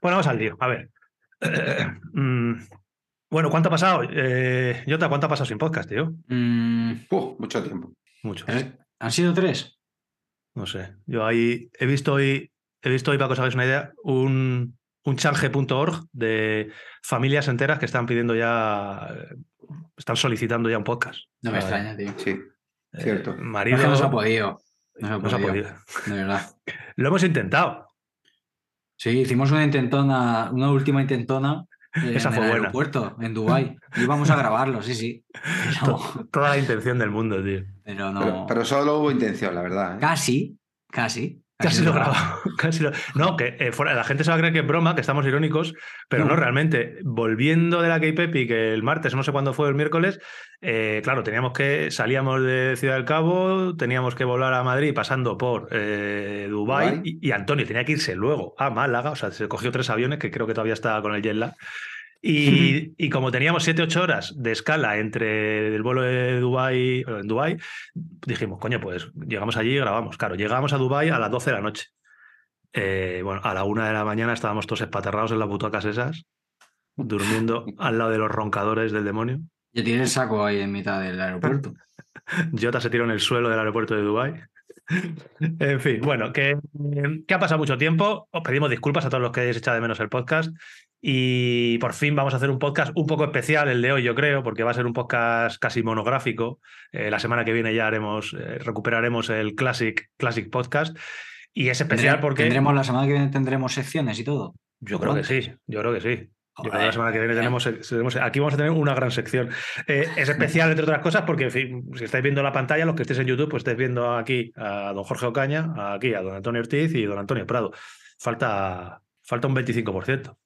Bueno, vamos al lío. A ver. Mm, bueno, ¿cuánto ha pasado? Eh, Jota, ¿cuánto ha pasado sin podcast, tío? Mm, Uh, mucho tiempo. Mucho. ¿tres? ¿Han sido tres? No sé. Yo ahí he visto hoy, he visto hoy, para que os hagáis una idea, un, un change.org de familias enteras que están pidiendo ya, eh, están solicitando ya un podcast. No me extraña, tío. Sí, eh, cierto. No, marido, es que no se ha podido. No se ha podido. De verdad. Lo hemos intentado. Sí, hicimos una intentona, una última intentona Esa en fue el buena. aeropuerto, en Dubái. Íbamos a grabarlo, sí, sí. Pero, Toda la intención del mundo, tío. pero no. Pero, pero solo hubo intención, la verdad. ¿eh? Casi, casi. Casi lo grabamos. Casi lo- No, que eh, fuera, la gente se va a creer que es broma, que estamos irónicos, pero no, No. realmente. Volviendo de la K-Pepi, que el martes, no sé cuándo fue, el miércoles, eh, claro, teníamos que, salíamos de Ciudad del Cabo, teníamos que volar a Madrid pasando por eh, Dubái, Dubái. Y, y Antonio tenía que irse luego a Málaga, o sea, se cogió tres aviones, que creo que todavía está con el jet lag. Y, y como teníamos 7-8 horas de escala entre el vuelo de Dubái, en Dubái, dijimos, coño, pues llegamos allí y grabamos. Claro, llegamos a Dubái a las 12 de la noche. Eh, bueno, a la una de la mañana estábamos todos espaterrados en las butacas esas, durmiendo al lado de los roncadores del demonio. Ya tiene el saco ahí en mitad del aeropuerto. Jota se tiró en el suelo del aeropuerto de Dubái. En fin, bueno, que, que ha pasado mucho tiempo. Os pedimos disculpas a todos los que hayáis echado de menos el podcast. Y por fin vamos a hacer un podcast un poco especial, el de hoy, yo creo, porque va a ser un podcast casi monográfico. Eh, la semana que viene ya haremos, eh, recuperaremos el Classic, Classic Podcast. Y es especial Tendré- porque. Tendremos la semana que viene tendremos secciones y todo. Yo creo que sí, yo creo que sí. Yo creo que la semana que viene tenemos, tenemos- aquí vamos a tener una gran sección. Eh, es especial, entre otras cosas, porque en fin, si estáis viendo la pantalla, los que estéis en YouTube, pues estáis viendo aquí a don Jorge Ocaña, aquí a don Antonio Ortiz y don Antonio Prado. Falta, falta un 25%.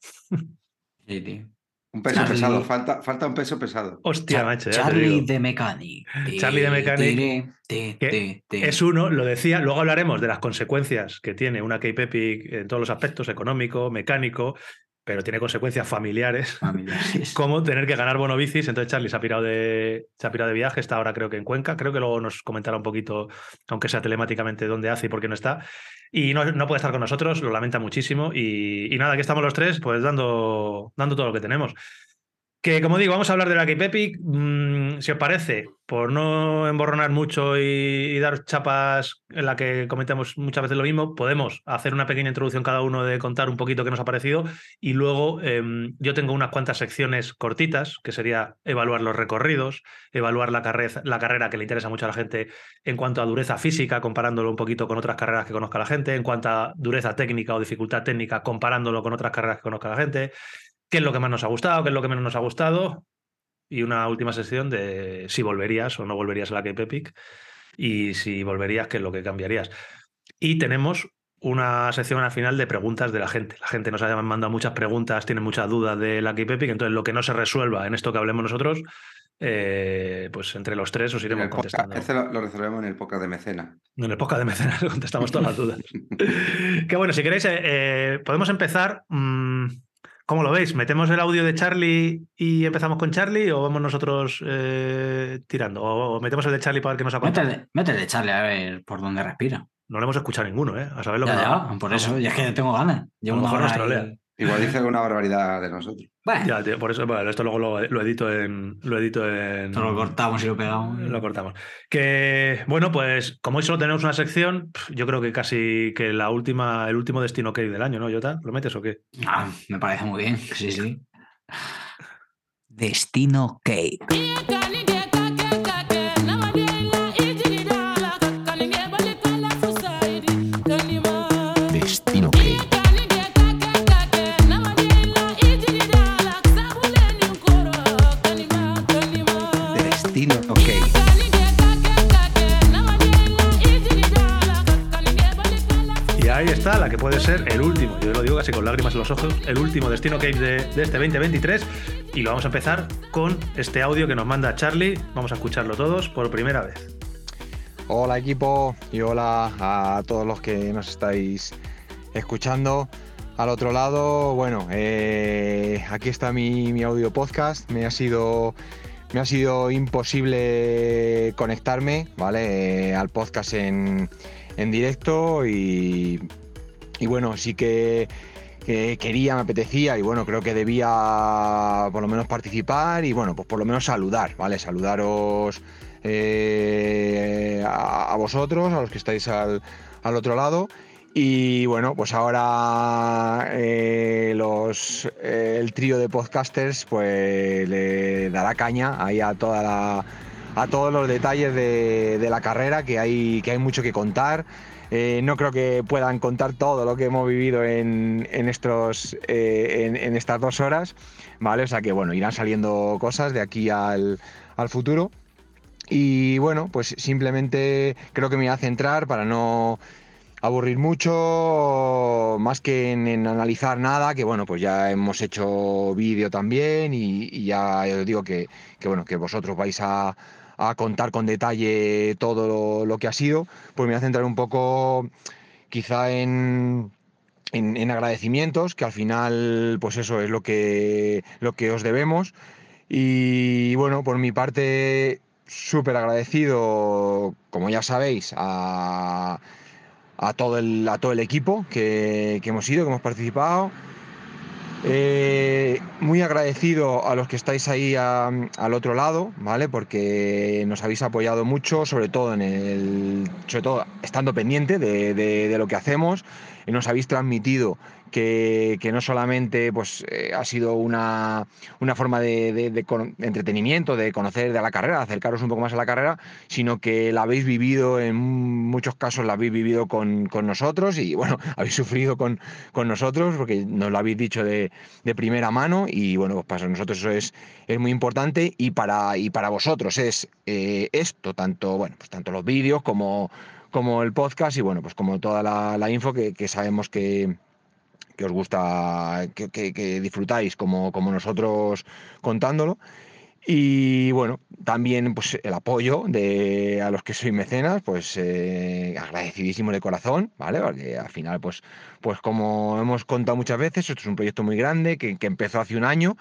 Sí, tío. Un peso Charlie. pesado, falta, falta un peso pesado. Hostia, Char- macho, Charlie de Mechanic. Charlie de Mechanic, Tere, te, que te, te. Es uno, lo decía, luego hablaremos de las consecuencias que tiene una K-Pepic en todos los aspectos, económico, mecánico, pero tiene consecuencias familiares. Familiares. como tener que ganar bono bicis. Entonces Charlie se ha pirado de, se ha pirado de viaje, está ahora creo que en Cuenca. Creo que luego nos comentará un poquito, aunque sea telemáticamente, dónde hace y por qué no está. Y no, puede estar con nosotros, lo lamenta muchísimo. Y, y nada, aquí estamos los tres, pues dando, dando todo lo que tenemos. Que como digo, vamos a hablar de la K-Pepic. Mm, si os parece, por no emborronar mucho y, dar chapas en la que comentamos muchas veces lo mismo, podemos hacer una pequeña introducción cada uno de contar un poquito qué nos ha parecido y luego em, yo tengo unas cuantas secciones cortitas, que sería evaluar los recorridos, evaluar la, carrera, la carrera que le interesa mucho a la gente en cuanto a dureza física, comparándolo un poquito con otras carreras que conozca la gente, en cuanto a dureza técnica o dificultad técnica, comparándolo con otras carreras que conozca la gente, qué es lo que más nos ha gustado, qué es lo que menos nos ha gustado, y una última sección de si volverías o no volverías a la K-Pepic, y si volverías, qué es lo que cambiarías. Y tenemos una sección al final de preguntas de la gente. La gente nos ha mandado muchas preguntas, tiene muchas dudas de la K-Pepic, entonces lo que no se resuelva en esto que hablemos nosotros, eh, pues entre los tres os iremos podcast- contestando. este lo, resolvemos en el podcast de mecena. En el podcast de mecenas contestamos todas las dudas. que bueno, si queréis, eh, eh, podemos empezar. mm, ¿Cómo lo veis? ¿Metemos el audio de Charlie y empezamos con Charlie o vamos nosotros eh, tirando? ¿O, metemos el de Charlie para ver qué nos ha contado? Métele, métele, Charlie, a ver por dónde respira. No lo hemos escuchado ninguno, ¿eh? A saber lo Ya, que ya, por eso, ya es que tengo ganas. Llevo lo una mejor nos trolea. Igual dice alguna barbaridad de nosotros. Bueno, Ya, tío, por eso, bueno, esto luego lo, lo edito en. Lo edito en. esto lo cortamos y lo pegamos. Lo cortamos. Que bueno, pues como hoy solo tenemos una sección, yo creo que casi que la última, el último destino que hay del año, ¿no, Jota? ¿Lo metes o qué? Ah, me parece muy bien, sí, sí. Destino Cake. La que puede ser el último, yo lo digo casi con lágrimas en los ojos, el último destino Cape de, de este 2023. Y lo vamos a empezar con este audio que nos manda Charlie. Vamos a escucharlo todos por primera vez. Hola equipo y hola a todos los que nos estáis escuchando. Al otro lado, bueno, eh, aquí está mi, mi audio podcast. Me ha sido, me ha sido imposible conectarme, ¿vale? Eh, al podcast en, en directo y, y bueno, sí que que quería, me apetecía y bueno, creo que debía por lo menos participar y bueno, pues por lo menos saludar, ¿vale? Saludaros eh, a, a vosotros, a los que estáis al, al otro lado. Y bueno, pues ahora eh, los, eh, el trío de podcasters pues le dará caña ahí a toda la, a todos los detalles de, de la carrera, que hay, que hay mucho que contar. Eh, no creo que puedan contar todo lo que hemos vivido en, en estos, eh, en, estas dos horas, ¿vale? O sea que bueno, irán saliendo cosas de aquí al, al futuro. Y bueno, pues simplemente creo que me voy a centrar para no aburrir mucho, más que en, analizar nada, que bueno, pues ya hemos hecho vídeo también y, ya os digo que, bueno, que vosotros vais a, a contar con detalle todo lo, que ha sido, pues me voy a centrar un poco quizá en, en, en agradecimientos, que al final, pues eso es lo que, lo que os debemos. Y bueno, por mi parte, súper agradecido, como ya sabéis, a, a, todo, el, a todo el equipo que, que hemos ido, que hemos participado. Eh, muy agradecido a los que estáis ahí al otro lado, ¿vale? Porque nos habéis apoyado mucho, sobre todo en el. sobre todo estando pendiente de, de- de lo que hacemos. Y nos habéis transmitido que, no solamente pues, eh, ha sido una, una forma de, entretenimiento, de conocer de la carrera, de acercaros un poco más a la carrera, sino que la habéis vivido, en muchos casos la habéis vivido con, con nosotros y bueno, habéis sufrido con, con nosotros porque nos lo habéis dicho de, de primera mano y bueno, pues para nosotros eso es, es muy importante y para, y para vosotros es eh, esto, tanto, bueno, pues tanto los vídeos como, como el podcast y bueno, pues como toda la, info que sabemos que, os gusta, que, disfrutáis como, nosotros contándolo. Y bueno, también pues el apoyo de a los que sois mecenas, pues eh, agradecidísimo de corazón, ¿vale? Porque al final, pues, pues como hemos contado muchas veces, esto es un proyecto muy grande que, que empezó hace un año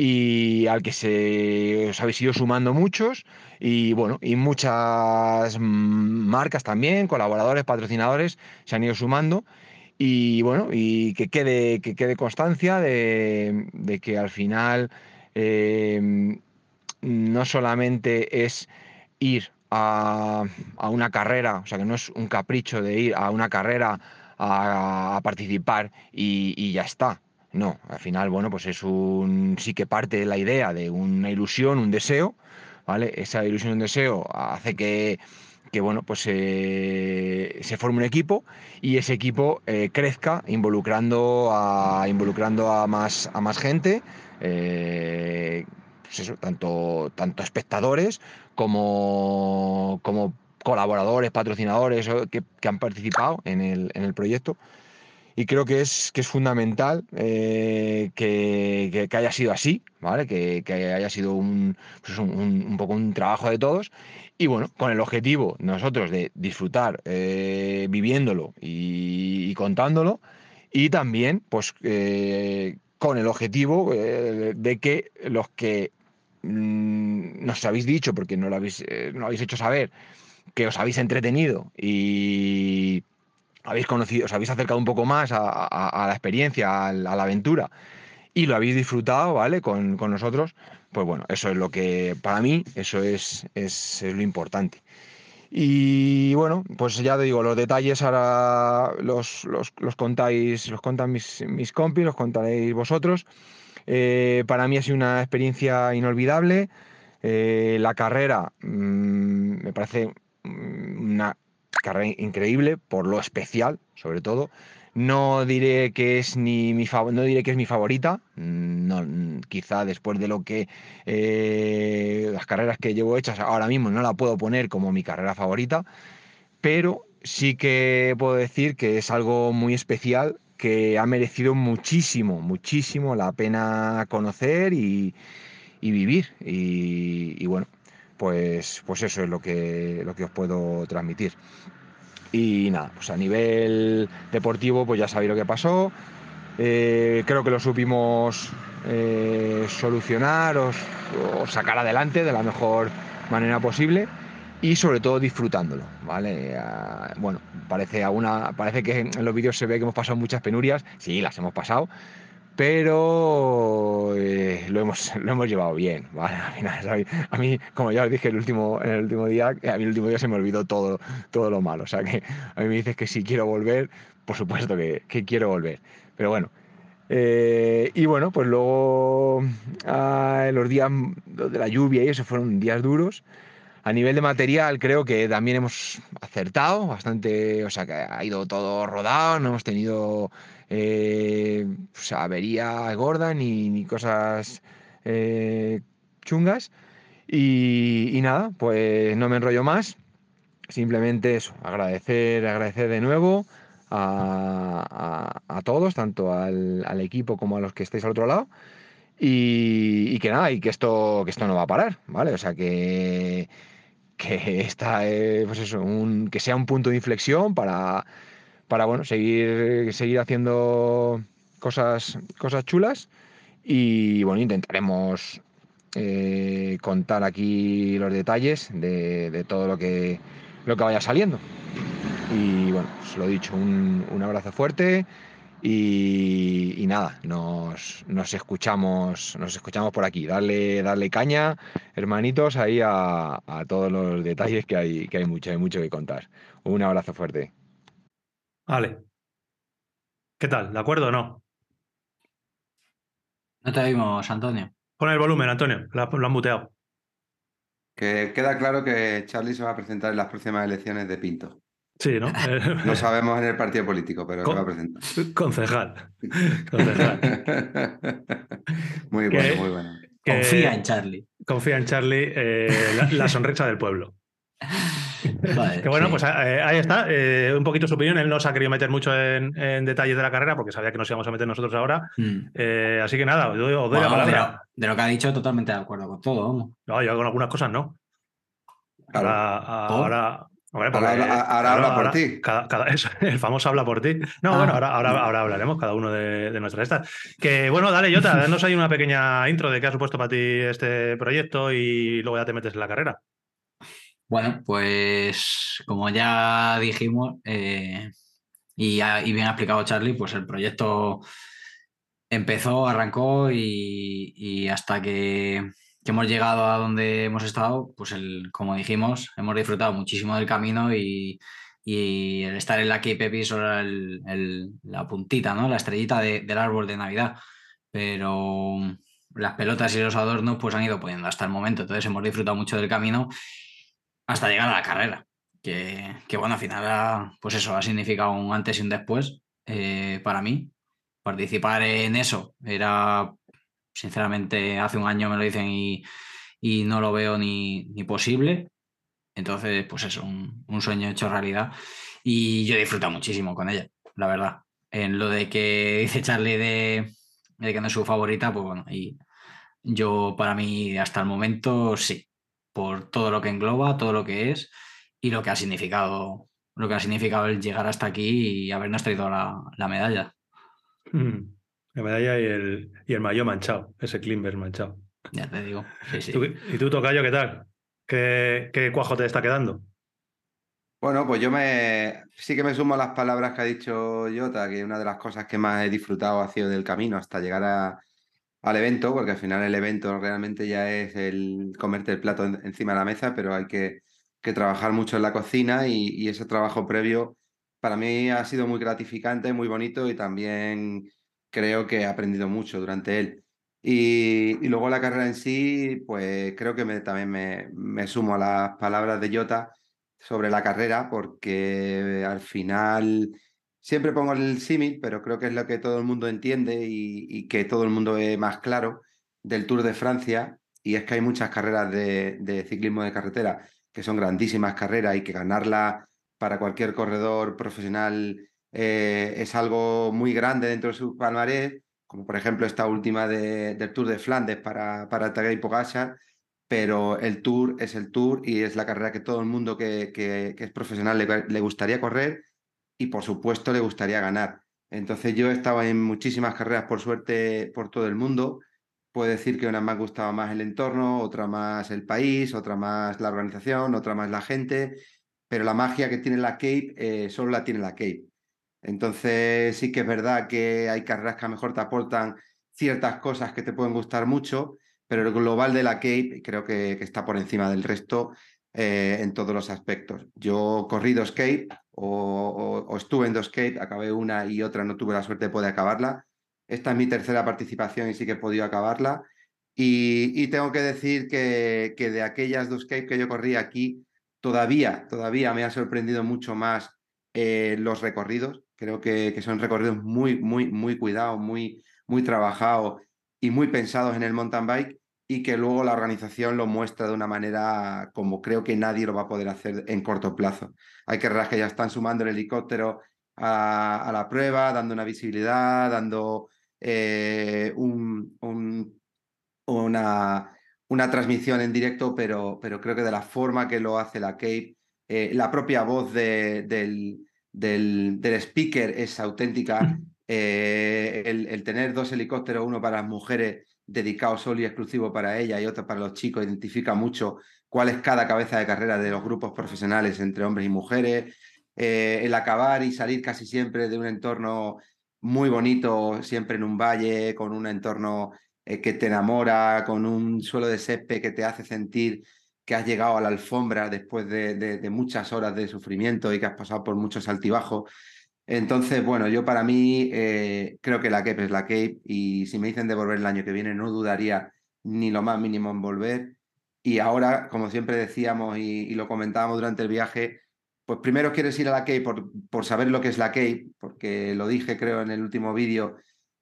y al que se os habéis ido sumando muchos y bueno, y muchas marcas también, colaboradores, patrocinadores se han ido sumando y bueno, y que quede, que quede constancia de, que al final eh, no solamente es ir a, a una carrera, o sea que no es un capricho de ir a una carrera a, a participar y, y ya está. No, al final, bueno, pues es un. sí que parte de la idea de una ilusión, un deseo, ¿vale? Esa ilusión, un deseo hace que, que bueno, pues eh, se forme un equipo y ese equipo eh, crezca involucrando a, involucrando a, más, a más gente, eh, pues tanto, tanto espectadores como, como colaboradores, patrocinadores que, han participado en el, en el proyecto. Y creo que es, que es fundamental que, que- haya sido así, ¿vale? Que, que haya sido un, pues un poco un trabajo de todos. Y bueno, con el objetivo nosotros de disfrutar eh, viviéndolo y, contándolo. Y también, pues, eh, con el objetivo eh, de que los que mm, nos habéis dicho, porque no lo habéis, no habéis hecho saber, que os habéis entretenido y habéis conocido, os habéis acercado un poco más a, a- la experiencia, a la aventura y lo habéis disfrutado, ¿vale? Con, con nosotros, pues bueno, eso es lo que, para mí, eso es, es, es lo importante. Y bueno, pues ya digo, los detalles ahora los, los, los contáis, los contan mis, mis compis, los contaréis vosotros. Eh, para mí ha sido una experiencia inolvidable. Eh, la carrera mm, me parece mm, una carrera increíble por lo especial, sobre todo. No diré que es ni mi no diré que es mi favorita. quizá después de lo que eh, las carreras que llevo hechas ahora mismo no la puedo poner como mi carrera favorita, pero sí que puedo decir que es algo muy especial que ha merecido muchísimo, muchísimo la pena conocer y, y vivir. Y, y bueno, pues, pues eso es lo que, lo que os puedo transmitir. Y nada, pues a nivel deportivo, pues ya sabéis lo que pasó. Eh, creo que lo supimos eh, solucionar o, sacar adelante de la mejor manera posible. y sobre todo disfrutándolo, ¿vale? Bueno, parece, a parece que en los vídeos se ve que hemos pasado muchas penurias, sí, las hemos pasado, pero eh, lo, hemos, lo hemos llevado bien, ¿vale? A mí, como ya os dije el último, en el último día, a mí el último día se me olvidó todo, todo lo malo, o sea que a mí me dices que si quiero volver, por supuesto que, que quiero volver, pero bueno. eh, y bueno, pues luego ah, los días de la lluvia y eso fueron días duros. A nivel de material creo que también hemos acertado bastante, o sea que ha ido todo rodado, no hemos tenido eh, pues, averías gordas ni, ni cosas eh, chungas. Y, nada, pues no me enrollo más. Simplemente eso, agradecer, agradecer de nuevo a, a- a todos, tanto al, al equipo como a los que estáis al otro lado. Y, que nada, y que esto, que esto no va a parar, ¿vale? O sea que, que esta, pues eso, un, que sea un punto de inflexión para, para bueno, seguir, seguir haciendo cosas, cosas chulas. Y bueno, intentaremos eh, contar aquí los detalles de, de todo lo que, lo que vaya saliendo. Y bueno, os lo he dicho, un, un abrazo fuerte y, nada, nos, nos escuchamos, nos escuchamos por aquí. Darle, darle caña, hermanitos, ahí a, a todos los detalles que hay, que hay mucho, hay mucho que contar. Un abrazo fuerte. Vale. ¿Qué tal? ¿De acuerdo o no? No te oímos, Antonio. Pon el volumen, Antonio. Lo, han muteado. Que queda claro que Charlie se va a presentar en las próximas elecciones de Pinto. Sí, ¿no? No sabemos en el partido político, pero se va a presentar. Concejal. Concejal. Muy Que- bueno, muy bueno. Que- Confía en Charlie. Confía en Charlie, eh, la, la sonrisa del pueblo. Vale, Que bueno, sí. pues eh, ahí está. eh, un poquito su opinión. Él no se ha querido meter mucho en, en detalles de la carrera porque sabía que nos íbamos a meter nosotros ahora. Mm. Eh, así que nada, os doy, os doy la de, palabra. lo, de lo que ha dicho, totalmente de acuerdo con todo. vamos. No, yo con algunas cosas no. Claro. Ahora, hombre, Ahora habla- ahora habla por ti. Cada, cada- eso, el famoso habla por ti. No, Ah. bueno, ahora, ahora, ahora hablaremos cada uno de, de nuestras estas. Que bueno, dale, Jota, danos ahí una pequeña intro de qué ha supuesto para ti este proyecto y luego ya te metes en la carrera. Bueno, pues como ya dijimos, eh, y, bien ha explicado Charlie, pues el proyecto empezó, arrancó y, hasta que, hemos llegado a donde hemos estado, pues el, como dijimos, hemos disfrutado muchísimo del camino y, el estar en la Cape Epic era el- la puntita, ¿no? La estrellita de- del árbol de Navidad. Pero las pelotas y los adornos pues han ido poniendo hasta el momento. Entonces hemos disfrutado mucho del camino hasta llegar a la carrera. Que, que, bueno, al final, ha- pues eso ha significado un antes y un después eh, para mí. Participar en eso era, sinceramente, hace un año me lo dicen y, y no lo veo ni, ni posible. Entonces, pues eso, un, un sueño hecho realidad. Y yo he disfrutado muchísimo con ella, la verdad. En lo de que dice Charlie de, de que no es su favorita, pues bueno, y yo para mí hasta el momento sí, por todo lo que engloba, todo lo que es y lo que ha significado, lo que ha significado el llegar hasta aquí y habernos traído la, la medalla. Mm. La medalla y el, y el maillot manchado, ese Klimber manchado. Ya te digo. Sí, sí. ¿Tú- ¿Y tú, Tocayo, qué tal? ¿Qué, qué cuajo te está quedando? Bueno, pues yo me sí que me sumo a las palabras que ha dicho Jota, que una de las cosas que más he disfrutado ha sido del camino hasta llegar a- al evento, porque al final el evento realmente ya es el comerte el plato en- encima de la mesa, pero hay que, que trabajar mucho en la cocina y, y ese trabajo previo para mí ha sido muy gratificante, muy bonito y también creo que he aprendido mucho durante él. Y, y luego la carrera en sí, pues creo que me- también me, me sumo a las palabras de Jota sobre la carrera, porque al final siempre pongo el símil, pero creo que es lo que todo el mundo entiende y, que todo el mundo ve más claro del Tour de Francia, y es que hay muchas carreras de, ciclismo de carretera que son grandísimas carreras y que ganarla para cualquier corredor profesional eh, es algo muy grande dentro de su palmarés, como por ejemplo esta última de- del Tour de Flandes para, para Tadej Pogačar, pero el Tour es el Tour y es la carrera que todo el mundo que, es profesional le gustaría correr y por supuesto le gustaría ganar. Entonces yo he estado en muchísimas carreras por suerte por todo el mundo, puedo decir que una me ha gustado más el entorno, otra más el país, otra más la organización, otra más la gente, pero la magia que tiene la Cape eh, solo la tiene la Cape. Entonces sí que es verdad que hay carreras que a lo mejor te aportan ciertas cosas que te pueden gustar mucho, pero el global de la Cape creo que, está por encima del resto eh, en todos los aspectos. Yo corrí dos Cape o, estuve en dos Cape, acabé una y otra, no tuve la suerte de poder acabarla. Esta es mi tercera participación y sí que he podido acabarla. Y, tengo que decir que, de aquellas dos Cape que yo corrí aquí, todavía, todavía me ha sorprendido mucho más eh, los recorridos. Creo que, que, son recorridos muy, muy, muy cuidados, muy, muy trabajados y muy pensados en el mountain bike y que luego la organización lo muestra de una manera como creo que nadie lo va a poder hacer en corto plazo. Hay carreras que ya están sumando el helicóptero a, la prueba, dando una visibilidad, dando eh, un, una, una, transmisión en directo, pero, pero, creo que de la forma que lo hace la Cape, eh, la propia voz de, del, del, del, speaker es auténtica. Eh, el, el, tener dos helicópteros, uno para las mujeres dedicado solo y exclusivo para ella y otro para los chicos, identifica mucho cuál es cada cabeza de carrera de los grupos profesionales entre hombres y mujeres. Eh, el acabar y salir casi siempre de un entorno muy bonito, siempre en un valle, con un entorno eh, que te enamora, con un suelo de césped que te hace sentir que has llegado a la alfombra después de, de muchas horas de sufrimiento y que has pasado por muchos altibajos. Entonces, bueno, yo para mí eh, creo que la Cape es la Cape y si me dicen de volver el año que viene no dudaría ni lo más mínimo en volver. Y ahora, como siempre decíamos y, lo comentábamos durante el viaje, pues primero quieres ir a la Cape por, por, saber lo que es la Cape, porque lo dije creo en el último vídeo,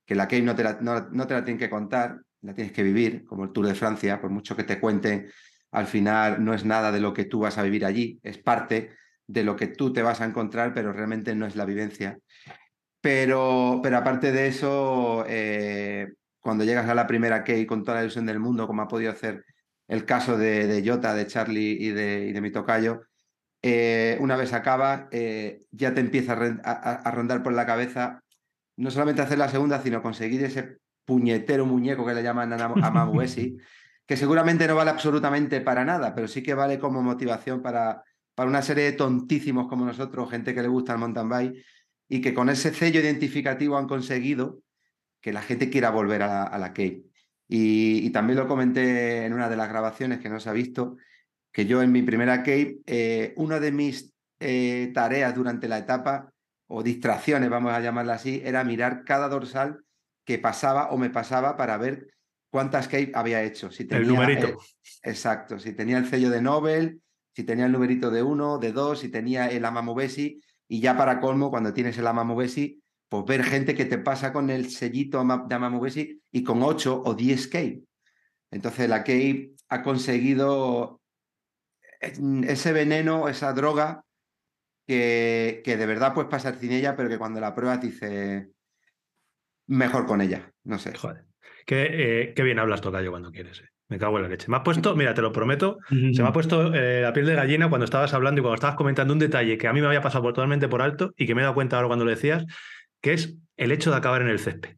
que la Cape no te la, no, no te la tienen que contar, la tienes que vivir, como el Tour de Francia, por mucho que te cuenten, al final no es nada de lo que tú vas a vivir allí, es parte de lo que tú te vas a encontrar, pero realmente no es la vivencia. Pero, pero aparte de eso, eh, cuando llegas a la primera key con toda la ilusión del mundo, como ha podido hacer el caso de, de Jota, de Charlie y de, y de mi tocayo, eh, una vez acaba, eh, ya te empieza a, rondar por la cabeza no solamente hacer la segunda, sino conseguir ese puñetero muñeco que le llaman a Mamuesi, que seguramente no vale absolutamente para nada, pero sí que vale como motivación para, para una serie de tontísimos como nosotros, gente que le gusta el mountain bike, y que con ese sello identificativo han conseguido que la gente quiera volver a la, a Cape. Y, también lo comenté en una de las grabaciones que no se ha visto, que yo en mi primera Cape, eh, una de mis eh, tareas durante la etapa, o distracciones, vamos a llamarla así, era mirar cada dorsal que pasaba o me pasaba para ver cuántas Cape había hecho. Si tenía, el numerito. exacto, si tenía el sello de Nobel, si tenía el numerito de uno, de dos, si tenía el Amamobesi, y ya para colmo, cuando tienes el Amamobesi, pues ver gente que te pasa con el sellito de Amamobesi y con 8 o 10 K. Entonces la K ha conseguido eh, ese veneno, esa droga que, que de verdad puedes pasar sin ella, pero que cuando la pruebas dices mejor con ella. No sé. Joder. Qué, eh, bien hablas, Tocayo, cuando quieres. Eh. Me cago en la leche. Me ha puesto, mira, te lo prometo, se me ha puesto eh, la piel de gallina cuando estabas hablando y cuando estabas comentando un detalle que a mí me había pasado totalmente por alto y que me he dado cuenta ahora cuando lo decías, que es el hecho de acabar en el césped.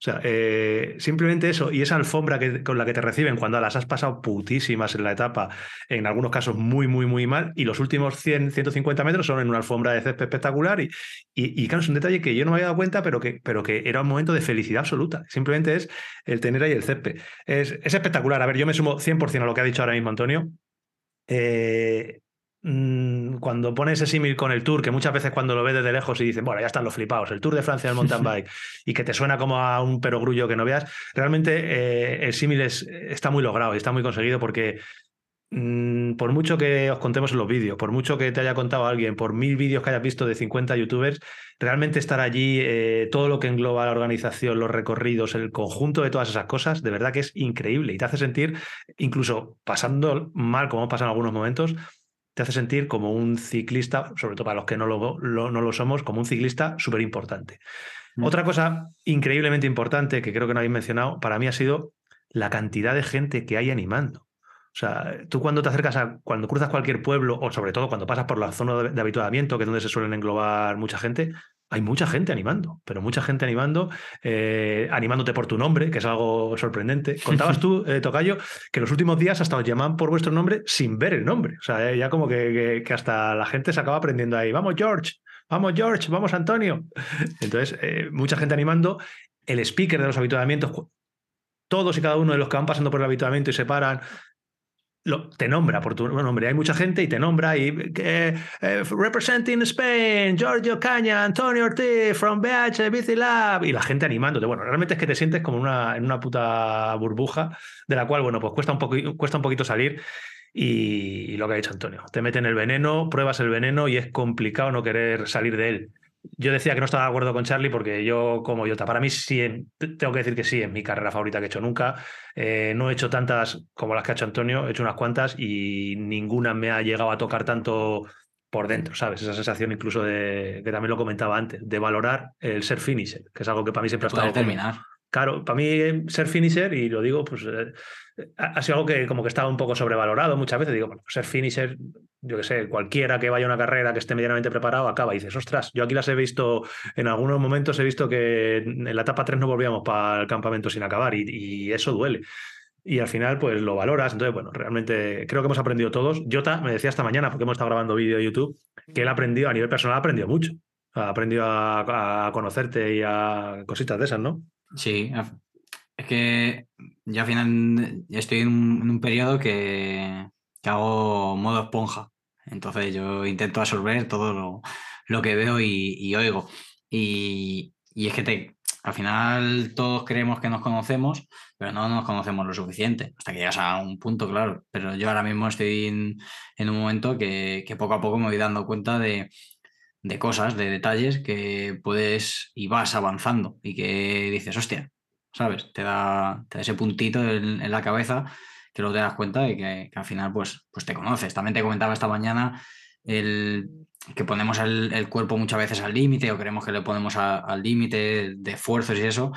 O sea, eh, simplemente eso y esa alfombra que, con la que te reciben cuando las has pasado putísimas en la etapa, en algunos casos muy, muy, muy mal, y los últimos 100, 150 metros son en una alfombra de césped espectacular. Y, y, claro, es un detalle que yo no me había dado cuenta, pero que, pero que era un momento de felicidad absoluta. Simplemente es el tener ahí el césped. Es, es espectacular. A ver, yo me sumo 100% a lo que ha dicho ahora mismo Antonio. Eh, Mm, cuando pone ese símil con el Tour, que muchas veces cuando lo ves desde lejos y dicen, bueno, ya están los flipados, el Tour de Francia del mountain bike, y que te suena como a un perogrullo que no veas, realmente eh, el símil está muy logrado y está muy conseguido porque mm, por mucho que os contemos en los vídeos, por mucho que te haya contado alguien, por mil vídeos que hayas visto de 50 youtubers, realmente estar allí, eh, todo lo que engloba la organización, los recorridos, el conjunto de todas esas cosas, de verdad que es increíble y te hace sentir, incluso pasando mal, como pasa en algunos momentos, te hace sentir como un ciclista, sobre todo para los que no lo, no lo somos, como un ciclista súper importante. Mm. Otra cosa increíblemente importante que creo que no habéis mencionado, para mí ha sido la cantidad de gente que hay animando. O sea, tú cuando te acercas a, cuando cruzas cualquier pueblo, o sobre todo cuando pasas por la zona de, habituamiento, que es donde se suelen englobar mucha gente, hay mucha gente animando, pero mucha gente animando, eh, animándote por tu nombre, que es algo sorprendente. Contabas tú, eh, Tocayo, que los últimos días hasta os llaman por vuestro nombre sin ver el nombre. O sea, eh, ya como que, que, hasta la gente se acaba aprendiendo ahí. Vamos, George, vamos, George, vamos, Antonio. Entonces, mucha gente animando. El speaker de los habituamientos, todos y cada uno de los que van pasando por el habituamiento y se paran, te nombra por tu nombre. Hay mucha gente y te nombra y eh, representing Spain, Giorgio Caña, Antonio Ortiz, from BH, Bici Lab, y la gente animándote. Bueno, realmente es que te sientes como una, en una puta burbuja de la cual, bueno, pues cuesta un, cuesta un poquito salir. Y, lo que ha dicho Antonio, te meten el veneno, pruebas el veneno y es complicado no querer salir de él yo decía que no estaba de acuerdo con Charlie porque yo, como Jota, para mí sí, tengo que decir que sí, es mi carrera favorita que he hecho nunca. Eh, no he hecho tantas como las que ha hecho Antonio, he hecho unas cuantas y ninguna me ha llegado a tocar tanto por dentro, ¿sabes? Esa sensación incluso de, que también lo comentaba antes, de valorar el ser finisher, que es algo que para mí siempre ha estado... terminar. Claro, para mí ser finisher, y lo digo, pues eh, ha sido algo que como que estaba un poco sobrevalorado muchas veces. Digo, bueno, ser finisher, yo qué sé, cualquiera que vaya a una carrera que esté medianamente preparado acaba y dices, ostras, yo aquí las he visto, en algunos momentos he visto que en la etapa 3 no volvíamos para el campamento sin acabar y, eso duele. Y al final, pues lo valoras. Entonces, bueno, realmente creo que hemos aprendido todos. Jota me decía esta mañana, porque hemos estado grabando vídeo de YouTube, que él ha aprendido, a nivel personal, ha aprendido mucho. Ha aprendido a, a conocerte y a cositas de esas, ¿no? Sí, es que yo al final estoy en un, periodo que, hago modo esponja. Entonces yo intento absorber todo lo, que veo y, oigo. Y, es que te, al final todos creemos que nos conocemos, pero no nos conocemos lo suficiente, hasta que llegas a un punto, claro. Pero yo ahora mismo estoy en, un momento que, poco a poco me voy dando cuenta de, de cosas, de detalles que puedes y vas avanzando y que dices, hostia, ¿sabes? Te da, ese puntito en, la cabeza que luego te das cuenta de que, al final pues, pues te conoces. También te comentaba esta mañana el, que ponemos el, cuerpo muchas veces al límite o creemos que le ponemos al límite de esfuerzos y eso.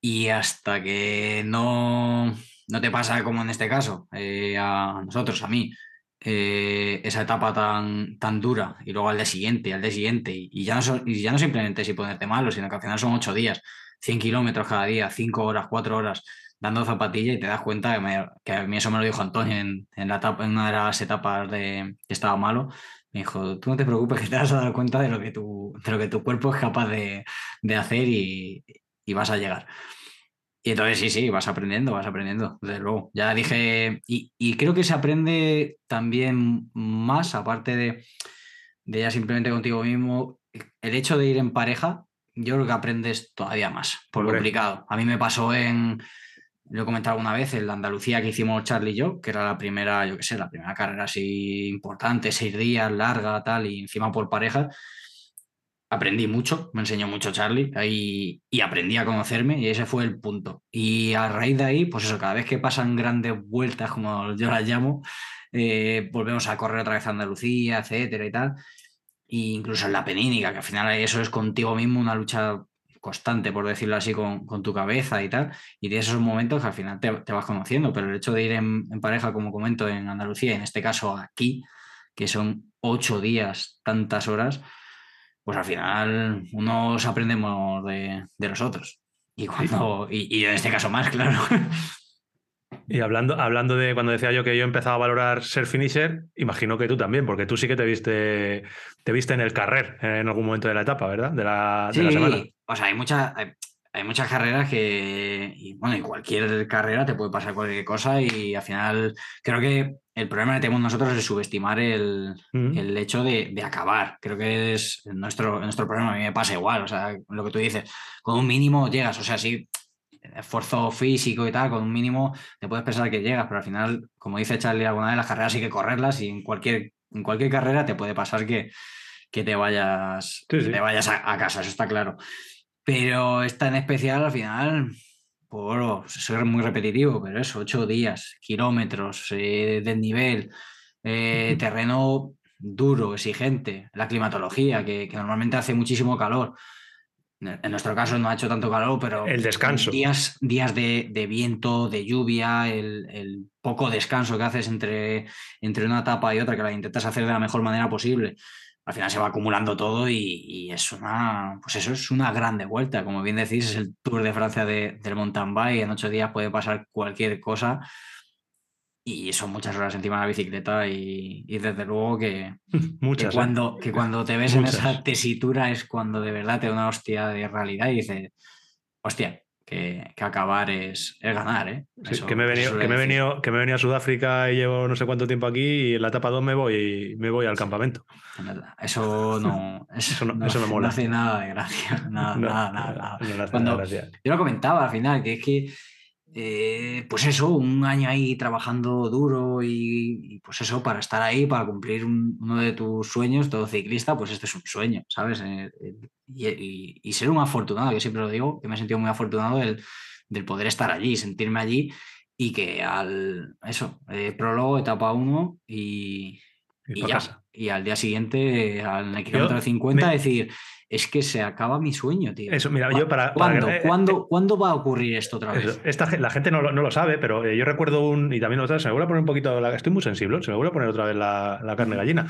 Y hasta que no, no te pasa como en este caso, eh, a nosotros, a mí, eh, esa etapa tan, tan dura y luego al día siguiente, al día siguiente, y, ya, no y ya no simplemente si ponerte malo, sino que al final son ocho días 100 kilómetros cada día, 5 horas, 4 horas dando zapatilla y te das cuenta que, a mí eso me lo dijo Antonio en, la etapa, en una de las etapas de que estaba malo. Me dijo, tú no te preocupes que te vas a dar cuenta de lo que tu, de lo que tu cuerpo es capaz de, hacer y, vas a llegar. Y entonces sí, sí, vas aprendiendo, vas aprendiendo, desde luego. Ya dije, y, creo que se aprende también más, aparte de, de ya simplemente contigo mismo, el hecho de ir en pareja yo creo que aprendes todavía más, por lo complicado. A mí me pasó en, lo he comentado alguna vez, en la Andalucía que hicimos Charlie y yo, que era la primera, yo qué sé, la primera carrera así importante, seis días, larga, tal, y encima por pareja. Aprendí mucho, me enseñó mucho Charlie ahí, y aprendí a conocerme y ese fue el punto. Y a raíz de ahí, pues eso, cada vez que pasan grandes vueltas, como yo las llamo, eh, volvemos a correr otra vez a Andalucía, etcétera y tal incluso en la penínica, que al final eso es contigo mismo una lucha constante, por decirlo así, con, tu cabeza y tal, y de esos momentos que al final te, vas conociendo, pero el hecho de ir en, pareja, como comento, en Andalucía, en este caso aquí, que son ocho días, tantas horas, pues al final unos aprendemos de, los otros. Y, cuando, y en este caso más, claro. Y hablando, hablando de cuando decía yo que yo empezaba a valorar ser finisher, imagino que tú también, porque tú sí que te viste, te viste en el carrer en algún momento de la etapa, ¿verdad? De la, sí, semana. O sea, hay muchas, hay, muchas carreras que, y bueno, en cualquier carrera te puede pasar cualquier cosa y al final creo que el problema que tenemos nosotros es subestimar el, el hecho de, de, acabar. Creo que es nuestro, nuestro problema. A mí me pasa igual. O sea, lo que tú dices, con un mínimo llegas. O sea, sí, esfuerzo físico y tal, con un mínimo te puedes pensar que llegas, pero al final, como dice Charlie, alguna de las carreras hay que correrlas y en cualquier, en cualquier carrera te puede pasar que, que te vayas, te vayas a, casa, eso está claro. Pero esta en especial, al final, pues soy muy repetitivo, pero eso, ocho días, kilómetros, eh, desnivel, eh, terreno duro, exigente, la climatología, que, que normalmente hace muchísimo calor. En nuestro caso no ha hecho tanto calor, pero el descanso. días, días de, viento, de lluvia, el, poco descanso que haces entre, entre una etapa y otra, que la intentas hacer de la mejor manera posible. al final se va acumulando todo y, es una, pues eso es una grande vuelta. Como bien decís, es el Tour de Francia del mountain bike. En ocho días puede pasar cualquier cosa y son muchas horas encima de la bicicleta y, desde luego que, muchas, que ¿eh? cuando, que cuando te ves en esa tesitura es cuando de verdad te da una hostia de realidad y dices, hostia, que, acabar es, ganar, ¿eh? que, me he venido, que, me he venido, que me he a Sudáfrica y llevo no sé cuánto tiempo aquí y en la etapa 2 me voy, me voy al campamento. Eso no, eso, no, eso me mola. No hace nada de gracia. Nada, nada, nada. Cuando, yo lo comentaba al final, que es que eh, pues eso, un año ahí trabajando duro y, pues eso, para estar ahí, para cumplir uno de tus sueños, todo ciclista, pues este es un sueño, ¿sabes? Eh, eh, y, ser un afortunado, yo siempre lo digo, que me he sentido muy afortunado del, poder estar allí, sentirme allí y que al, eso, prólogo, etapa 1 y, y, ya. Y al día siguiente, al kilómetro 50, decir, es que se acaba mi sueño, tío. Eso, mira, yo para. ¿Cuándo, eh, ¿cuándo, va a ocurrir esto otra vez? esta, la gente no, lo sabe, pero eh, yo recuerdo un. Y también otra se me vuelve a poner un poquito. La, estoy muy sensible, se me vuelve a poner otra vez la, la carne gallina.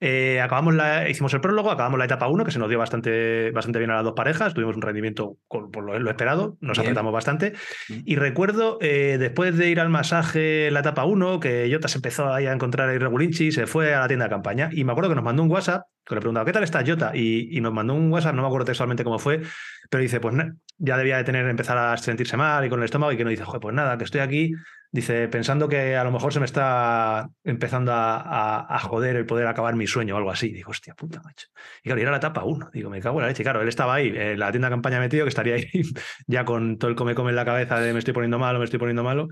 Eh, acabamos la, hicimos el prólogo, acabamos la etapa 1, que se nos dio bastante, bastante bien a las dos parejas, tuvimos un rendimiento por lo, esperado, nos apretamos bastante. Y recuerdo, eh, después de ir al masaje en la etapa 1, que Jota se empezó ahí a encontrar a Irregulinchi, se fue a la tienda de campaña y me acuerdo que nos mandó un WhatsApp, que le preguntaba, ¿qué tal está Jota? Y, nos mandó un WhatsApp, no me acuerdo textualmente cómo fue, pero dice, pues ya debía de tener, empezar a sentirse mal y con el estómago y que nos dice, pues nada, que estoy aquí Dice, pensando que a lo mejor se me está empezando a, joder el poder acabar mi sueño o algo así. Digo, hostia puta, macho. Y claro, era la etapa uno. Digo, me cago en la leche. Claro, él estaba ahí, en la tienda de campaña metido, que estaría ahí ya con todo el come-come en la cabeza de me estoy poniendo malo, me estoy poniendo malo.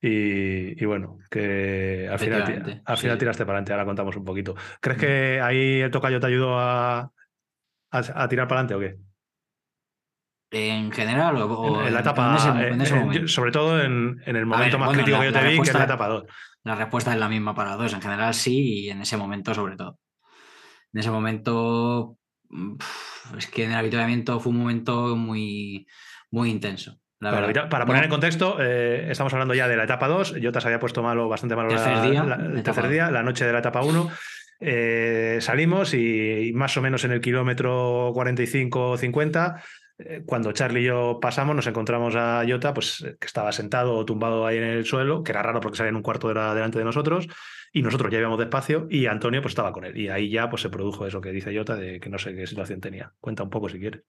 Y, bueno, que al final, al final tiraste para adelante. Ahora contamos un poquito. ¿Crees que ahí el tocayo te ayudó a, a tirar para adelante o qué? En general o, en, la etapa, sobre todo en, el momento más crítico que yo te vi, que es la etapa 2. La respuesta es la misma para dos, en general sí, y en ese momento sobre todo. En ese momento, es que en el habituamiento fue un momento muy, muy intenso. para, poner en contexto, eh, estamos hablando ya de la etapa 2. Yo te había puesto malo, bastante malo el tercer día, la noche de la etapa 1. Eh, salimos y, más o menos en el kilómetro 45-50 eh, cuando Charlie y yo pasamos, nos encontramos a Jota, pues eh, que estaba sentado o tumbado ahí en el suelo, que era raro porque salía en un cuarto de hora delante de nosotros, y nosotros ya íbamos despacio, y Antonio pues estaba con él. Y ahí ya pues se produjo eso que dice Jota, de que no sé qué situación tenía. Cuenta un poco si quieres.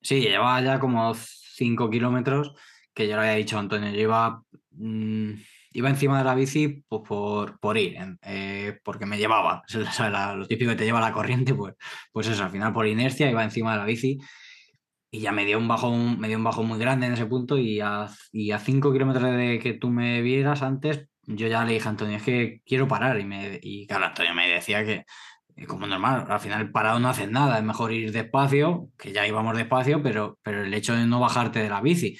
Sí, llevaba ya como 5 kilómetros, que ya lo había dicho Antonio, yo iba, mm, iba encima de la bici pues, por, por ir, eh, porque me llevaba, lo típico que te lleva la corriente, pues, pues eso, al final por inercia iba encima de la bici y ya me dio un bajón, me dio un bajón muy grande en ese punto y a, y a cinco kilómetros de que tú me vieras antes, yo ya le dije a Antonio, es que quiero parar y, me, y claro, Antonio me decía que como normal, al final parado no haces nada, es mejor ir despacio, que ya íbamos despacio, pero, pero el hecho de no bajarte de la bici.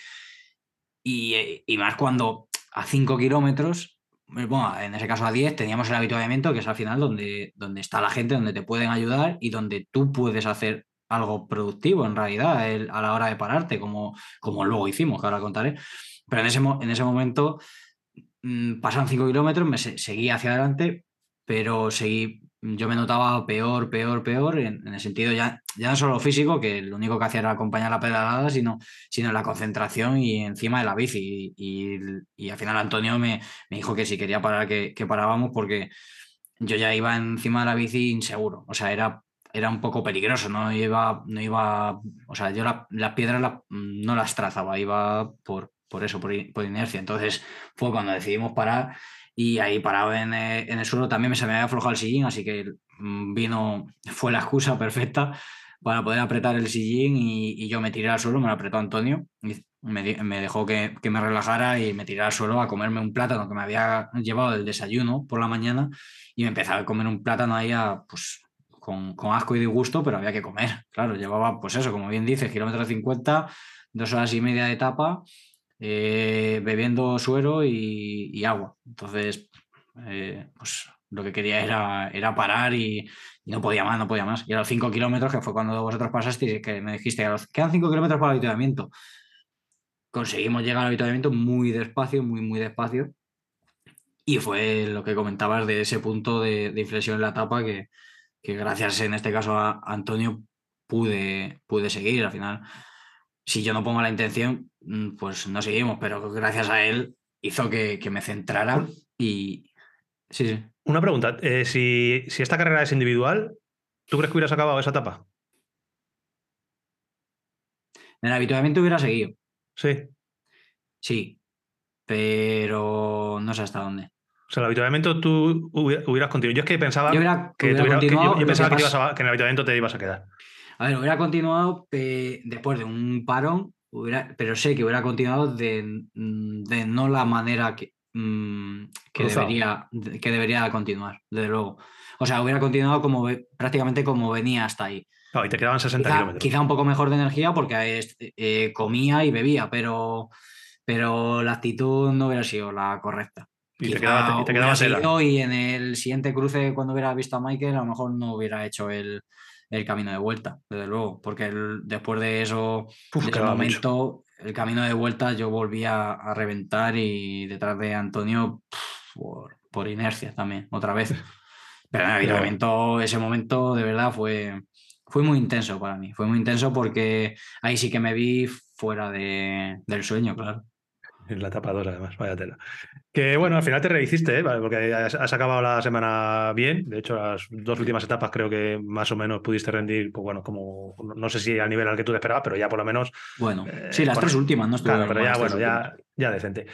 Y, y más cuando a 5 kilómetros, bueno, en ese caso a 10, teníamos el habituamiento, que es al final donde, donde está la gente, donde te pueden ayudar y donde tú puedes hacer algo productivo en realidad a la hora de pararte, como, como luego hicimos, que ahora contaré. Pero en ese, en ese momento mm, pasan cinco kilómetros, me seguí hacia adelante, pero seguí, yo me notaba peor, peor, peor, en, el sentido ya, ya no solo físico, que lo único que hacía era acompañar la pedalada, sino, sino la concentración y encima de la bici. Y, al final Antonio me, me, dijo que si quería parar, que, que parábamos, porque yo ya iba encima de la bici inseguro. O sea, era era un poco peligroso, no iba, no iba, o sea, yo las piedras no las trazaba, iba por, por eso, por, inercia. Entonces fue cuando decidimos parar y ahí parado en, eh, el suelo también se me había aflojado el sillín, así que mm, vino, fue la excusa perfecta para poder apretar el sillín y, yo me tiré al suelo, me lo apretó Antonio, y me, dejó que, que, me relajara y me tiré al suelo a comerme un plátano que me había llevado del desayuno por la mañana y me empezaba a comer un plátano ahí a, pues, con, asco y disgusto, pero había que comer. Claro, llevaba, pues eso, como bien dices, kilómetros 50, dos horas y media de etapa, eh, bebiendo suero y, agua. Entonces, eh, pues lo que quería era, era parar y, no podía más, no podía más. Y a los 5 kilómetros, que fue cuando vosotros pasasteis, que me dijiste, quedan 5 kilómetros para el habituamiento. Conseguimos llegar al habituamiento muy despacio, muy, muy despacio. Y fue lo que comentabas de ese punto de, de inflexión en la etapa que, que gracias en este caso a Antonio pude, pude seguir. Al final, si yo no pongo la intención, mm, pues no seguimos, pero gracias a él hizo que, que me centrara y sí, sí. Una pregunta, eh, si, si esta carrera es individual, ¿tú crees que hubieras acabado esa etapa? En el habitualmente hubiera seguido, Sí. sí, pero no sé hasta dónde. O sea, el habituamiento tú hubi- hubieras continuado. Yo es que pensaba Yo hubiera- que, hubiera tuviera- que yo- continuado, yo, lo que pensaba que, te pasa- ibas a- que en el habituamiento te ibas a quedar. A ver, hubiera continuado pe- después de un parón, hubiera- pero sé que hubiera continuado de, mm, de no la manera que, mm, que, debería, de- que debería continuar, desde luego. O sea, hubiera continuado como prácticamente como venía hasta ahí. Y te quedaban 60 Quizá, kilómetros. quizá un poco mejor de energía porque eh, comía y bebía, pero, pero la actitud no hubiera sido la correcta. Y te quedaba, te quedaba y en el siguiente cruce, cuando hubiera visto a Michael, a lo mejor no hubiera hecho el, el camino de vuelta, desde luego, porque el- después de eso, Uf, de ese mucho. momento, el camino de vuelta yo volvía a reventar y detrás de Antonio por, por inercia también, otra vez. Pero en el habituamiento, ese momento de verdad fue, fue muy intenso para mí, fue muy intenso porque ahí sí que me vi fuera de- del sueño, claro. En la etapa 2, además, vaya tela. Que bueno, al final te rehiciste, ¿eh? Vale, porque has, has acabado la semana bien. De hecho, las dos últimas etapas creo que más o menos pudiste rendir, pues bueno, como no- sé si al nivel al que tú te esperabas, pero ya por lo menos. Bueno, Eh, sí, las tres últimas, no Claro, estuvieron pero ya, bueno, ya, ya decente.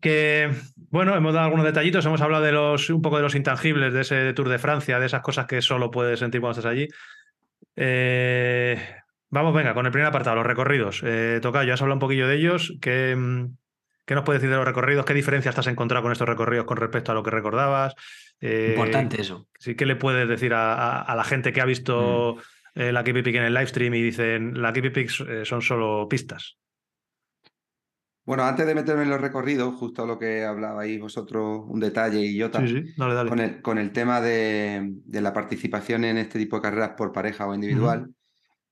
Que bueno, hemos dado algunos detallitos, hemos hablado de los, un poco de los intangibles de ese Tour de Francia, de esas cosas que solo puedes sentir cuando estás allí. Eh, vamos, venga, con el primer apartado, los recorridos. Eh, Tocayo, has hablado un poquillo de ellos. ¿Qué, mm, qué nos puedes decir de los recorridos? ¿Qué diferencias te has encontrado con estos recorridos con respecto a lo que recordabas? Eh, Importante eso. sí, ¿Qué le puedes decir a, a- a la gente que ha visto Mm. eh, la Keep Pick en el live stream y dicen la Keep Pick eh, son solo pistas? Bueno, antes de meterme en los recorridos, justo lo que hablabais vosotros, un detalle y yo Sí, también. sí, dale, dale. con el, con el tema de, de la participación en este tipo de carreras por pareja o individual,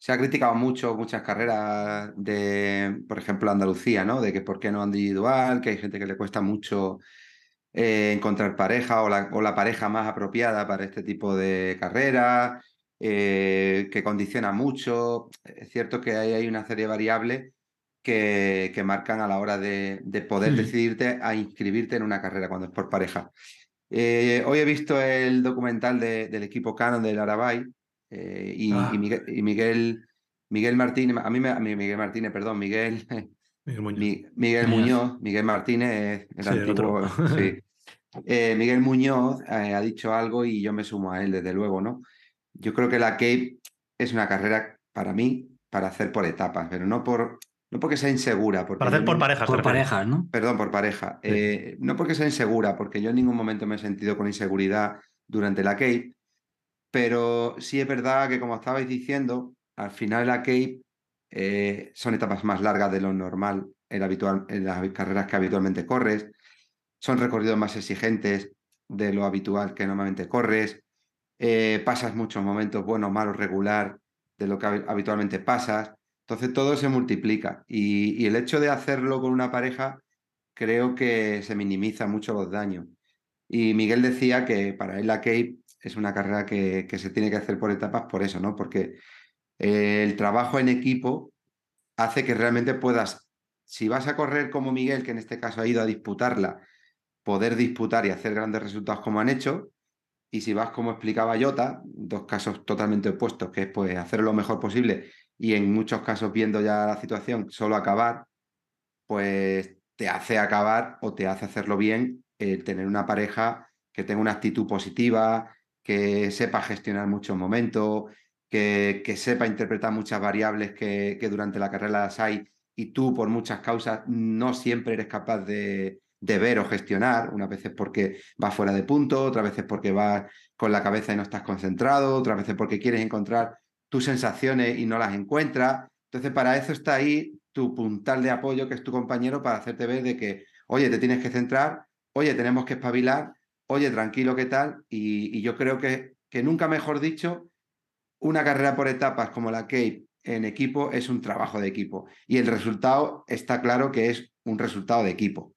se ha criticado mucho muchas carreras de, por ejemplo, Andalucía, ¿no? De que por qué no individual, que hay gente que le cuesta mucho eh, encontrar pareja o la, o la pareja más apropiada para este tipo de carreras, eh, que condiciona mucho. Es cierto que ahí hay una serie de variables que, que marcan a la hora de, de poder Mm. decidirte a inscribirte en una carrera cuando es por pareja. Eh, hoy he visto el documental de- del equipo Canon del Arabay eh, y, Ah. y Miguel, y Miguel, Miguel Martínez, a mí, me, a mí Miguel Martínez, perdón, Miguel, Miguel Muñoz. Mi- Miguel Muñoz. Miguel Martínez, el Sí, el antiguo, otro. sí. Eh, Miguel Muñoz eh, ha dicho algo y yo me sumo a él, desde luego, ¿no? Yo creo que la Cape es una carrera para mí para hacer por etapas, pero no por no porque sea insegura, porque Para yo hacer por parejas. Por parejas, ¿no? Perdón, por pareja. Sí. Eh, no porque sea insegura, porque yo en ningún momento me he sentido con inseguridad durante la Cape, pero sí es verdad que, como estabais diciendo, al final la Cape eh, son etapas más largas de lo normal en, habitual, en las carreras que habitualmente corres, son recorridos más exigentes de lo habitual que normalmente corres, eh, pasas muchos momentos buenos, malos, regular de lo que hab- habitualmente pasas. Entonces todo se multiplica y, y el hecho de hacerlo con una pareja creo que se minimiza mucho los daños. Y Miguel decía que para él la Cape es una carrera que, que se tiene que hacer por etapas por eso, ¿no? Porque eh, el trabajo en equipo hace que realmente puedas, si vas a correr como Miguel, que en este caso ha ido a disputarla, poder disputar y hacer grandes resultados como han hecho. Y si vas como explicaba Jota, dos casos totalmente opuestos, que es pues hacer lo mejor posible y en muchos casos viendo ya la situación, solo acabar, pues te hace acabar o te hace hacerlo bien el tener una pareja que tenga una actitud positiva, que sepa gestionar muchos momentos, que, que sepa interpretar muchas variables que, que durante la carrera las hay y tú por muchas causas no siempre eres capaz de, de ver o gestionar, unas veces porque vas fuera de punto, otras veces porque vas con la cabeza y no estás concentrado, otras veces porque quieres encontrar tus sensaciones y no las encuentras. Entonces, para eso está ahí tu puntal de apoyo, que es tu compañero, para hacerte ver de que, oye, te tienes que centrar, oye, tenemos que espabilar, oye, tranquilo, ¿qué tal? Y, yo creo que, que nunca mejor dicho, una carrera por etapas como la Cape en equipo es un trabajo de equipo. Y el resultado está claro que es un resultado de equipo.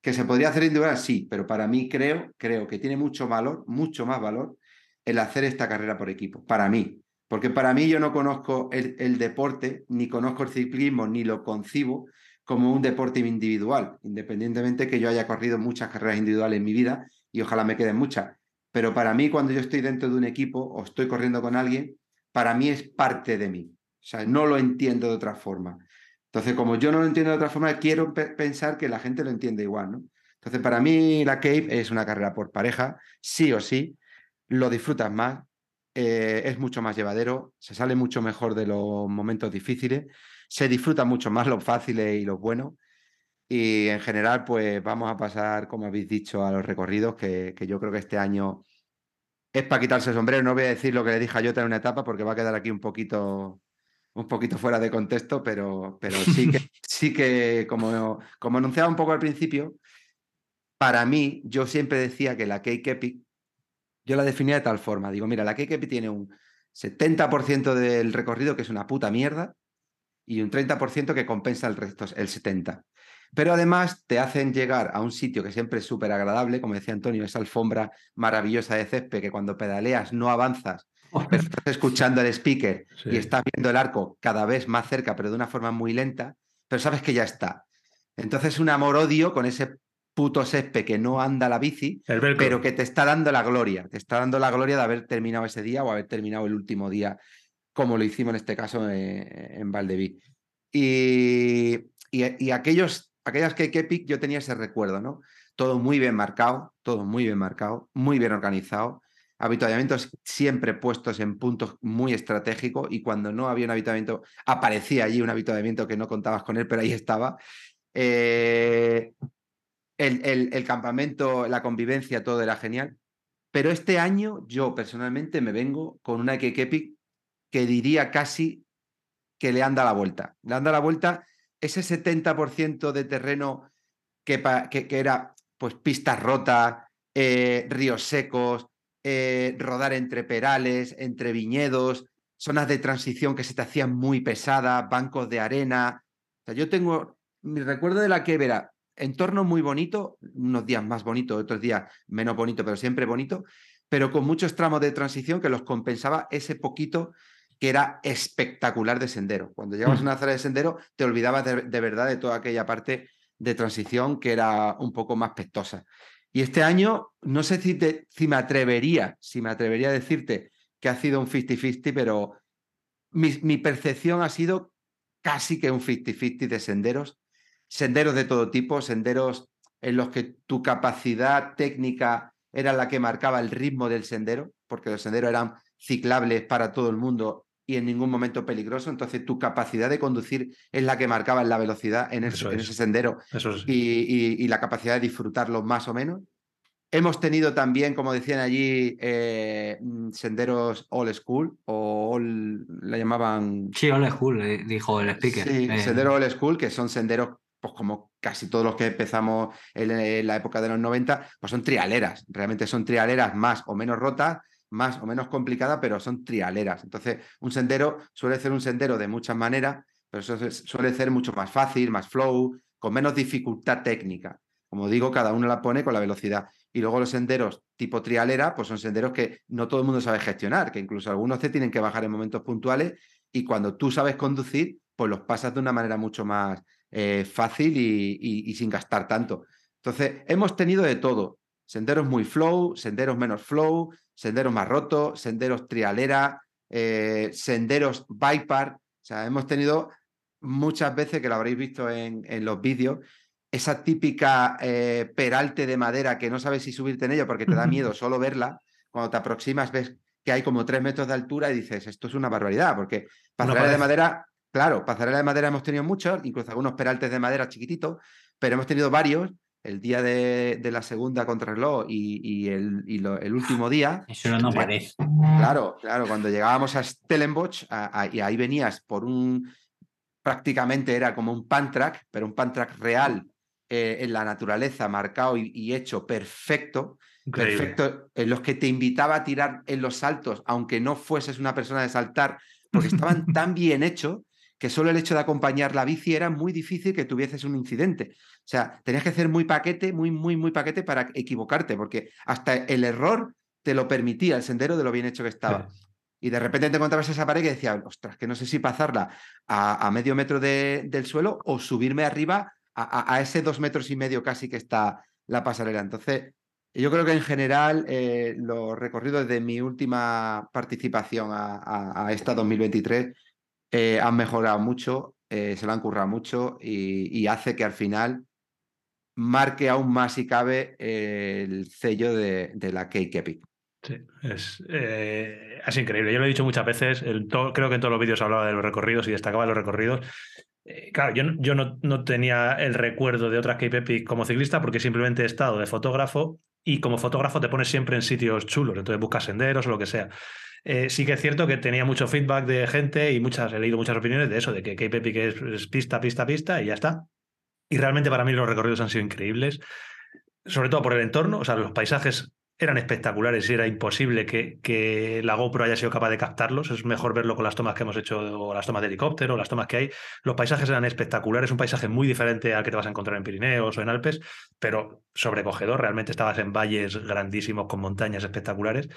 ¿Que se podría hacer individual? Sí, pero para mí creo, creo que tiene mucho valor, mucho más valor el hacer esta carrera por equipo, para mí. Porque para mí yo no conozco el, el deporte, ni conozco el ciclismo, ni lo concibo como un deporte individual, independientemente que yo haya corrido muchas carreras individuales en mi vida y ojalá me queden muchas. Pero para mí, cuando yo estoy dentro de un equipo o estoy corriendo con alguien, para mí es parte de mí. O sea, no lo entiendo de otra forma. Entonces, como yo no lo entiendo de otra forma, quiero pensar que la gente lo entiende igual, ¿no? Entonces, para mí la Cape es una carrera por pareja, sí o sí, lo disfrutas más, eh, es mucho más llevadero, se sale mucho mejor de los momentos difíciles, se disfruta mucho más los fáciles y los buenos. Y en general, pues vamos a pasar, como habéis dicho, a los recorridos, que, que yo creo que este año es para quitarse el sombrero. No voy a decir lo que le dije a Jota en una etapa porque va a quedar aquí un poquito, un poquito fuera de contexto, pero, pero sí que, sí que como, como anunciaba un poco al principio, para mí, yo siempre decía que la Cake Epic yo la definía de tal forma. Digo, mira, la KKP tiene un 70% del recorrido que es una puta mierda y un 30% que compensa el resto, el 70%. Pero además te hacen llegar a un sitio que siempre es súper agradable, como decía Antonio, esa alfombra maravillosa de césped que cuando pedaleas no avanzas, pero estás escuchando el speaker y estás viendo el arco cada vez más cerca, pero de una forma muy lenta, pero sabes que ya está. Entonces un amor-odio con ese puto césped que no anda la bici, pero que te está dando la gloria, te está dando la gloria de haber terminado ese día o haber terminado el último día, como lo hicimos en este caso eh, en Valdeví. Y, y, aquellos, aquellas que Epic yo tenía ese recuerdo, ¿no? Todo muy bien marcado, todo muy bien marcado, muy bien organizado, habituamientos siempre puestos en puntos muy estratégicos y cuando no había un habituamiento, aparecía allí un habituamiento que no contabas con él, pero ahí estaba. Eh, el, campamento, la convivencia, todo era genial. Pero este año yo personalmente me vengo con una Epic que diría casi que le anda la vuelta. Le anda la vuelta ese 70% de terreno que, que, era pues pistas rotas, eh, ríos secos, eh, rodar entre perales, entre viñedos, zonas de transición que se te hacían muy pesadas, bancos de arena. Yo tengo mi recuerdo de la que verá entorno muy bonito, unos días más bonito, otros días menos bonito, pero siempre bonito, pero con muchos tramos de transición que los compensaba ese poquito que era espectacular de sendero. Cuando llegabas a mm. una zona de sendero, te olvidabas de, verdad de toda aquella parte de transición que era un poco más pestosa. Y este año, no sé si, si me atrevería, si me atrevería a decirte que ha sido un 50-50, pero mi, mi percepción ha sido casi que un 50-50 de senderos senderos de todo tipo, senderos en los que tu capacidad técnica era la que marcaba el ritmo del sendero, porque los senderos eran ciclables para todo el mundo y en ningún momento peligroso. Entonces, tu capacidad de conducir es la que marcaba la velocidad en, ese, en ese sendero y, la capacidad de disfrutarlo más o menos. Hemos tenido también, como decían allí, eh, senderos old school o la llamaban. Sí, old school, eh, dijo el speaker. Sí, eh. senderos old school, que son senderos pues como casi todos los que empezamos en la época de los 90, pues son trialeras. Realmente son trialeras más o menos rotas, más o menos complicadas, pero son trialeras. Entonces, un sendero suele ser un sendero de muchas maneras, pero suele ser mucho más fácil, más flow, con menos dificultad técnica. Como digo, cada uno la pone con la velocidad. Y luego los senderos tipo trialera, pues son senderos que no todo el mundo sabe gestionar, que incluso algunos te tienen que bajar en momentos puntuales y cuando tú sabes conducir, pues los pasas de una manera mucho más, eh, fácil y, sin gastar tanto. Entonces, hemos tenido de todo. Senderos muy flow, senderos menos flow, senderos más rotos, senderos trialera, eh, senderos bike park. O sea, hemos tenido muchas veces, que lo habréis visto en, los vídeos, esa típica eh, peralte de madera que no sabes si subirte en ella porque te da miedo solo verla. Cuando te aproximas ves que hay como tres metros de altura y dices, esto es una barbaridad, porque para de madera Claro, pasarela de madera hemos tenido muchos, incluso algunos peraltes de madera chiquititos, pero hemos tenido varios el día de, la segunda contrarreloj y, y, el, y el, último día. Eso no parece. Claro, claro, cuando llegábamos a Stellenbosch y ahí venías por un, prácticamente era como un pan track, pero un pan track real eh, en la naturaleza, marcado y, hecho perfecto, perfecto, en los que te invitaba a tirar en los saltos, aunque no fueses una persona de saltar, porque estaban tan bien hechos que solo el hecho de acompañar la bici era muy difícil que tuvieses un incidente. O sea, tenías que hacer muy paquete, muy, muy, muy paquete para equivocarte, porque hasta el error te lo permitía el sendero de lo bien hecho que estaba. Y de repente te encontrabas esa pared que decía, ostras, que no sé si pasarla a, medio metro del suelo o subirme arriba a, ese dos metros y medio casi que está la pasarela. Entonces, yo creo que en general eh, los recorridos de mi última participación a, esta 2023 eh, han mejorado mucho, eh, se lo han currado mucho y, hace que al final marque aún más si cabe el sello de, la Cake Epic. Sí, es, es, increíble. Yo lo he dicho muchas veces, creo que en todos los vídeos hablaba de los recorridos y destacaba los recorridos. Eh, claro, yo, yo no, no, tenía el recuerdo de otras Cape Epic como ciclista porque simplemente he estado de fotógrafo y como fotógrafo te pones siempre en sitios chulos, entonces buscas senderos o lo que sea. Eh, sí que es cierto que tenía mucho feedback de gente y muchas, he leído muchas opiniones de eso, de que Cape Epic es, pista, pista, pista y ya está. Y realmente para mí los recorridos han sido increíbles, sobre todo por el entorno, o sea, los paisajes eran espectaculares y era imposible que, que, la GoPro haya sido capaz de captarlos. Es mejor verlo con las tomas que hemos hecho, o las tomas de helicóptero, o las tomas que hay. Los paisajes eran espectaculares, un paisaje muy diferente al que te vas a encontrar en Pirineos o en Alpes, pero sobrecogedor. Realmente estabas en valles grandísimos con montañas espectaculares.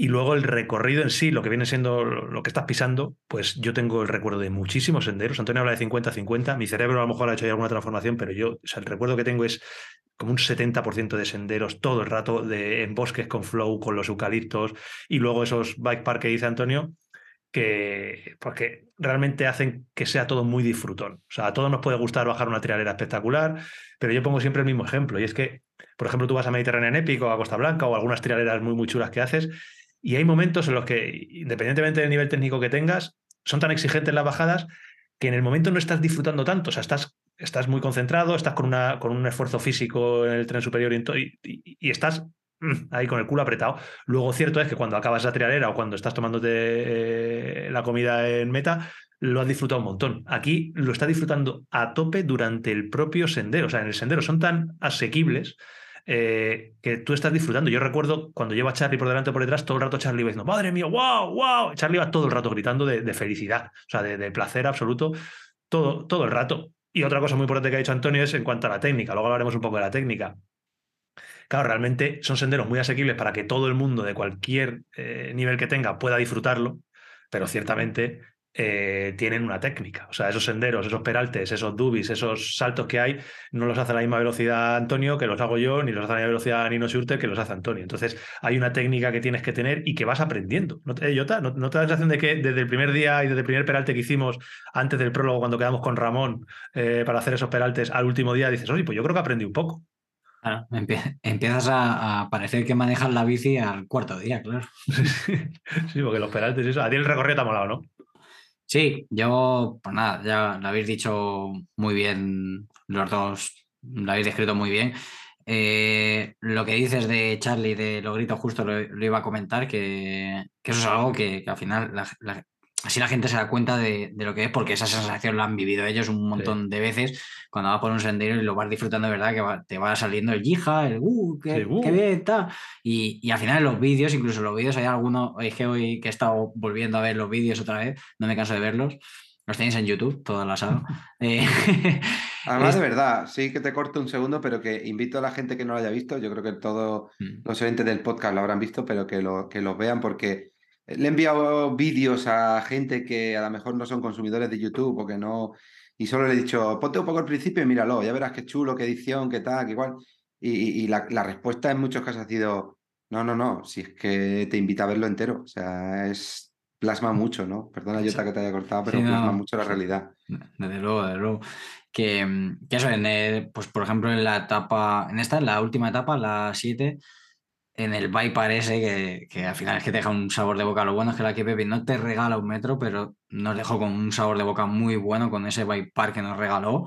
Y luego el recorrido en sí, lo que viene siendo lo que estás pisando, pues yo tengo el recuerdo de muchísimos senderos. Antonio habla de 50-50. Mi cerebro a lo mejor ha hecho ya alguna transformación, pero yo, el recuerdo que tengo es como un 70% de senderos todo el rato de, en bosques con flow, con los eucaliptos y luego esos bike park que dice Antonio, que porque realmente hacen que sea todo muy disfrutón. O sea, a todos nos puede gustar bajar una trialera espectacular, pero yo pongo siempre el mismo ejemplo y es que, por ejemplo, tú vas a Mediterráneo en Épico, a Costa Blanca o algunas trialeras muy, muy chulas que haces y hay momentos en los que, independientemente del nivel técnico que tengas, son tan exigentes las bajadas que en el momento no estás disfrutando tanto, o sea, estás estás muy concentrado, estás con, una, con un esfuerzo físico en el tren superior y, estás mm, ahí con el culo apretado. Luego, cierto es que cuando acabas la trialera o cuando estás tomándote eh, la comida en meta, lo has disfrutado un montón. Aquí lo estás disfrutando a tope durante el propio sendero. O sea, en el sendero son tan asequibles eh, que tú estás disfrutando. Yo recuerdo cuando lleva a Charlie por delante o por detrás, todo el rato Charlie va diciendo, madre mía, wow, wow. Charlie va todo el rato gritando de, felicidad, o sea, de, de, placer absoluto, todo, todo el rato. Y otra cosa muy importante que ha dicho Antonio es en cuanto a la técnica. Luego hablaremos un poco de la técnica. Claro, realmente son senderos muy asequibles para que todo el mundo de cualquier eh, nivel que tenga pueda disfrutarlo, pero ciertamente eh, tienen una técnica. O sea, esos senderos, esos peraltes, esos dubis, esos saltos que hay, no los hace a la misma velocidad Antonio que los hago yo, ni los hace a la misma velocidad Nino Schurter que los hace Antonio. Entonces, hay una técnica que tienes que tener y que vas aprendiendo. ¿No te, Jota, ¿no, te da la sensación de que desde el primer día y desde el primer peralte que hicimos antes del prólogo, cuando quedamos con Ramón eh, para hacer esos peraltes, al último día dices, oye, pues yo creo que aprendí un poco. empiezas a, parecer que manejas la bici al cuarto día, claro. sí, porque los peraltes, eso. A ti el recorrido te ha molado, ¿no? Sí, yo, pues nada, ya lo habéis dicho muy bien, los dos lo habéis descrito muy bien. Eh, lo que dices de Charlie, de los gritos, justo lo, iba a comentar, que, eso es algo que, al final así la gente se da cuenta de, lo que es, porque esa sensación la han vivido ellos un montón de veces cuando vas por un sendero y lo vas disfrutando de verdad, que te va saliendo el yija, el uh, qué, uh. bien, tal. Y, al final en los vídeos, incluso los vídeos, hay algunos, es que hoy que he estado volviendo a ver los vídeos otra vez, no me canso de verlos. Los tenéis en YouTube, toda la sala. Eh, Además, de verdad, sí que te corto un segundo, pero que invito a la gente que no lo haya visto. Yo creo que todos mm. los oyentes del podcast lo habrán visto, pero que lo, que los vean porque le he enviado vídeos a gente que a lo mejor no son consumidores de YouTube o que no. Y solo le he dicho, ponte un poco al principio y míralo, ya verás qué chulo, qué edición, qué tal, qué igual. Y, la, respuesta en muchos casos ha sido, no, no, no, si es que te invita a verlo entero. O sea, es plasma mucho, ¿no? Perdona, Jota, que te haya cortado, pero plasma mucho la realidad. Desde luego, desde luego. Que, que eso, en pues por ejemplo, en la etapa, en esta, en la última etapa, la 7, en el bike parece que, al final es que te deja un sabor de boca. Lo bueno es que la Pepe no te regala un metro, pero nos dejó con un sabor de boca muy bueno con ese bike park que nos regaló.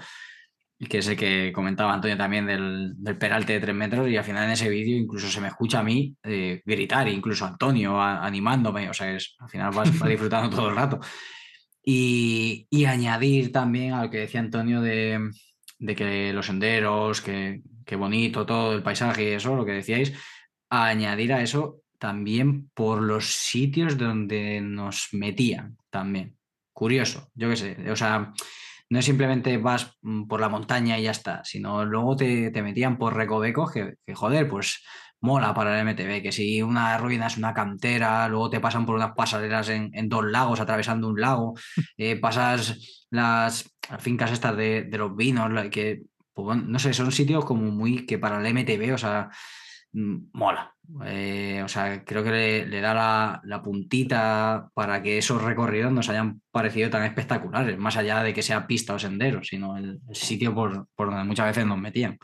Y que el que comentaba Antonio también del, peralte de tres metros. Y al final en ese vídeo incluso se me escucha a mí eh, gritar, incluso Antonio animándome. O sea, es, al final vas, disfrutando todo el rato. Y, añadir también a lo que decía Antonio de, que los senderos, que, que bonito todo el paisaje y eso, lo que decíais añadir a eso también por los sitios donde nos metían también. Curioso, yo qué sé. O sea, no es simplemente vas mm, por la montaña y ya está, sino luego te, metían por recovecos que, joder, pues mola para el MTB, que si una ruina es una cantera, luego te pasan por unas pasarelas en, dos lagos, atravesando un lago, eh, pasas las fincas estas de, los vinos, que, pues, no sé, son sitios como muy que para el MTB, o sea, mola. Eh, o sea, creo que le, da la, puntita para que esos recorridos nos hayan parecido tan espectaculares, más allá de que sea pista o sendero, sino el, sitio por, por donde muchas veces nos metían.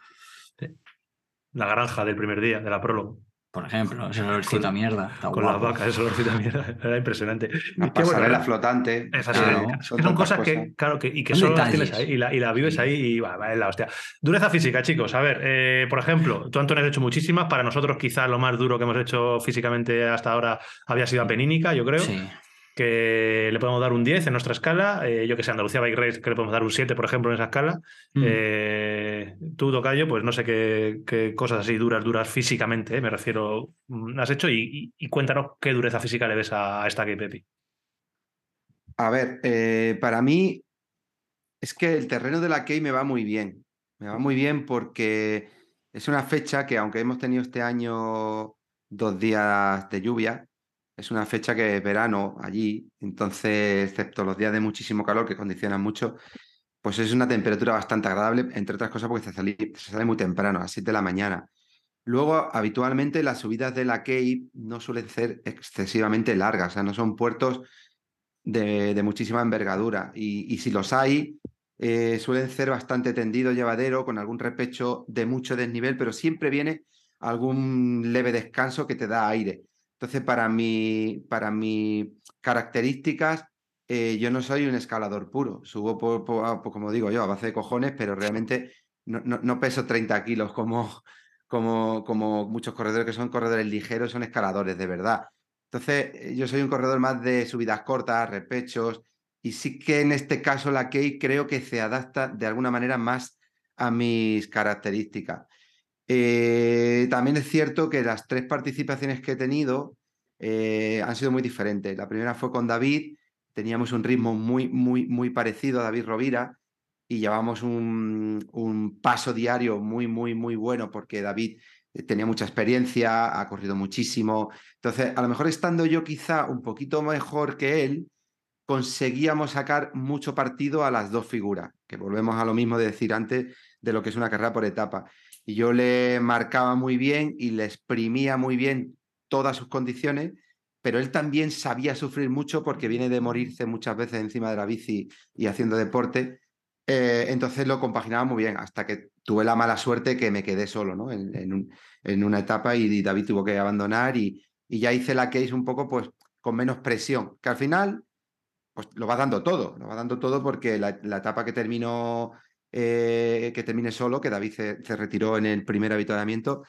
La granja del primer día, de la prólogo. Por ejemplo, ese olorcito a mierda. con las vacas, ese olorcito a mierda. Era impresionante. La pasarela flotante. son, cosas que, claro, que, y que solo las tienes ahí y la, y la vives ahí y va, va, es la hostia. Dureza física, chicos. A ver, eh, por ejemplo, tú, Antonio, has hecho muchísimas. Para nosotros, quizás lo más duro que hemos hecho físicamente hasta ahora había sido a Penínica, yo creo. Sí que le podemos dar un 10 en nuestra escala. Eh, yo que sé, Andalucía Bike Race, que le podemos dar un 7, por ejemplo, en esa escala. Mm. Eh, tú, Tocayo, pues no sé qué, cosas así duras, duras físicamente, eh, me refiero, mm, has hecho y, cuéntanos qué dureza física le ves a, esta que Pepi. A ver, para mí es que el terreno de la Key me va muy bien. Me va muy bien porque es una fecha que, aunque hemos tenido este año dos días de lluvia, es una fecha que es verano allí, entonces, excepto los días de muchísimo calor que condicionan mucho, pues es una temperatura bastante agradable, entre otras cosas porque se sale, muy temprano, a las 7 de la mañana. Luego, habitualmente las subidas de la Cape no suelen ser excesivamente largas, o sea, no son puertos de, muchísima envergadura. Y, si los hay, eh, suelen ser bastante tendido, llevadero, con algún repecho de mucho desnivel, pero siempre viene algún leve descanso que te da aire. Entonces, para, mi, para mis características, eh, yo no soy un escalador puro. Subo, por, como digo yo, a base de cojones, pero realmente no, peso 30 kilos como, como, como muchos corredores que son corredores ligeros, son escaladores de verdad. Entonces, eh, yo soy un corredor más de subidas cortas, repechos, y sí que en este caso la Key creo que se adapta de alguna manera más a mis características. Eh, también es cierto que las tres participaciones que he tenido eh, han sido muy diferentes. La primera fue con David, teníamos un ritmo muy, muy, muy parecido a David Rovira y llevamos un, un paso diario muy, muy, muy bueno porque David eh, tenía mucha experiencia, ha corrido muchísimo. Entonces, a lo mejor estando yo quizá un poquito mejor que él, conseguíamos sacar mucho partido a las dos figuras, que volvemos a lo mismo de decir antes de lo que es una carrera por etapa y yo le marcaba muy bien y le exprimía muy bien todas sus condiciones, pero él también sabía sufrir mucho porque viene de morirse muchas veces encima de la bici y haciendo deporte. Eh, entonces lo compaginaba muy bien, hasta que tuve la mala suerte que me quedé solo ¿no? en, en, una etapa y David tuvo que abandonar y, y, ya hice la case un poco pues con menos presión, que al final pues lo va dando todo, lo va dando todo porque la, la etapa que terminó eh, que termine solo, que David se, retiró en el primer avituallamiento.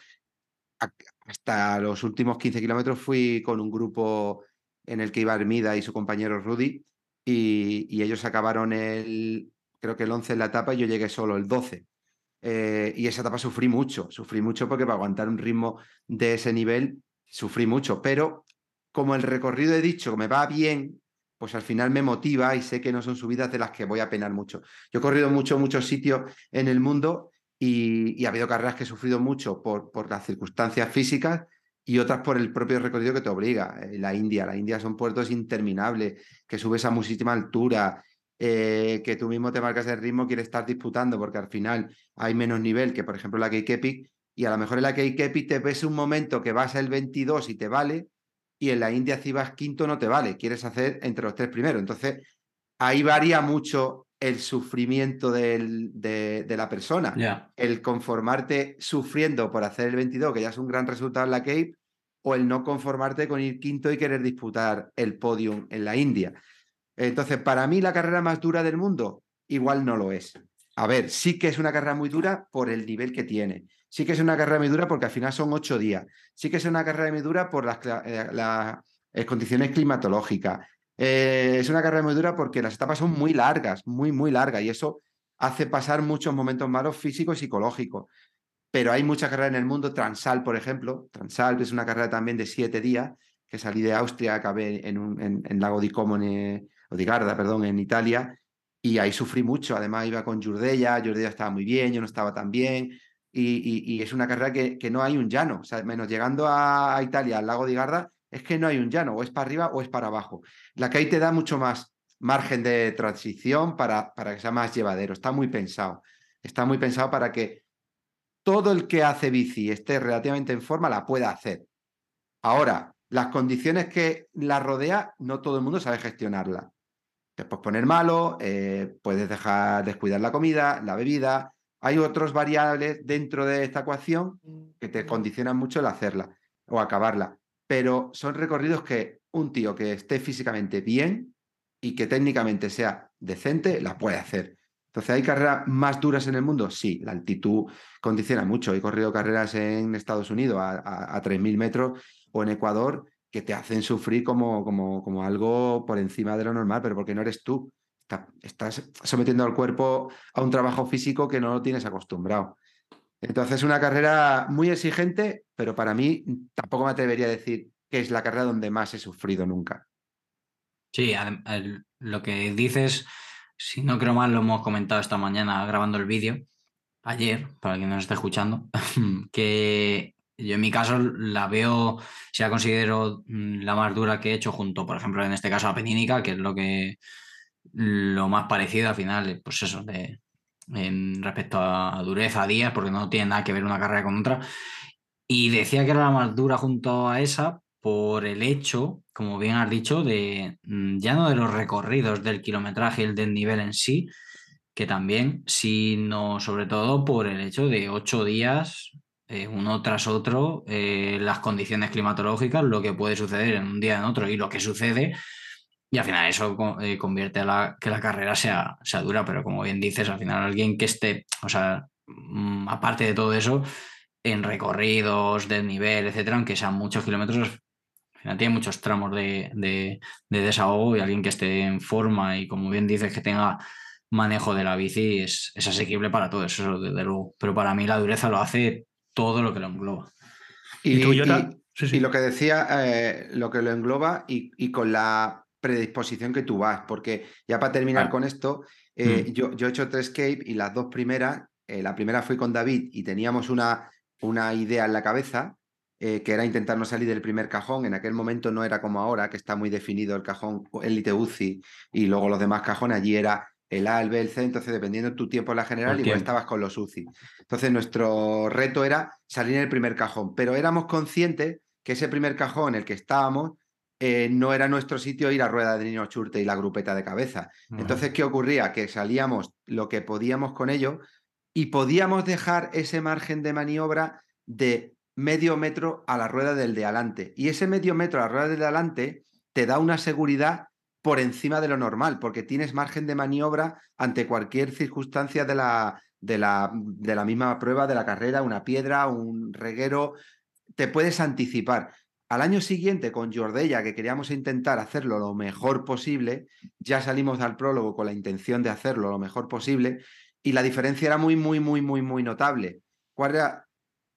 Hasta los últimos 15 kilómetros fui con un grupo en el que iba Armida y su compañero Rudy, y, ellos acabaron el, creo que el 11 en la etapa y yo llegué solo el 12. Eh, y esa etapa sufrí mucho, sufrí mucho porque para aguantar un ritmo de ese nivel sufrí mucho, pero como el recorrido he dicho me va bien, pues al final me motiva y sé que no son subidas de las que voy a penar mucho. Yo he corrido mucho, muchos sitios en el mundo y, ha habido carreras que he sufrido mucho por, las circunstancias físicas y otras por el propio recorrido que te obliga. Eh, la India, la India son puertos interminables, que subes a muchísima altura, eh, que tú mismo te marcas el ritmo, quieres estar disputando porque al final hay menos nivel que, por ejemplo, la Cake Epic, y a lo mejor en la Cake Epic te ves un momento que vas al 22 y te vale, y en la India si vas quinto no te vale, quieres hacer entre los tres primeros. Entonces, ahí varía mucho el sufrimiento del, de, la persona. El conformarte sufriendo por hacer el 22, que ya es un gran resultado en la Cape, o el no conformarte con ir quinto y querer disputar el podium en la India. Entonces, para mí la carrera más dura del mundo, igual no lo es. A ver, sí que es una carrera muy dura por el nivel que tiene. Sí que es una carrera muy dura porque al final son ocho días. Sí que es una carrera muy dura por las, eh, eh, condiciones climatológicas. Eh, es una carrera muy dura porque las etapas son muy largas, muy, muy largas, y eso hace pasar muchos momentos malos físicos y psicológicos. Pero hay muchas carreras en el mundo, Transal, por ejemplo. Transal es una carrera también de siete días, que salí de Austria, acabé en, un, Lago di o di Garda, perdón, en Italia, y ahí sufrí mucho. Además, iba con Jurdella, Jurdella estaba muy bien, yo no estaba tan bien, y, es una carrera que, no hay un llano. O sea, menos llegando a Italia, al lago de Garda, es que no hay un llano, o es para arriba o es para abajo. La que ahí te da mucho más margen de transición para, para que sea más llevadero. Está muy pensado. Está muy pensado para que todo el que hace bici esté relativamente en forma la pueda hacer. Ahora, las condiciones que la rodea, no todo el mundo sabe gestionarla. Te puedes poner malo, eh, puedes dejar descuidar la comida, la bebida. Hay otras variables dentro de esta ecuación que te condicionan mucho el hacerla o acabarla. Pero son recorridos que un tío que esté físicamente bien y que técnicamente sea decente, la puede hacer. Entonces, ¿hay carreras más duras en el mundo? Sí, la altitud condiciona mucho. He corrido carreras en Estados Unidos a, a, 3.000 metros o en Ecuador que te hacen sufrir como, como, como, algo por encima de lo normal, pero porque no eres tú. Estás sometiendo al cuerpo a un trabajo físico que no lo tienes acostumbrado. Entonces, es una carrera muy exigente, pero para mí tampoco me atrevería a decir que es la carrera donde más he sufrido nunca. Sí, lo que dices, si no creo mal, lo hemos comentado esta mañana grabando el vídeo, ayer, para quien nos esté escuchando, que yo en mi caso la veo, si la considero mm, la más dura que he hecho junto, por ejemplo, en este caso a Penínica, que es lo que lo más parecido al final, pues eso, de, en respecto a dureza, a días, porque no tiene nada que ver una carrera con otra. Y decía que era la más dura junto a esa por el hecho, como bien has dicho, de mm, ya no de los recorridos del kilometraje y el del nivel en sí, que también, sino sobre todo por el hecho de ocho días, eh, uno tras otro, eh, las condiciones climatológicas, lo que puede suceder en un día en otro y lo que sucede, y al final eso eh, convierte a la, que la carrera sea, sea dura, pero como bien dices, al final alguien que esté, o sea, mm, aparte de todo eso, en recorridos, del nivel, etcétera, aunque sean muchos kilómetros, tiene muchos tramos de, desahogo y alguien que esté en forma y como bien dices que tenga manejo de la bici es, asequible para todo eso, desde luego. Pero para mí la dureza lo hace todo lo que lo engloba. Y, lo que decía, eh, lo que lo engloba y, con la predisposición que tú vas, porque ya para terminar con esto, eh, mm. yo, yo, he hecho tres Cape y las dos primeras, eh, la primera fui con David y teníamos una, una idea en la cabeza eh, que era intentar no salir del primer cajón. En aquel momento no era como ahora, que está muy definido el cajón Elite UCI y luego los demás cajones. Allí era el A, el B, el C, entonces dependiendo de tu tiempo en la general, igual estabas con los UCI. Entonces nuestro reto era salir en el primer cajón, pero éramos conscientes que ese primer cajón en el que estábamos eh, no era nuestro sitio ir a rueda de niño churte y la grupeta de cabeza. Entonces, ¿qué ocurría? Que salíamos lo que podíamos con ello y podíamos dejar ese margen de maniobra de medio metro a la rueda del de adelante. Y ese medio metro a la rueda del de adelante te da una seguridad por encima de lo normal, porque tienes margen de maniobra ante cualquier circunstancia de la, de la, de la misma prueba de la carrera, una piedra, un reguero, te puedes anticipar. Al año siguiente, con Jordella, que queríamos intentar hacerlo lo mejor posible, ya salimos al prólogo con la intención de hacerlo lo mejor posible, y la diferencia era muy, muy, muy, muy, muy notable. ¿Cuál era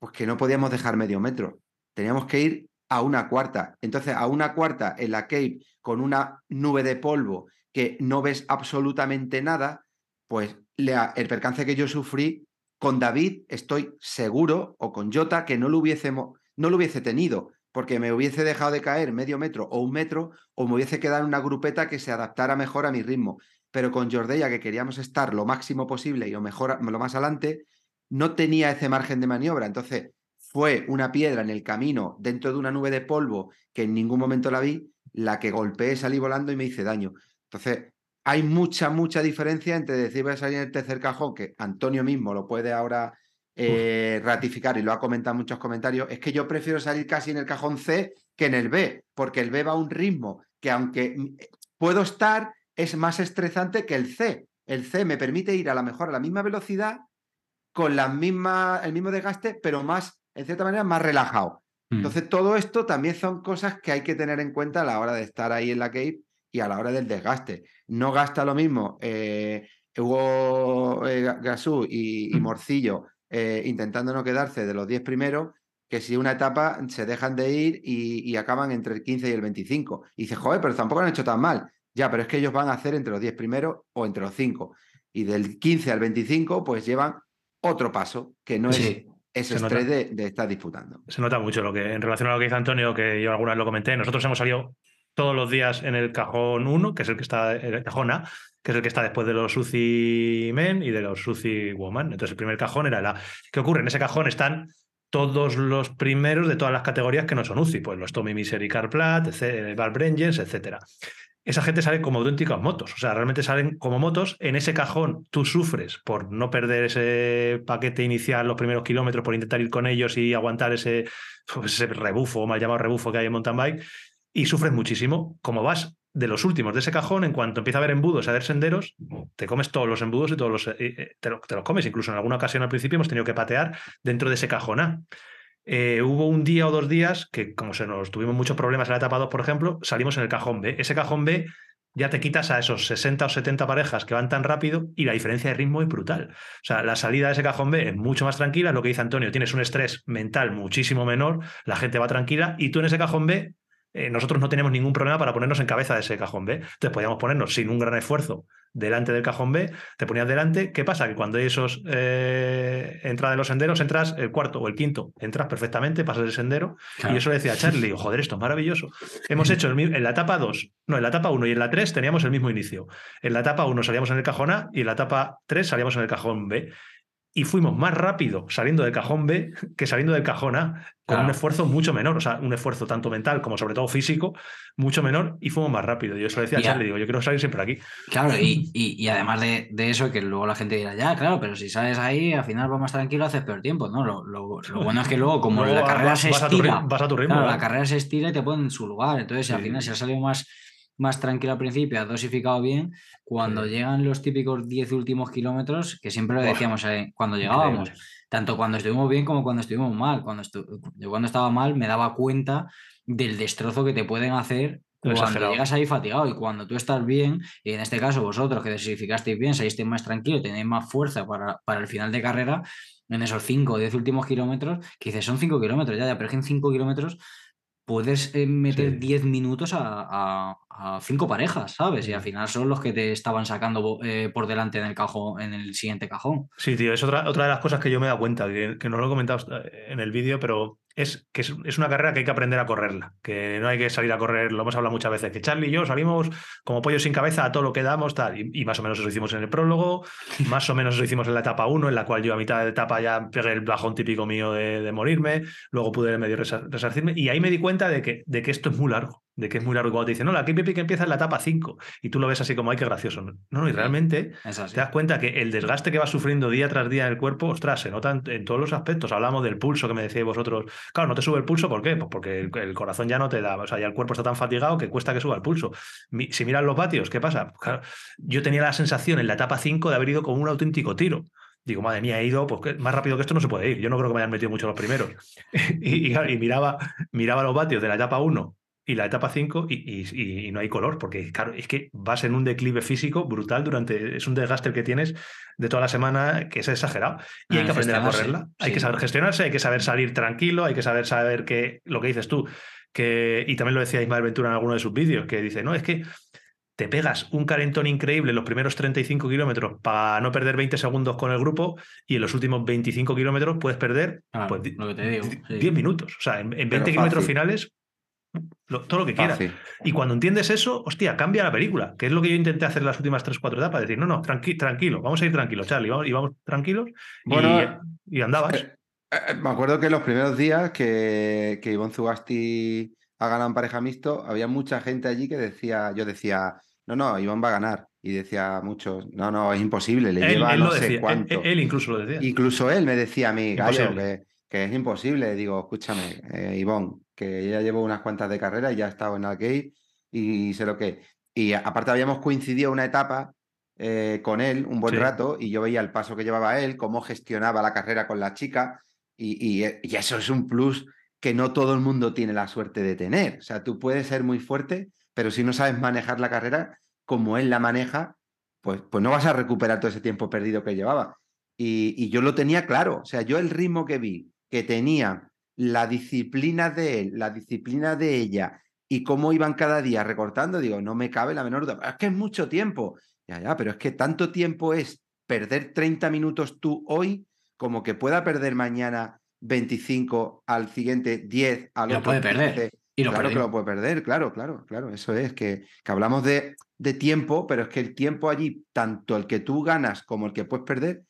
pues que no podíamos dejar medio metro. Teníamos que ir a una cuarta. Entonces, a una cuarta en la Cape con una nube de polvo que no ves absolutamente nada, pues el percance que yo sufrí con David, estoy seguro, o con Jota, que no lo, hubiésemos, no lo hubiese tenido, porque me hubiese dejado de caer medio metro o un metro, o me hubiese quedado en una grupeta que se adaptara mejor a mi ritmo. Pero con Jordella, que queríamos estar lo máximo posible y lo, mejor, lo más adelante, no tenía ese margen de maniobra. Entonces, fue una piedra en el camino dentro de una nube de polvo que en ningún momento la vi, la que golpeé, salí volando y me hice daño. Entonces, hay mucha, mucha diferencia entre decir voy a salir en el tercer cajón, que Antonio mismo lo puede ahora eh, ratificar y lo ha comentado en muchos comentarios, es que yo prefiero salir casi en el cajón C que en el B, porque el B va a un ritmo que aunque mm, puedo estar, es más estresante que el C. El C me permite ir a la mejor a la misma velocidad con la misma, el mismo desgaste, pero más, en cierta manera, más relajado. Mm. Entonces, todo esto también son cosas que hay que tener en cuenta a la hora de estar ahí en la Cape y a la hora del desgaste. No gasta lo mismo eh, Hugo eh, Gasú y, mm. Morcillo eh, intentando no quedarse de los 10 primeros que si una etapa se dejan de ir y, acaban entre el 15 y el 25. Y dice, joder, pero tampoco han hecho tan mal. Ya, pero es que ellos van a hacer entre los 10 primeros o entre los 5. Y del 15 al 25, pues llevan otro paso, que no es ese Se estrés nota. de, de estar disputando. Se nota mucho lo que, en relación a lo que dice Antonio, que yo alguna vez lo comenté, nosotros hemos salido todos los días en el cajón 1, que es el que está, el cajón A, que es el que está después de los UCI Men y de los UCI Woman. Entonces el primer cajón era el A. ¿Qué ocurre? En ese cajón están todos los primeros de todas las categorías que no son UCI, pues los Tommy Misery Carplat, Val Brengens, etcétera. Esa gente sale como auténticas motos, o sea, realmente salen como motos. En ese cajón tú sufres por no perder ese paquete inicial los primeros kilómetros, por intentar ir con ellos y aguantar ese, pues, ese rebufo, mal llamado rebufo que hay en mountain bike, y sufres muchísimo. Como vas de los últimos de ese cajón, en cuanto empieza a haber embudos, a haber senderos, te comes todos los embudos y todos los. eh, eh, te, lo- te los comes. Incluso en alguna ocasión al principio hemos tenido que patear dentro de ese cajón A. Eh, hubo un día o dos días que, como se nos tuvimos muchos problemas en la etapa 2, por ejemplo, salimos en el cajón B. Ese cajón B ya te quitas a esos 60 o 70 parejas que van tan rápido y la diferencia de ritmo es brutal. O sea, la salida de ese cajón B es mucho más tranquila, lo que dice Antonio, tienes un estrés mental muchísimo menor, la gente va tranquila y tú en ese cajón B, eh, nosotros no teníamos ningún problema para ponernos en cabeza de ese cajón B. Entonces podíamos ponernos sin un gran esfuerzo delante del cajón B, te ponías delante. ¿Qué pasa? Que cuando hay esos eh, entrada de los senderos, entras el cuarto o el quinto, entras perfectamente, pasas el sendero. Claro. Y eso le decía a Charlie, digo, joder, esto es maravilloso. Hemos hecho el, en la etapa 2, no, en la etapa 1 y en la 3 teníamos el mismo inicio. En la etapa 1 salíamos en el cajón A y en la etapa 3 salíamos en el cajón B. Y fuimos más rápido saliendo del cajón B que saliendo del cajón A, con un esfuerzo mucho menor, o sea, un esfuerzo tanto mental como sobre todo físico, mucho menor, y fuimos más rápido. Yo eso le decía a. Charlie, digo, yo quiero salir siempre aquí. Claro, y, y- y además de, de eso, que luego la gente dirá, ya, claro, pero si sales ahí, al final vas más tranquilo, haces peor tiempo. No, lo, lo- lo bueno es que luego, como Luego la vas- carrera se vas a tu estira, vas a tu ritmo, claro, la carrera se estira y te ponen en su lugar. Entonces, si al Sí. final, si has salido más, más tranquilo al principio, has dosificado bien, cuando Sí. llegan los típicos 10 últimos kilómetros, que siempre lo decíamos eh, cuando llegábamos, Increíble. tanto cuando estuvimos bien como cuando estuvimos mal. Cuando estu- yo cuando estaba mal me daba cuenta del destrozo que te pueden hacer cuando exagerado. llegas ahí fatigado y cuando tú estás bien, y en este caso vosotros que dosificasteis bien, salisteis más tranquilo, tenéis más fuerza para, para el final de carrera, en esos 5 o 10 últimos kilómetros, que dices, son 5 kilómetros ya, ya, pero es que en 5 kilómetros puedes eh, meter Sí. 10 minutos a, a, a cinco parejas, ¿sabes? Y al final son los que te estaban sacando eh, por delante en el cajón, en el siguiente cajón. Sí, tío, es otra, otra de las cosas que yo me he dado cuenta, que, que no lo he comentado eh, en el vídeo, pero es que es, una carrera que hay que aprender a correrla, que no hay que salir a correr, lo hemos hablado muchas veces, que Charlie y yo salimos como pollos sin cabeza a todo lo que damos, tal, y, y más o menos eso hicimos en el prólogo, más o menos eso hicimos en la etapa 1, en la cual yo a mitad de etapa ya pegué el bajón típico mío de, de morirme, luego pude medio resa- resarcirme, y ahí me di cuenta de que, de que esto es muy largo, de que es muy largo, cuando te dicen, no, la que empieza en la etapa 5, y tú lo ves así como, ay, qué gracioso, no, no, y realmente te das cuenta que el desgaste que vas sufriendo día tras día en el cuerpo, ostras, se nota en, en todos los aspectos. Hablamos del pulso que me decíais vosotros. Claro, no te sube el pulso, ¿por qué? Pues porque el, el corazón ya no te da, o sea, ya el cuerpo está tan fatigado que cuesta que suba el pulso. Mi- si miras los vatios, ¿qué pasa? Pues claro, yo tenía la sensación en la etapa 5 de haber ido con un auténtico tiro. Digo, madre mía, he ido, pues más rápido que esto no se puede ir. Yo no creo que me hayan metido mucho los primeros. y, y- y miraba, miraba los vatios de la etapa 1 y la etapa 5 y, y- y no hay color, porque claro, es que vas en un declive físico brutal durante, es un desgaste que tienes de toda la semana que es exagerado. Y hay Ah, que aprender a correrla, hay que saber gestionarse, hay que saber salir tranquilo, hay que saber saber que lo que dices tú, que, y también lo decía Ismael Ventura en alguno de sus vídeos, que dice, no, es que te pegas un calentón increíble en los primeros 35 kilómetros para no perder 20 segundos con el grupo y en los últimos 25 kilómetros puedes perder pues, lo que te digo, di- sí. 10 minutos. O sea, en, en 20 Pero kilómetros finales, lo- todo lo que quieras. Fácil. Y cuando entiendes eso, hostia, cambia la película, que es lo que yo intenté hacer en las últimas 3-4 etapas, decir, no, no, tranqui- tranquilo, vamos a ir tranquilos, Charlie, vamos, y vamos tranquilos Bueno, y, andabas. Eh, eh, me acuerdo que los primeros días que, que Ivonne Zugasti ha ganado en pareja mixto, había mucha gente allí que decía, yo decía, no, no, Ivonne va a ganar. Y decía muchos, no, no, es imposible, le él, lleva él no sé decía, cuánto. él, incluso lo decía. Incluso él me decía a mí, Gallo, que, que es imposible. Digo, escúchame, eh, Ivonne, que ya llevo unas cuantas de carrera y ya he estado en Algate y sé lo que. Y aparte habíamos coincidido una etapa eh, con él un buen Sí. rato y yo veía el paso que llevaba él, cómo gestionaba la carrera con la chica y, y, eh, y eso es un plus que no todo el mundo tiene la suerte de tener. O sea, tú puedes ser muy fuerte, pero si no sabes manejar la carrera como él la maneja, pues, pues no vas a recuperar todo ese tiempo perdido que llevaba. Y, y yo lo tenía claro. O sea, yo el ritmo que vi, que tenía la disciplina de él, la disciplina de ella y cómo iban cada día recortando, digo, no me cabe la menor duda. Es que es mucho tiempo. Ya, ya, pero es que tanto tiempo es perder 30 minutos tú hoy como que pueda perder mañana 25, al siguiente 10, al Lo otro puede perder. 15. Y lo claro que perdió. lo puede perder, claro, claro, claro. Eso es, que, que hablamos de, de tiempo, pero es que el tiempo allí, tanto el que tú ganas como el que puedes perder,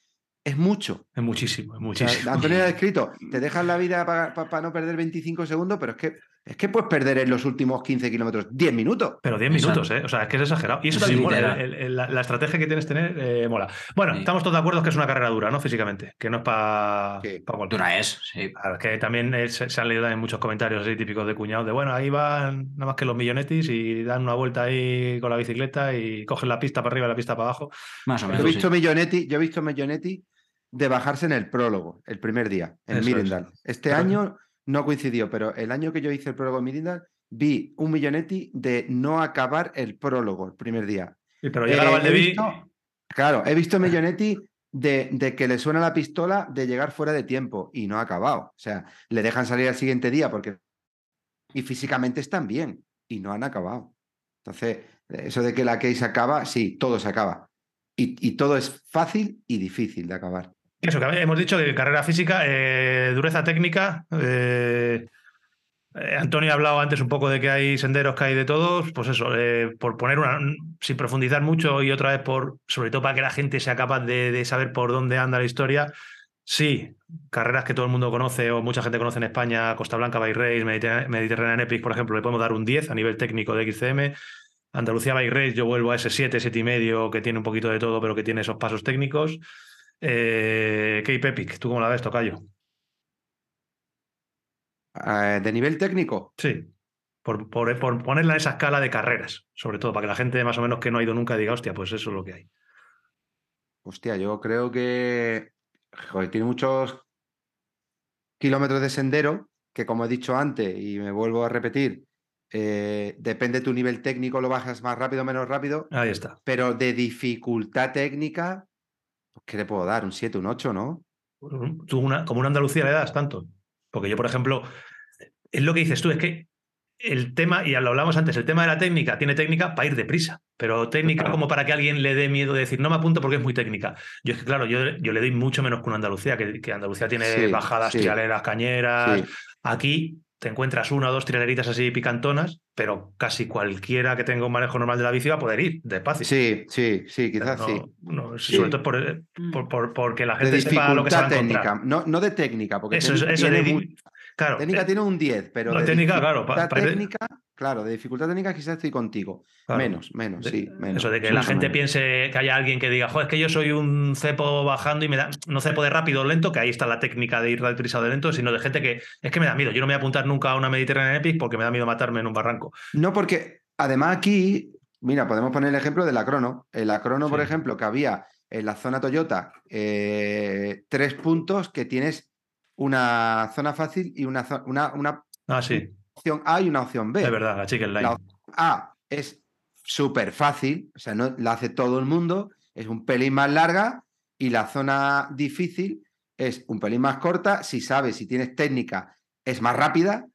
es mucho. Es muchísimo, es O sea, muchísimo. Antonio ha escrito, te dejas la vida para no perder 25 segundos, pero es que, es que puedes perder en los últimos 15 kilómetros 10 minutos. Pero 10 Exacto. minutos, ¿eh? O sea, es que es exagerado. Y eso Sí, también mola. literal. el- el- la, la estrategia que tienes que tener eh, mola. Bueno, Sí. estamos todos de acuerdo que es una carrera dura, ¿no? Físicamente. Que no es para Sí. cualquiera. Dura es, sí. Claro, que también eh, se, han leído en muchos comentarios así típicos de cuñados de bueno, ahí van nada más que los millonetis y dan una vuelta ahí con la bicicleta y cogen la pista para arriba y la pista para abajo. Más o Yo he menos. visto sí. Millonetti, yo he visto Millonetti de bajarse en el prólogo, el primer día, en Eso es. Este Pero- año no coincidió, pero el año que yo hice el prólogo Mirindal, vi un Millonetti de no acabar el prólogo el primer día. Pero llegar a Eh, Valdeví, visto- claro, he visto Millonetti de, de que le suena la pistola de llegar fuera de tiempo y no ha acabado. O sea, le dejan salir al siguiente día porque. Y físicamente están bien y no han acabado. Entonces, eso de que la case acaba, sí, todo se acaba. Y, y todo es fácil y difícil de acabar. Eso que hemos dicho que carrera física, eh, dureza técnica. eh, eh, Antonio ha hablado antes un poco de que hay senderos que hay de todos, pues eso, por poner una, sin profundizar mucho y otra vez por, sobre todo para que la gente sea capaz de, saber por dónde anda la historia. Sí, carreras que todo el mundo conoce o mucha gente conoce en España, Costa Blanca, Race, Mediterránea, Mediterranean Epic, por ejemplo, le podemos dar un 10 a nivel técnico de XCM. Andalucía Race, yo vuelvo a ese 7, 7 y medio, que tiene un poquito de todo, pero que tiene esos pasos técnicos. Eh, Cape Epic, ¿tú cómo la ves, Tocayo? Eh, de nivel técnico, Sí, por, por, por ponerla en esa escala de carreras, sobre todo, para que la gente más o menos que no ha ido nunca diga, hostia, pues eso es lo que hay. hostia, yo creo que joder, tiene muchos kilómetros de sendero que, como he dicho antes, y me vuelvo a repetir, eh, depende de tu nivel técnico, lo bajas más rápido o menos rápido. Ahí está. Pero de dificultad técnica, pues, ¿qué le puedo dar? ¿Un 7, un 8, no? Tú una, como una Andalucía le das tanto. Porque yo, por ejemplo, es lo que dices tú, es que el tema, y ya lo hablamos antes, el tema de la técnica, tiene técnica para ir deprisa, pero técnica como para que alguien le dé miedo de decir, no me apunto porque es muy técnica. Yo es que, claro, yo, yo le doy mucho menos que una Andalucía, que, que Andalucía tiene Sí, bajadas, sí. trialeras, cañeras. Sí. Aquí te encuentras una o dos trialeritas así picantonas, pero casi cualquiera que tenga un manejo normal de la bici va a poder ir despacio. Sí, sí, sí, Pero quizás no- sí. no, Sí. Sobre todo por, por- por- porque la De gente sepa lo que se va a técnica, no, no de técnica, porque Eso, es- técnica eso de tiene di- mu- Claro, técnica eh, tiene un 10, pero la técnica, claro, pa- técnica, claro, de dificultad técnica quizás estoy contigo. claro. Menos, menos, sí, menos. Eso de que la gente menos. piense que haya alguien que diga, joder, es que yo soy un cepo bajando y me da, no cepo de rápido o lento, que ahí está la técnica de ir deprisa de lento, sino de gente que es que me da miedo. Yo no me voy a apuntar nunca a una Mediterranean Epic porque me da miedo matarme en un barranco. No, porque además aquí, mira, podemos poner el ejemplo de la crono. En la crono, por ejemplo, que había en la zona Toyota eh, tres puntos que tienes una zona fácil y una, una, una Ah, sí, opción A y una opción B. es verdad, la chicken line. La A es súper fácil, o sea, no la hace todo el mundo, es un pelín más larga y la zona difícil es un pelín más corta, si sabes, si tienes técnica, es más rápida,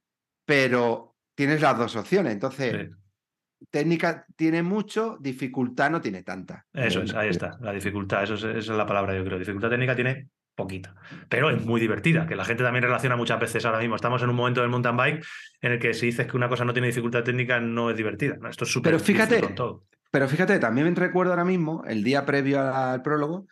pero tienes las dos opciones. Entonces, Sí. técnica tiene mucho, dificultad no tiene tanta. Eso es, ahí está, la dificultad, eso es, esa es la palabra, yo creo. Dificultad técnica tiene poquita, pero es muy divertida, que la gente también relaciona muchas veces ahora mismo. Estamos en un momento del mountain bike en el que si dices que una cosa no tiene dificultad técnica, no es divertida. Esto es súper Pero fíjate, con todo. Pero fíjate, también me recuerdo ahora mismo, el día previo al prólogo,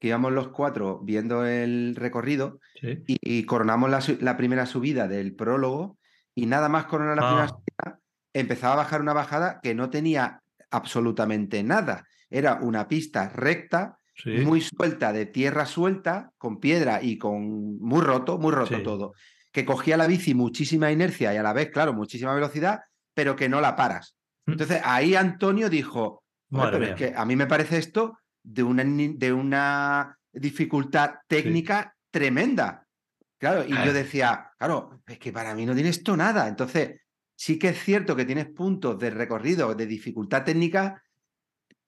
que íbamos los cuatro viendo el recorrido Sí. y, y coronamos la, primera subida del prólogo y nada más coronar la primera Ah. subida, empezaba a bajar una bajada que no tenía absolutamente nada. Era una pista recta, Sí. muy suelta, de tierra suelta, con piedra y con muy roto, muy roto Sí. todo. Que cogía la bici muchísima inercia y a la vez, claro, muchísima velocidad, pero que no la paras. Mm. Entonces ahí Antonio dijo, "Joder, Madre pero mía. es que a mí me parece esto de una, de una dificultad técnica tremenda. Claro, y yo decía, claro, es que para mí no tiene esto nada. Entonces, sí que es cierto que tienes puntos de recorrido de dificultad técnica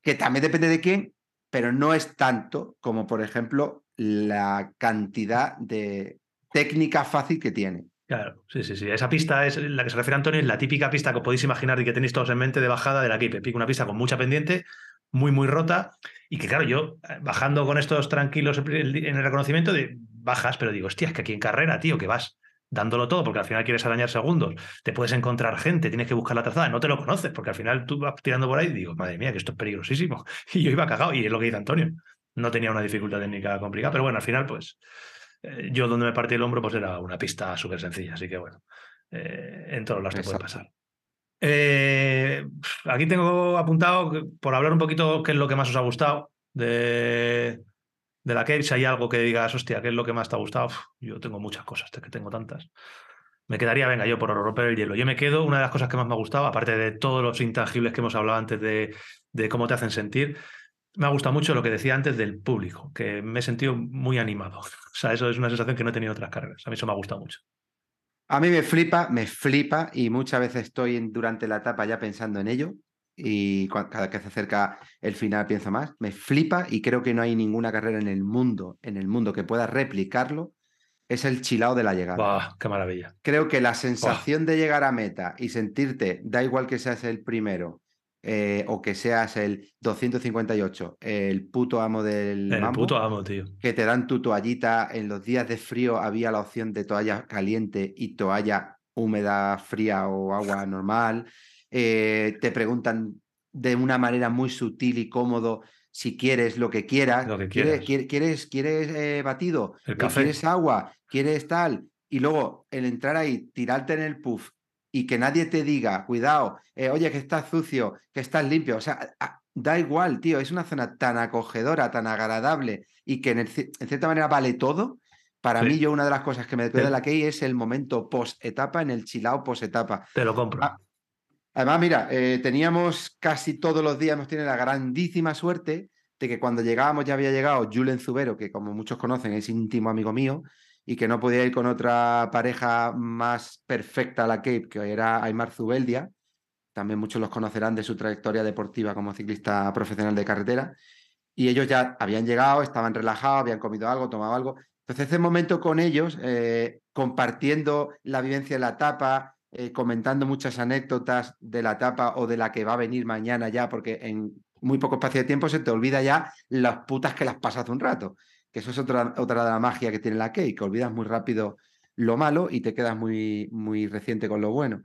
que también depende de quién, pero no es tanto como, por ejemplo, la cantidad de técnica fácil que tiene. Claro, sí, sí, sí. Esa pista es la que se refiere Antonio, es la típica pista que podéis imaginar y que tenéis todos en mente de bajada de la Cape Epic. Una pista con mucha pendiente, muy, muy rota. Y que claro, yo eh, bajando con estos tranquilos en el reconocimiento, de, bajas, pero digo, hostia, es que aquí en carrera, tío, que vas dándolo todo, porque al final quieres arañar segundos, te puedes encontrar gente, tienes que buscar la trazada, no te lo conoces, porque al final tú vas tirando por ahí y digo, madre mía, que esto es peligrosísimo. Y yo iba cagado, y es lo que dice Antonio. No tenía una dificultad técnica complicada, pero bueno, al final, pues, eh, yo donde me partí el hombro, pues era una pista súper sencilla, así que bueno, eh, en todos lados te puede pasar. Eh, aquí tengo apuntado, por hablar un poquito, qué es lo que más os ha gustado de, de la. Si hay algo que digas, hostia, ¿qué es lo que más te ha gustado? yo tengo muchas cosas, que tengo tantas. Me quedaría, venga, yo por romper el hielo. Yo me quedo, una de las cosas que más me ha gustado, aparte de todos los intangibles que hemos hablado antes de, de cómo te hacen sentir, me ha gustado mucho lo que decía antes del público, que me he sentido muy animado. O sea, eso es una sensación que no he tenido en otras carreras. A mí eso me ha gustado mucho. A mí me flipa, me flipa y muchas veces estoy durante la etapa ya pensando en ello y cada vez que se acerca el final pienso más. Me flipa y creo que no hay ninguna carrera en el mundo, en el mundo que pueda replicarlo. Es el chilao de la llegada. ¡Qué maravilla! Creo que la sensación de llegar a meta y sentirte, da igual que seas el primero, eh, o que seas el 258, el puto amo del el puto amo, tío. Que te dan tu toallita. En los días de frío había la opción de toalla caliente y toalla húmeda, fría o agua normal. Eh, te preguntan de una manera muy sutil y cómodo si quieres lo que quieras. Lo que quieres. ¿Quieres, quieres, eh, batido? ¿Quieres agua? ¿Quieres tal? Y luego el entrar ahí, tirarte en el puff y que nadie te diga, cuidado, eh, oye, que estás sucio, que estás limpio. O sea, da igual, tío, es una zona tan acogedora, tan agradable y que en, cierta manera vale todo. Para mí, yo una de las cosas que me queda de la Key es el momento post-etapa en el chilao post-etapa. Te lo compro. Ah, además, mira, eh, teníamos casi todos los días, hemos tenido la grandísima suerte de que cuando llegábamos ya había llegado Julen Zubero, que como muchos conocen es íntimo amigo mío, y que no podía ir con otra pareja más perfecta a la Cape, que era Aymar Zubeldia. También muchos los conocerán de su trayectoria deportiva como ciclista profesional de carretera. Y ellos ya habían llegado, estaban relajados, habían comido algo, tomado algo. Entonces, ese momento con ellos, eh, compartiendo la vivencia de la etapa, eh, comentando muchas anécdotas de la etapa o de la que va a venir mañana ya, porque en muy poco espacio de tiempo se te olvida ya las putas que las pasas un rato que eso es otra, otra de la magia que tiene la Key, que olvidas muy rápido lo malo y te quedas muy, muy reciente con lo bueno.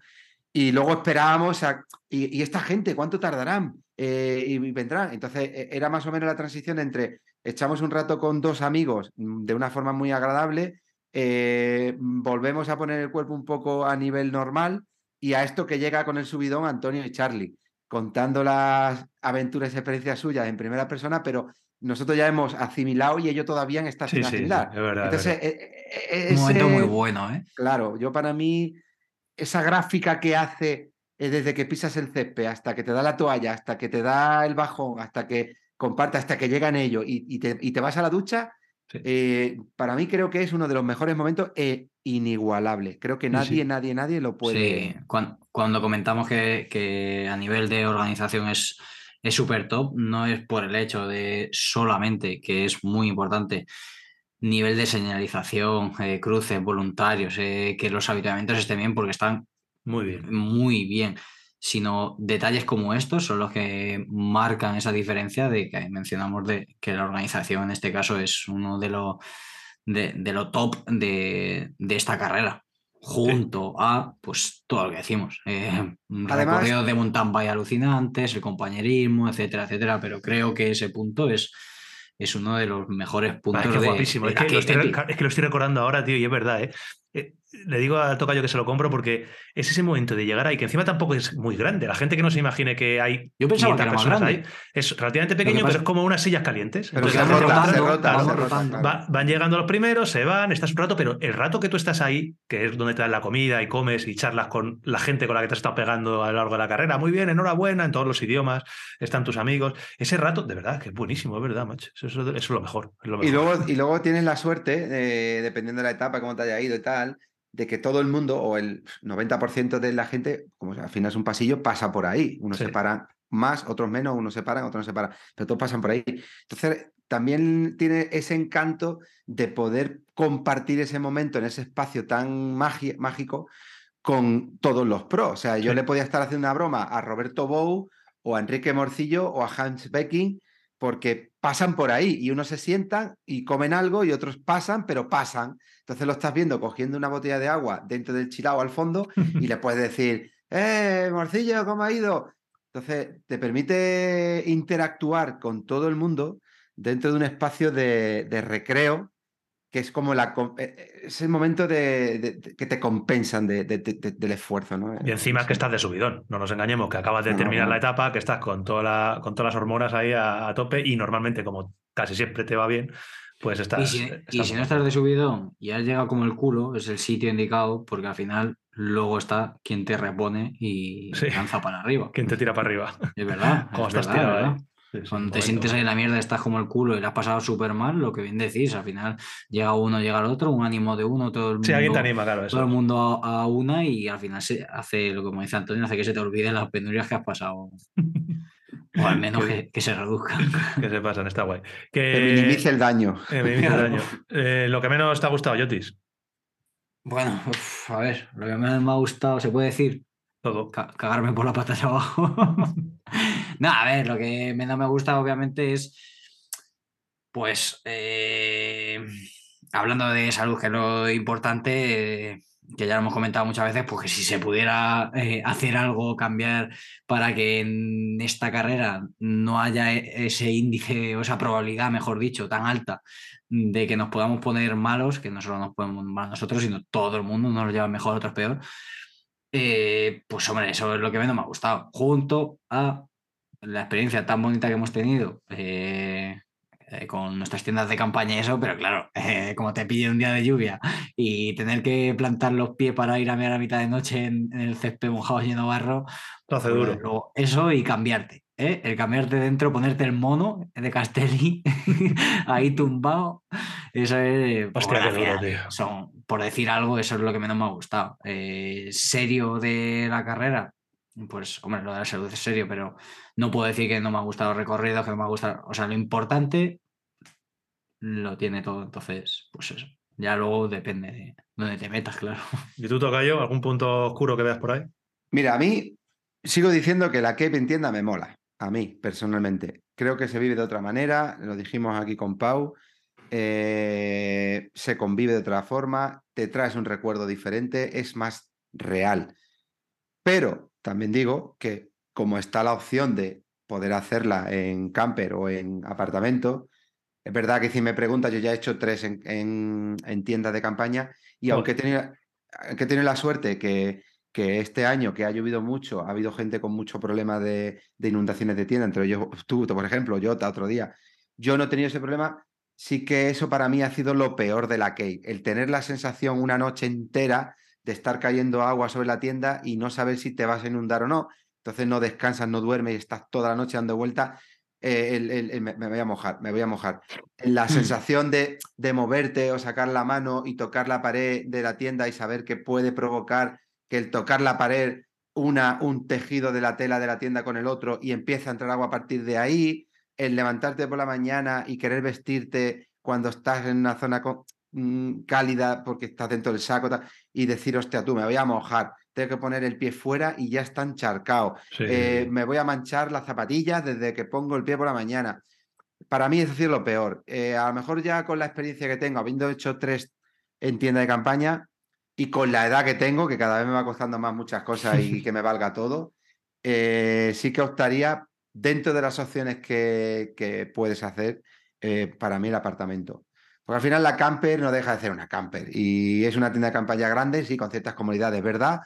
Y luego esperábamos. ¿Y, esta gente cuánto tardarán? Eh, y vendrán. Entonces e, era más o menos la transición entre echamos un rato con dos amigos mm, de una forma muy agradable, eh, volvemos a poner el cuerpo un poco a nivel normal y a esto que llega con el subidón Antonio y Charlie, contando las aventuras y experiencias suyas en primera persona, pero nosotros ya hemos asimilado y ellos todavía en esta sin asimilar. Entonces, un momento muy bueno, ¿eh? Claro, yo para mí, esa gráfica que hace eh, desde que pisas el césped hasta que te da la toalla, hasta que te da el bajón, hasta que comparte, hasta que llegan ellos y, te, vas a la ducha, eh, para mí creo que es uno de los mejores momentos e inigualable. Creo que nadie, nadie, nadie lo puede. Sí, cuando, comentamos que, que, a nivel de organización es es súper top, no es por el hecho de solamente, que es muy importante, nivel de señalización, eh, cruces, voluntarios, eh, que los habitamientos estén bien porque están muy bien. muy bien, sino detalles como estos son los que marcan esa diferencia de que mencionamos de que la organización en este caso es uno de los de, lo top de, de esta carrera junto a pues todo lo que decimos. Eh, recorridos de mountain bike alucinantes, el compañerismo, etcétera, etcétera. Pero creo que ese punto es, es uno de los mejores puntos. es guapísimo. es, que lo estoy, es, que lo estoy, recordando ahora, tío, y es verdad, ¿eh? Eh, le digo al tocayo que se lo compro porque es ese momento de llegar ahí, que encima tampoco es muy grande. La gente que no se imagine que hay Yo pensaba que era más grande. Ahí, es relativamente pequeño, pero es como unas sillas calientes. Pero se van llegando los primeros, se van, estás un rato, pero el rato que tú estás ahí, que es donde te dan la comida y comes y charlas con la gente con la que te has estado pegando a lo largo de la carrera, muy bien, enhorabuena, en todos los idiomas, están tus amigos. Ese rato, de verdad, que es buenísimo, es verdad, macho. Eso, es, lo mejor, Y, luego, y luego tienes la suerte, dependiendo de la etapa, cómo te haya ido y tal, de que todo el mundo o el 90% de la gente, como al final es un pasillo, pasa por ahí. Unos se paran más, otros menos, unos se paran, otros no se paran, pero todos pasan por ahí. Entonces, también tiene ese encanto de poder compartir ese momento en ese espacio tan mágico con todos los pros. O sea, yo le podía estar haciendo una broma a Roberto Bou o a Enrique Morcillo o a Hans Becking, porque pasan por ahí y unos se sientan y comen algo y otros pasan, pero pasan. Entonces lo estás viendo cogiendo una botella de agua dentro del chilao al fondo y le puedes decir, ¡eh, Morcillo, cómo ha ido! Entonces te permite interactuar con todo el mundo dentro de un espacio de, de recreo que es como la, eh, eh, es el momento de, que te compensan del esfuerzo. ¿no? Y encima que estás de subidón, no nos engañemos, que acabas de terminar la etapa, que estás con, toda la, con todas las hormonas ahí a, tope y normalmente como casi siempre te va bien, pues estás... Y si, no estás de subidón y has llegado como el culo, es el sitio indicado porque al final luego está quien te repone y lanza para arriba. Quien te tira para arriba. Es verdad. como estás tirado, cuando te sientes ahí en la mierda, estás como el culo y le has pasado súper mal, lo que bien decís, al final llega uno, llega el otro, un ánimo de uno, todo el mundo. Sí, alguien te anima, claro. Todo el mundo a, una y al final se hace, lo como dice Antonio, hace que se te olviden las penurias que has pasado. o al menos que, se reduzcan. que se pasan, está guay. Que, minimice el daño. minimice el daño. Eh, lo que menos te ha gustado, Yotis. Bueno, a ver, lo que menos me ha gustado, ¿se puede decir? Cagarme por la pata de abajo. no, a ver, lo que menos me gusta, obviamente, es. Pues. Eh, hablando de salud, que es lo importante. que ya lo hemos comentado muchas veces, pues que si se pudiera eh, hacer algo, cambiar para que en esta carrera no haya e-, ese índice o esa probabilidad, mejor dicho, tan alta de que nos podamos poner malos, que no solo nos podemos mal nosotros, sino todo el mundo, nos lo lleva mejor, otros peor, eh, pues hombre, eso es lo que menos me ha gustado. Junto a la experiencia tan bonita que hemos tenido eh, eh, con nuestras tiendas de campaña y eso, pero claro, como te pille un día de lluvia y tener que plantar los pies para ir a ver a mitad de noche en, el césped mojado lleno de barro, hace pues duro. eso y cambiarte. El cambiarte dentro, ponerte el mono de Castelli ahí tumbado. Eso es. Pues, son, por decir algo, eso es lo que menos me ha gustado. Eh, serio de la carrera, pues, hombre, lo de la salud es serio, pero no puedo decir que no me ha gustado el recorrido, que no me ha gustado. O sea, lo importante lo tiene todo. Entonces, pues eso. Ya luego depende de dónde te metas, claro. ¿Y tú, Tocayo, algún punto oscuro que veas por ahí? Mira, a mí sigo diciendo que la Cape en tienda me mola. A mí, personalmente. Creo que se vive de otra manera, lo dijimos aquí con Pau. Eh, se convive de otra forma, te traes un recuerdo diferente, es más real. Pero también digo que como está la opción de poder hacerla en camper o en apartamento, es verdad que si me preguntas, yo ya he hecho tres en, en, tiendas de campaña y aunque he tenido, he tenido la suerte que, que este año que ha llovido mucho, ha habido gente con mucho problema de, de inundaciones de tienda, entre ellos tú, por ejemplo, yo otro día. Yo no he tenido ese problema, sí que eso para mí ha sido lo peor de la Key, el tener la sensación una noche entera de estar cayendo agua sobre la tienda y no saber si te vas a inundar o no. Entonces no descansas, no duermes y estás toda la noche dando vueltas. Eh, me, voy a mojar, me voy a mojar. La mm. sensación de, de moverte o sacar la mano y tocar la pared de la tienda y saber que puede provocar que el tocar la pared una, un tejido de la tela de la tienda con el otro y empieza a entrar agua a partir de ahí, el levantarte por la mañana y querer vestirte cuando estás en una zona mm, cálida porque estás dentro del saco y decir, hostia, tú me voy a mojar, tengo que poner el pie fuera y ya está encharcado, eh, me voy a manchar las zapatillas desde que pongo el pie por la mañana. Para mí es decir lo peor. Eh, a lo mejor ya con la experiencia que tengo, habiendo hecho tres en tienda de campaña y con la edad que tengo, que cada vez me va costando más muchas cosas y que me valga todo, eh, sí que optaría dentro de las opciones que, puedes hacer, eh, para mí el apartamento. Porque al final la camper no deja de ser una camper y es una tienda de campaña grande, sí, con ciertas comodidades, ¿verdad?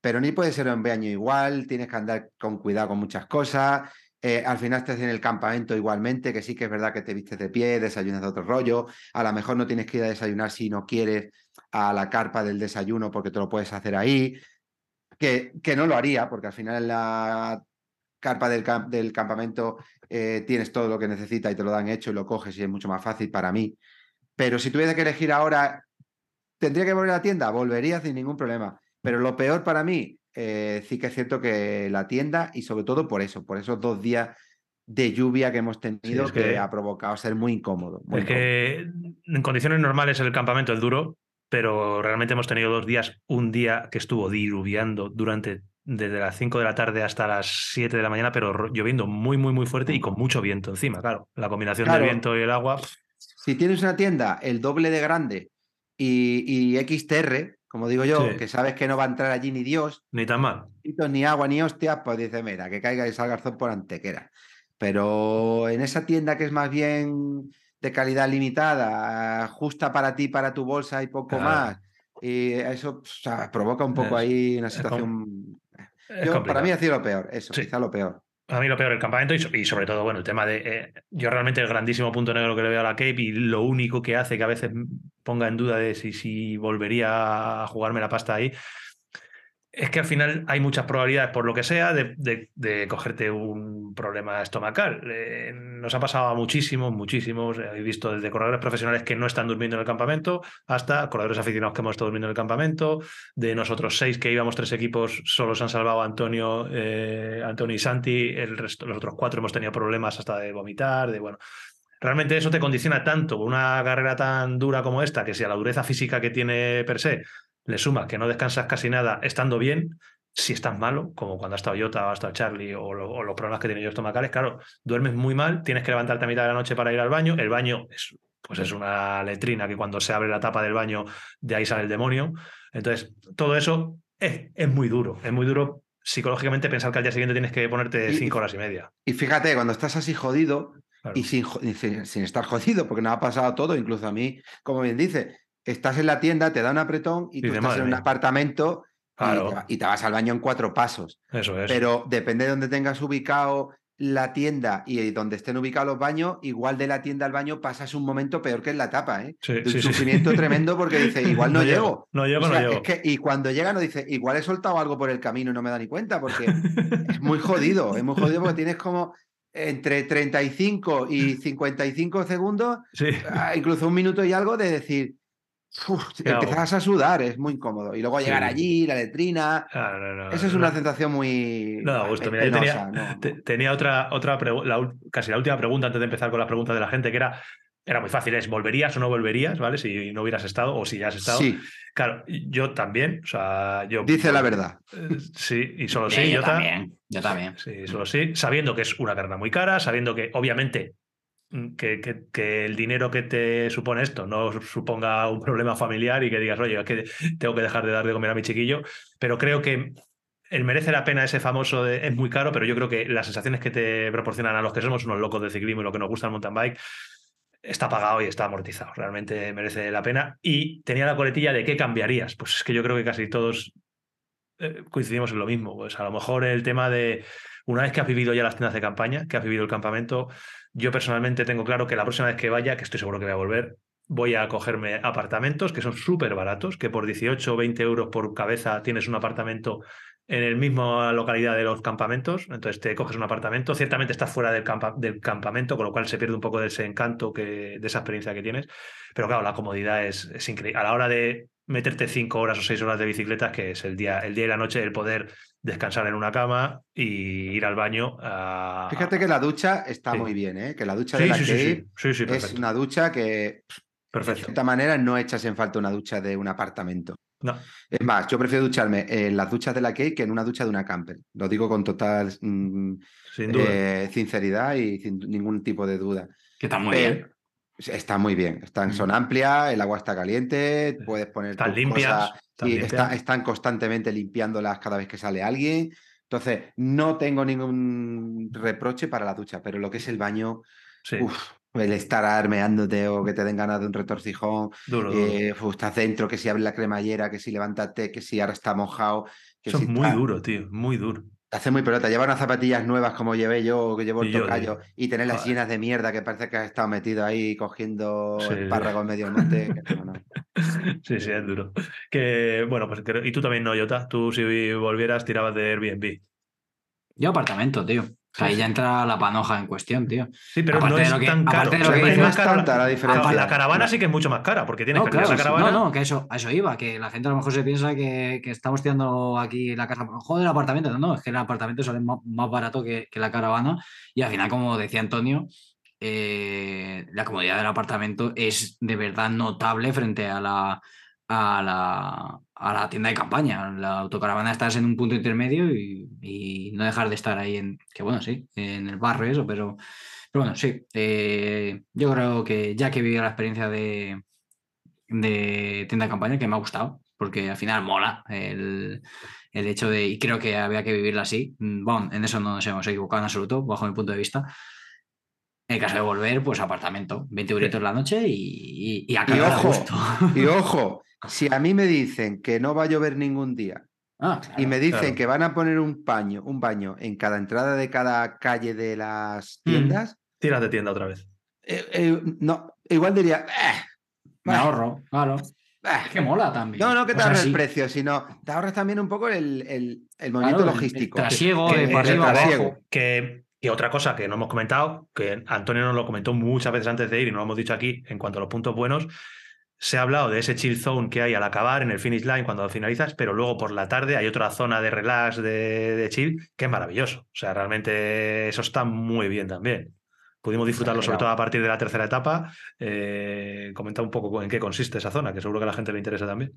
Pero ni puede ser un baño igual, tienes que andar con cuidado con muchas cosas. Eh, al final estás en el campamento igualmente, que sí que es verdad que te vistes de pie, desayunas de otro rollo. A lo mejor no tienes que ir a desayunar si no quieres a la carpa del desayuno porque te lo puedes hacer ahí. Que, que no lo haría, porque al final la carpa del, del campamento eh, tienes todo lo que necesitas y te lo dan hecho y lo coges y es mucho más fácil para mí. Pero si tuviera que elegir ahora, ¿tendría que volver a la tienda? Volvería sin ningún problema. Pero lo peor para mí, eh, sí que es cierto que la tienda y sobre todo por eso, por esos dos días de lluvia que hemos tenido que, ha provocado ser muy incómodo. es que en condiciones normales el campamento es duro, pero realmente hemos tenido dos días, un día que estuvo diluviando durante desde las 5 de la tarde hasta las 7 de la mañana, pero ro- lloviendo muy, muy, muy fuerte y con mucho viento encima, claro. La combinación Claro. del viento y el agua. Si tienes una tienda el doble de grande y, y XTR, como digo yo, Sí. que sabes que no va a entrar allí ni Dios, ni tan mal. ni agua ni hostias, pues dice, mira, que caiga y salga el garzón por antequera. Pero en esa tienda que es más bien de calidad limitada, justa para ti, para tu bolsa y poco Claro. más, y eso o sea, provoca un poco Es- ahí una situación... Yo, para mí ha sido lo peor, eso, Sí. quizá lo peor. A mí lo peor el campamento y sobre todo, bueno, el tema de. eh, yo realmente el grandísimo punto negro que le veo a la Cape y lo único que hace que a veces ponga en duda de si, si volvería a jugarme la pasta ahí. Es que al final hay muchas probabilidades, por lo que sea, de, cogerte un problema estomacal. Eh, nos ha pasado a muchísimos, muchísimos. He visto desde corredores profesionales que no están durmiendo en el campamento hasta corredores aficionados que hemos estado durmiendo en el campamento. De nosotros seis que íbamos tres equipos, solo se han salvado Antonio, eh, Antonio y Santi. El resto, los otros cuatro hemos tenido problemas hasta de vomitar, de bueno. Realmente eso te condiciona tanto una carrera tan dura como esta, que si a la dureza física que tiene per se le sumas que no descansas casi nada estando bien, si estás malo, como cuando ha estado Jota o ha estado Charlie o, lo- o los problemas que tiene yo estomacales, claro, duermes muy mal, tienes que levantarte a mitad de la noche para ir al baño, el baño es, pues es una letrina que cuando se abre la tapa del baño de ahí sale el demonio, entonces todo eso es, es muy duro, es muy duro psicológicamente pensar que al día siguiente tienes que ponerte Y- cinco horas y media. Y fíjate, cuando estás así jodido, Claro. y sin, sin, sin estar jodido, porque nos ha pasado todo, incluso a mí, como bien dice, estás en la tienda, te da un apretón y tú estás "Madre en un mía". apartamento y, te, va- y te vas al baño en cuatro pasos. Eso es. Pero depende de donde tengas ubicado la tienda y donde estén ubicados los baños, igual de la tienda al baño pasas un momento peor que en la tapa, ¿eh? Sí, De un sí, sí, sí. sufrimiento tremendo porque dice, igual no, llego. No llego, O sea, no llego. es que, y cuando llega nos dice, igual he soltado algo por el camino y no me da ni cuenta, porque es muy jodido, es muy jodido porque tienes como entre 35 y 55 segundos, ah, incluso un minuto y algo de decir, "Uf", empiezas a sudar, es muy incómodo. Y luego llegar Sí. allí, la letrina, no, no, eso es no. una sensación muy No gusto. Mira, yo tenía, otra, otra la casi la última pregunta antes de empezar con las preguntas de la gente, que era, era muy fácil, es ¿volverías o no volverías? ¿Vale? Si no hubieras estado o si ya has estado. Sí, Claro, yo también. O sea, yo. dice la verdad. Eh, Sí, y solo Sí, sí, yo Jota. también, yo también. Sí, solo sí. Sabiendo que es una carrera muy cara, sabiendo que, obviamente, que, que- el dinero que te supone esto no suponga un problema familiar y que digas, oye, es que tengo que dejar de dar de comer a mi chiquillo. Pero creo que el merece la pena ese famoso es muy caro, pero yo creo que las sensaciones que te proporcionan a los que somos unos locos de ciclismo y lo que nos gusta el mountain bike está pagado y está amortizado. Realmente merece la pena. Y tenía la coletilla de qué cambiarías. Pues es que yo creo que casi todos eh, coincidimos en lo mismo. Pues a lo mejor el tema de una vez que has vivido ya las tiendas de campaña, que has vivido el campamento, yo personalmente tengo claro que la próxima vez que vaya, que estoy seguro que voy a volver, voy a cogerme apartamentos que son súper baratos, que por 18 o 20 euros por cabeza tienes un apartamento en el mismo localidad de los campamentos, entonces te coges un apartamento, ciertamente estás fuera del, del campamento, con lo cual se pierde un poco de ese encanto, que, de esa experiencia que tienes, pero claro, la comodidad es, es increíble. A la hora de meterte cinco horas o seis horas de bicicleta, que es el día, el día y la noche, el poder descansar en una cama y ir al baño. a- Fíjate que la ducha está Sí. muy bien, ¿eh? que la ducha Sí, de la sí, sí, Cave sí, sí, sí, es perfecto. una ducha que, de perfecto. cierta manera, no echas en falta una ducha de un apartamento. No, Es más, yo prefiero ducharme en las duchas de la Cave que en una ducha de una camper. Lo digo con total mm, sin duda. eh, sinceridad y sin ningún tipo de duda. Que está muy bien. Está muy bien, están, son amplias, el agua está caliente, puedes poner Están limpias. cosas y limpias. está- están constantemente limpiándolas cada vez que sale alguien. Entonces, no tengo ningún reproche para la ducha, pero lo que es el baño, Sí, uf, el estar armeándote o que te den ganas de un retorcijón, duro, duro. eh, uf, estás dentro, que si abre la cremallera, que si levántate, que si ahora está mojado, que Eso si es muy tal. duro, tío, muy duro. Te hace muy pelota. Llevar unas zapatillas nuevas como llevé yo, que llevo el tocayo, y tener las llenas de mierda que parece que has estado metido ahí cogiendo Sí, espárragos en medio monte. no, no. Sí, sí, es duro. Que, bueno, pues y tú también no, Jota. Tú si volvieras tirabas de Airbnb. Yo apartamento, tío. O sea, ahí ya entra la panoja en cuestión, tío. Sí, pero Aparte no de es lo que- tan caro. aparte de O lo sea, que es más caro tanta la la, diferencia. la caravana sí que es mucho más cara, porque tienes No, que claro, esa caravana. no, no, que eso, a eso iba, que la gente a lo mejor se piensa que, que estamos tirando aquí la casa, joder, el apartamento. No, no, es que el apartamento sale más, más barato que, que la caravana y al final, como decía Antonio, eh, la comodidad del apartamento es de verdad notable frente a la, a la, a la tienda de campaña. La autocaravana estás en un punto intermedio y, y no dejar de estar ahí en, que bueno, sí, en el barrio eso, pero, pero bueno, sí. eh, yo creo que ya que he vivido la experiencia de, de tienda de campaña, que me ha gustado, porque al final mola el, el hecho de, y creo que había que vivirla así. Mm, Bueno, en eso no nos hemos equivocado en absoluto, bajo mi punto de vista. En caso de volver, pues apartamento, 20 euritos la noche y, y, y a Y ojo, gusto. y ojo, si a mí me dicen que no va a llover ningún día Ah, y me dicen claro. que van a poner un paño, un baño en cada entrada de cada calle de las Mm. tiendas, Tiras de tienda otra vez. eh, eh, no, igual diría, "Eh, Me ahorro, claro. bah". Es que mola también. No, no que te ahorres el precio, sino te ahorras también un poco el, el, el claro, movimiento el- el logístico. trasiego Que- de arriba trasiego. abajo. Que, que otra cosa que no hemos comentado, que Antonio nos lo comentó muchas veces antes de ir y no lo hemos dicho aquí en cuanto a los puntos buenos, se ha hablado de ese chill zone que hay al acabar en el finish line cuando finalizas, pero luego por la tarde hay otra zona de relax, de, de chill, que es maravilloso. O sea, realmente eso está muy bien también. Pudimos disfrutarlo sobre todo a partir de la tercera etapa. Eh, comenta un poco en qué consiste esa zona, que seguro que a la gente le interesa también.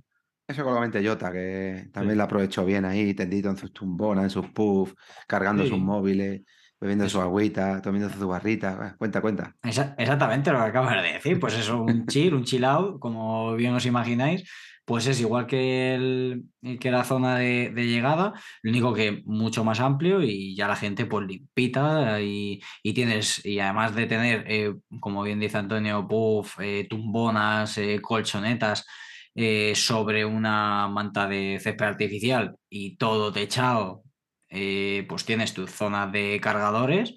Eso con la mente Jota, que también la aprovechó bien ahí, tendido en sus tumbonas, en sus puffs, cargando sus móviles, bebiendo su agüita, tomando su barrita. Cuenta, cuenta. Exactamente lo que acabas de decir. Pues eso, un chill, un chill out, como bien os imagináis, pues es igual que, el, que la zona de, de llegada, lo único que mucho más amplio y ya la gente pues limpita y, y tienes, y además de tener, eh, como bien dice Antonio, puff, eh, tumbonas, eh, colchonetas eh, sobre una manta de césped artificial y todo techado, eh, pues tienes tu zona de cargadores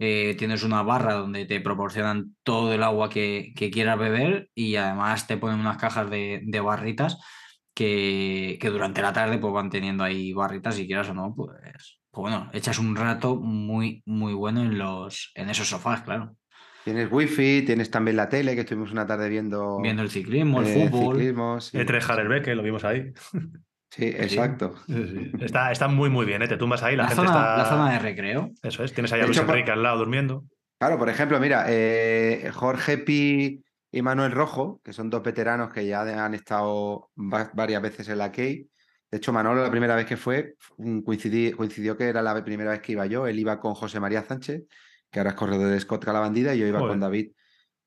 eh, tienes una barra donde te proporcionan todo el agua que, que quieras beber y además te ponen unas cajas de, de barritas que, que durante la tarde pues van teniendo ahí barritas si quieras o no, pues, pues bueno, echas un rato muy, muy bueno en, los, en esos sofás, claro. Tienes wifi, tienes también la tele, que estuvimos una tarde viendo, Viendo el ciclismo, el eh, fútbol. ciclismo. Sí, E3 Harelbeke, lo vimos ahí. sí, exacto. Está, está muy, muy bien, ¿eh? Te tumbas ahí, la, La, gente zona, está. la zona de recreo. Eso es, tienes ahí a Luis Enrique al lado durmiendo. Claro, por ejemplo, mira, eh, Jorge Pi y Manuel Rojo, que son dos veteranos que ya han estado va- varias veces en la Key. De hecho, Manolo la primera vez que fue, mm, coincidí- coincidió que era la primera vez que iba yo. Él iba con José María Sánchez, que ahora es corredor de Scott Calabandida, y yo iba Joder. con David.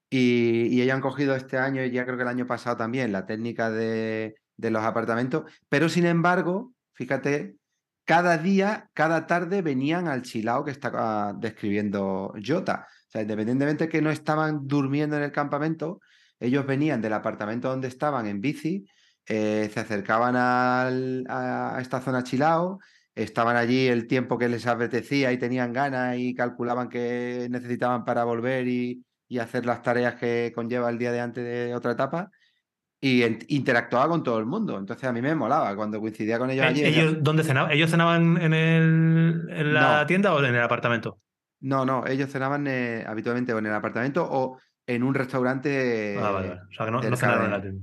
Y, y ellos han cogido este año, y ya creo que el año pasado también, la técnica de, de los apartamentos. Pero sin embargo, fíjate, cada día, cada tarde venían al chilao que está describiendo Jota. O sea, independientemente que no estaban durmiendo en el campamento, ellos venían del apartamento donde estaban en bici, eh, se acercaban al- a, a esta zona chilao, estaban allí el tiempo que les apetecía y tenían ganas y calculaban que necesitaban para volver y, y hacer las tareas que conlleva el día de antes de otra etapa. Y en- interactuaba con todo el mundo. Entonces a mí me molaba cuando coincidía con ellos allí. ¿Ellos dónde cenaban? ¿Ellos cenaban en, el, en la No. tienda o en el apartamento? No, no, ellos cenaban eh, habitualmente o en el apartamento o en un restaurante. ah, vale, vale. O sea, que no, no cenaron en la tienda.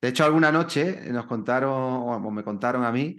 De hecho, alguna noche nos contaron, o me contaron a mí,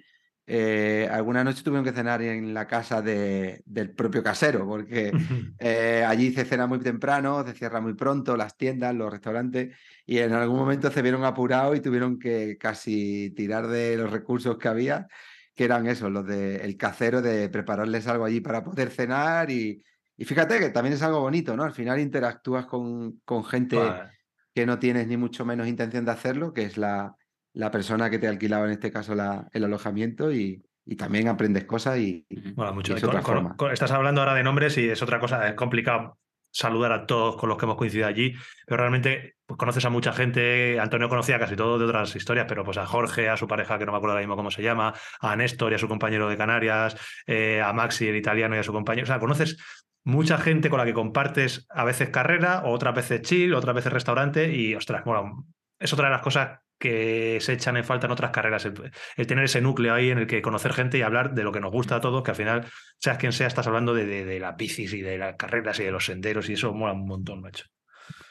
eh, alguna noche tuvieron que cenar en la casa de- del propio casero, porque eh, allí se cena muy temprano, se cierra muy pronto las tiendas, los restaurantes, y en algún momento se vieron apurados y tuvieron que casi tirar de los recursos que había, que eran esos, los del casero, de prepararles algo allí para poder cenar. Y, y fíjate que también es algo bonito, ¿no? Al final interactúas con, con gente Vale. que no tienes ni mucho menos intención de hacerlo, que es la, la persona que te alquilaba en este caso la- el alojamiento, y, y también aprendes cosas y, Mola mucho. y es con- otra con- forma. con- estás hablando ahora de nombres y es otra cosa, es complicado saludar a todos con los que hemos coincidido allí, pero realmente pues, conoces a mucha gente. Antonio conocía casi todo de otras historias, pero pues a Jorge, a su pareja, que no me acuerdo ahora mismo cómo se llama, a Néstor y a su compañero de Canarias, eh, a Maxi, el italiano, y a su compañero. O sea, conoces mucha gente con la que compartes a veces carrera, o otras veces chill, otras veces restaurante, y ostras, mola. Es otra de las cosas que se echan en falta en otras carreras, el, el tener ese núcleo ahí en el que conocer gente y hablar de lo que nos gusta a todos, que al final, seas quien sea, estás hablando de, de- de las bicis y de las carreras y de los senderos y eso mola un montón, macho.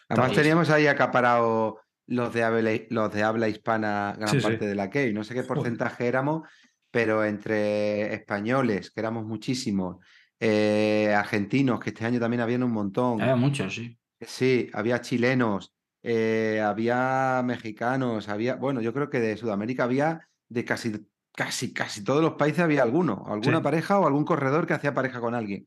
Además, teníamos ahí acaparado los de habla, los de habla hispana gran Sí, sí. parte de la Key. No sé qué porcentaje éramos, pero entre españoles, que éramos muchísimos, eh, argentinos, que este año también habían un montón. Había muchos, sí. Sí, había chilenos, eh, había mexicanos, había, bueno, yo creo que de Sudamérica había de casi, casi, casi todos los países había alguno, alguna Sí. pareja o algún corredor que hacía pareja con alguien.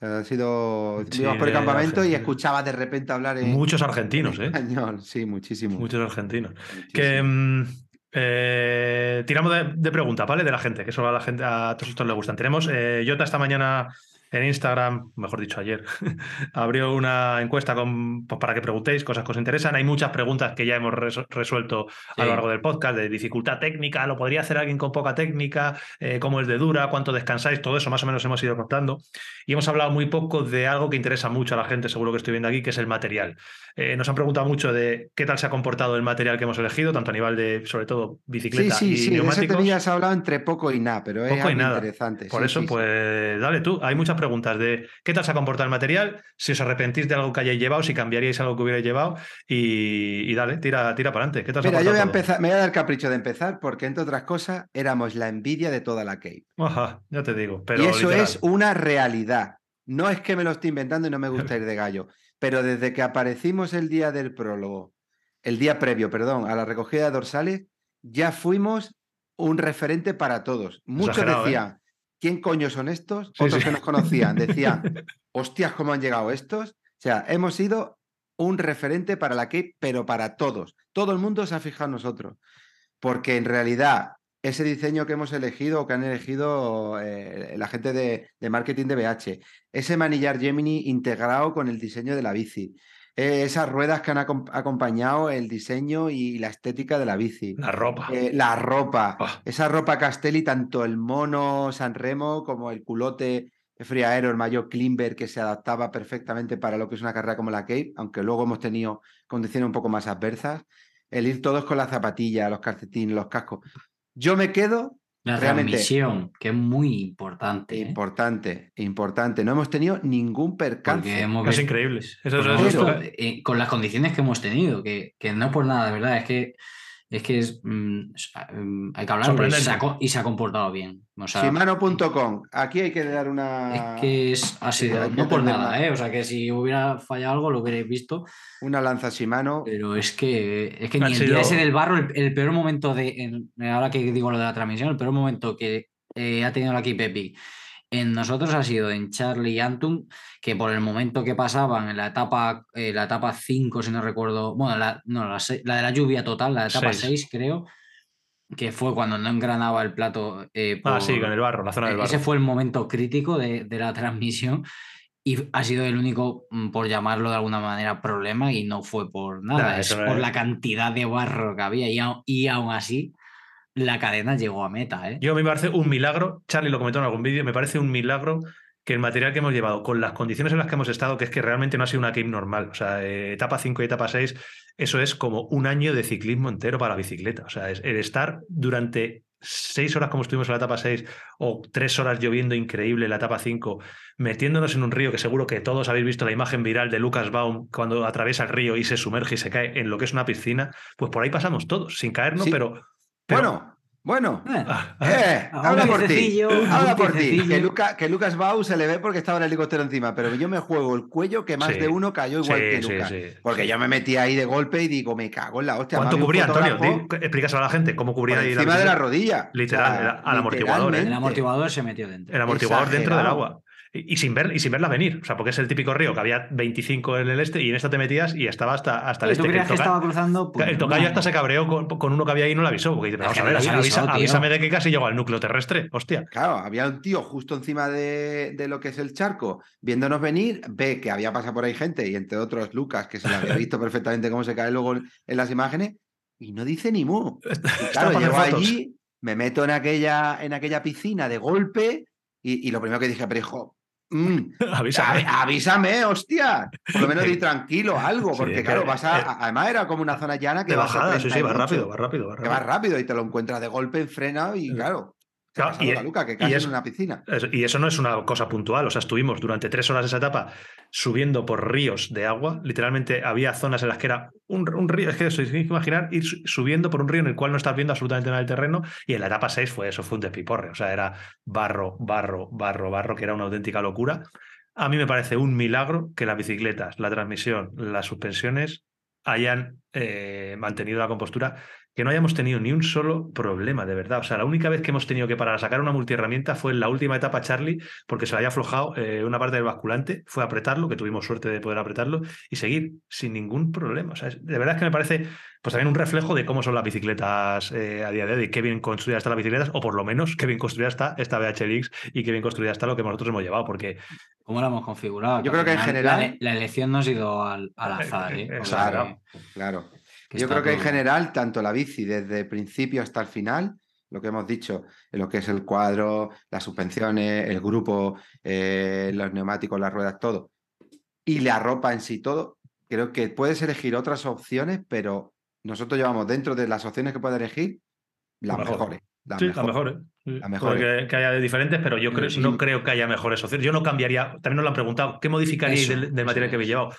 Ha sido. Sí, ibas por el campamento y escuchabas de repente hablar en, Muchos argentinos, en ¿eh? español. Sí, muchísimo. Muchos argentinos. muchísimo. Que mm, eh, tiramos de, de preguntas, ¿vale? De la gente, que eso a la gente, a todos estos les gustan. Tenemos, Jota esta mañana en Instagram, mejor dicho ayer, abrió una encuesta con, pues, para que preguntéis cosas que os interesan. Hay muchas preguntas que ya hemos resu- resuelto a lo Sí. largo del podcast, de dificultad técnica, lo podría hacer alguien con poca técnica, eh, cómo es de dura, cuánto descansáis, todo eso más o menos hemos ido contando. Y hemos hablado muy poco de algo que interesa mucho a la gente, seguro que estoy viendo aquí, que es el material. Eh, nos han preguntado mucho de qué tal se ha comportado el material que hemos elegido, tanto a nivel de, sobre todo, Sí, bicicleta sí, y sí. Ese neumáticos. tema ya se ha hablado entre poco y nada, pero es Poco y algo nada. interesante. Por sí, eso, sí, sí. pues dale tú. Hay muchas preguntas de qué tal se ha comportado el material, si os arrepentís de algo que hayáis llevado, si cambiaríais algo que hubierais llevado y, y dale, tira, tira para adelante. ¿Qué tal se ha Mira, yo voy a empezar, me voy a dar capricho de empezar porque, entre otras cosas, éramos la envidia de toda la Cape. Ajá, ya te digo. Pero y eso literal. es una realidad. No es que me lo estoy inventando y no me gusta ir de gallo, pero desde que aparecimos el día del prólogo, el día previo, perdón, a la recogida de dorsales, ya fuimos un referente para todos. Muchos Exagerado, ¿eh? ¿Quién coño son estos? Sí, Otros sí. que nos conocían decían, hostias, ¿cómo han llegado estos? O sea, hemos sido un referente para la Cape, pero para todos. Todo el mundo se ha fijado en nosotros. Porque en realidad, ese diseño que hemos elegido o que han elegido eh, la gente de, de marketing de BH, ese manillar Gemini integrado con el diseño de la bici, eh, esas ruedas que han acom- acompañado el diseño y la estética de la bici. La ropa. Eh, la ropa, Ah. esa ropa Castelli, tanto el mono San Remo como el culote Friaero, el mayor Klimber, que se adaptaba perfectamente para lo que es una carrera como la Cape, aunque luego hemos tenido condiciones un poco más adversas. El ir todos con la zapatilla, los calcetines, los cascos. Yo me quedo, La Realmente- transmisión, que es muy importante. ¿eh? importante, importante, no hemos tenido ningún percance. Hemos Es visto- increíble. Eso, eso- eso- eh, con las condiciones que hemos tenido, que, que no por nada, de verdad, es que es que es, mm, s- mm, hay que hablar y se, ha, y se ha comportado bien. O sea, Shimano.com, aquí hay que dar una, es que es, que no por nada. ¿eh? O sea, que si hubiera fallado algo lo hubierais visto, una lanza Shimano. pero es que, es que ni el sido- día ese del barro, el, el peor momento de, en- ahora que digo lo de la transmisión, el peor momento que eh, ha tenido la Epic en nosotros ha sido en Charlie y Antum, que por el momento que pasaban en la etapa, eh, la etapa 5, si no recuerdo, bueno, la, no, la, la de la lluvia total, la etapa Seis. 6 creo, que fue cuando no engranaba el plato. eh, Ah, sí, por- con el barro, la zona del e- barro. ese fue el momento crítico de, de la transmisión y ha sido el único, mm, por llamarlo de alguna manera, problema y no fue por nada, es por la cantidad de barro que había y aún así la cadena llegó a meta. ¿eh? Yo a mí me parece un milagro, Charlie lo comentó en algún vídeo, me parece un milagro que el material que hemos llevado, con las condiciones en las que hemos estado, que es que realmente no ha sido una game normal. O sea, eh, etapa 5 y etapa 6, eso es como un año de ciclismo entero para la bicicleta. O sea, es el estar durante seis horas como estuvimos en la etapa 6 o tres horas lloviendo increíble en la etapa 5, metiéndonos en un río que seguro que todos habéis visto la imagen viral de Lucas Baum cuando atraviesa el río y se sumerge y se cae en lo que es una piscina, pues por ahí pasamos todos, sin caernos, Sí. pero... pero- Bueno, bueno. Eh, Ah, Eh, a un habla por ti. Habla por ti. Que, Luca- que Lucas Bau se le ve porque estaba el helicóptero encima, pero yo me juego el cuello que más Sí. de uno cayó igual Sí, que Lucas. sí, porque yo me metí ahí de golpe y digo, me cago en la hostia. ¿Cuánto cubría, Antonio? Explícaselo a la gente, ¿cómo por cubría ahí la encima de la rodilla. Literal, era al amortiguador, ¿eh? el amortiguador se metió dentro. El amortiguador dentro del agua. Y, sin ver, y sin verla venir. O sea, porque es el típico río que había 25 en el este y en esta te metías y estaba hasta, hasta el ¿Tú este. que creías el, que toca- estaba cruzando? Pues el tocayo no. hasta se cabreó con, con uno que había ahí y no le avisó. Porque dice, vamos a ver, avisa- avísame de que casi llegó al núcleo terrestre. Hostia. Claro, había un tío justo encima de, de lo que es el charco, viéndonos venir, ve que había pasado por ahí gente, y entre otros Lucas, que se le había visto perfectamente cómo se cae luego en las imágenes, y no dice ni mu. Y claro, llego allí, me meto en aquella, en aquella piscina de golpe, y, y lo primero que dije, pero hijo, mm, Avísame. a- avísame, hostia. Por lo menos di tranquilo, algo, Sí, porque que- claro, vas a, eh, a- además era como una zona llana que De vas a sí, 30 sí, va rápido, va rápido, va Que rápido. vas rápido y te lo encuentras de golpe en frenado y Sí. claro, Claro, y que y es- en una piscina. Eso- Y eso no es una cosa puntual, o sea, estuvimos durante tres horas esa etapa subiendo por ríos de agua, literalmente había zonas en las que era un, un río, es que eso, tienes que imaginar ir su- subiendo por un río en el cual no estás viendo absolutamente nada del terreno y en la etapa 6 fue eso, fue un despiporre, o sea, era barro, barro, barro, barro, que era una auténtica locura. A mí me parece un milagro que las bicicletas, la transmisión, las suspensiones hayan eh, mantenido la compostura que no hayamos tenido ni un solo problema, de verdad. O sea, la única vez que hemos tenido que parar a sacar una multiherramienta fue en la última etapa Charlie, porque se le había aflojado eh, una parte del basculante, fue apretarlo, que tuvimos suerte de poder apretarlo, y seguir sin ningún problema. O sea, de verdad es que me parece pues también un reflejo de cómo son las bicicletas eh, a día de hoy, qué bien construidas están las bicicletas, o por lo menos qué bien construida está esta BHLX y qué bien construida está lo que nosotros hemos llevado, porque... ¿Cómo lo hemos configurado? Yo creo que en general... La, elección no ha sido al, al azar, ¿eh? Claro, claro. Yo creo que en general, tanto la bici desde el principio hasta el final, lo que hemos dicho, lo que es el cuadro, las suspensiones, el grupo, eh, los neumáticos, las ruedas, todo, y la ropa en sí, todo, creo que puedes elegir otras opciones, pero nosotros llevamos dentro de las opciones que puedes elegir las mejor. mejores. Las sí, mejores. las mejores. Puede mejores. Que, que haya de diferentes, pero yo creo, Sí. no creo que haya mejores opciones. Yo no cambiaría, también nos lo han preguntado, ¿qué modificaríais del, del material que habéis llevado?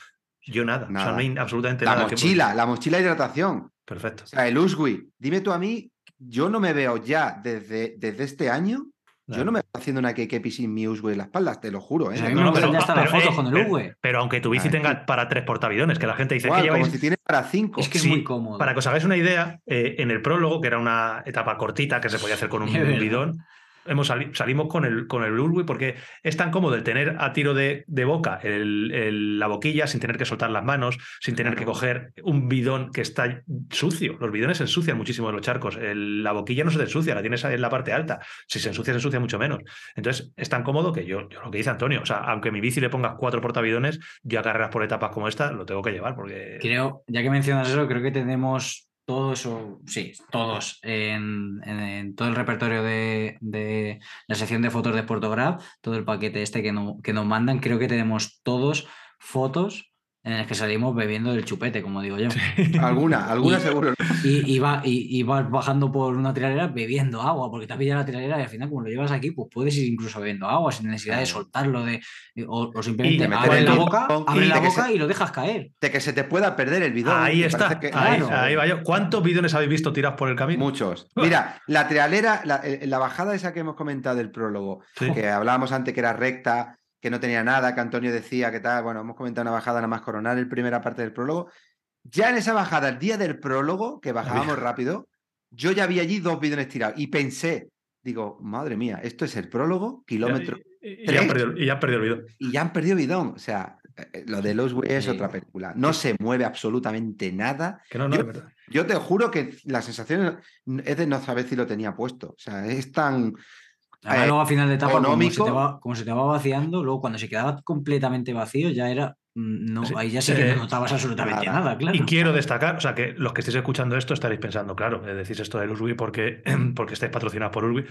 Yo nada, o sea, no hay absolutamente La nada. que- mochila, la mochila de hidratación. Perfecto. O sea, el Uswi. Dime tú a mí, yo no me veo ya desde, desde este año, yo no me veo haciendo una KKP sin mi Uswi en la espalda, te lo juro. ¿eh? No, me no, pero- ya las fotos eh, con el pero- aunque tu bici tenga para tres portavidones, que la gente dice Igual, que como lleváis si tiene para cinco. Es que es muy cómodo. Para que os hagáis una idea, eh, en el prólogo, que era una etapa cortita que se podía hacer con un bidón, hemos sali- salimos con el, con el Urwi porque es tan cómodo el tener a tiro de, de boca el- el- la boquilla sin tener que soltar las manos, sin tener que coger un bidón que está sucio. Los bidones se ensucian muchísimo en los charcos. La boquilla no se te ensucia, la tienes en la parte alta. Si se ensucia, se ensucia mucho menos. Entonces, es tan cómodo que yo, yo lo que dice Antonio, o sea, aunque mi bici le pongas cuatro portabidones, yo a carreras por etapas como esta lo tengo que llevar porque... Creo, ya que mencionas eso, creo que tenemos todos, o sí, todos, en, en- todo el repertorio de, de la sección de fotos de Sportograph, todo el paquete este que, no- que nos mandan, creo que tenemos todos fotos en las que salimos bebiendo del chupete, como digo yo. Alguna, alguna Y- seguro. Y, y, va- y- y vas bajando por una tiralera bebiendo agua, porque te has pillado la tiralera y al final, como lo llevas aquí, pues puedes ir incluso bebiendo agua sin necesidad de soltarlo de, o, o simplemente abres el la boca, y abres la boca se- y lo dejas caer. De que se te pueda perder el bidón. Ahí está, que- ahí, Claro. ahí va yo. ¿Cuántos bidones habéis visto tirados por el camino? Muchos. Mira, la trialera, la, el- la bajada esa que hemos comentado del prólogo, Sí. que hablábamos antes que era recta, que no tenía nada, que Antonio decía que tal, bueno, hemos comentado una bajada nada más coronar en primera parte del prólogo. Ya en esa bajada, el día del prólogo, que bajábamos rápido, yo ya vi allí dos bidones tirados y pensé, digo, madre mía, esto es el prólogo, kilómetro, Y, y- y ya han perdido, y ya han perdido el bidón. y ya han perdido bidón. O sea, eh, lo de Los Way es Sí. otra película. No se mueve absolutamente nada. Que no, no, Yo- es verdad. Yo te juro que la sensación es de no saber si lo tenía puesto. O sea, es tan. Además, Eh, luego a final de etapa, como se, te económico. va, como se te va vaciando, luego cuando se quedaba completamente vacío, ya era. mm, No, Sí, ahí ya sí que eh, no notabas absolutamente nada. nada, claro. Y quiero destacar, o sea, que los que estéis escuchando esto estaréis pensando, claro, decís esto del Urbi porque, porque estáis patrocinados por Urbi.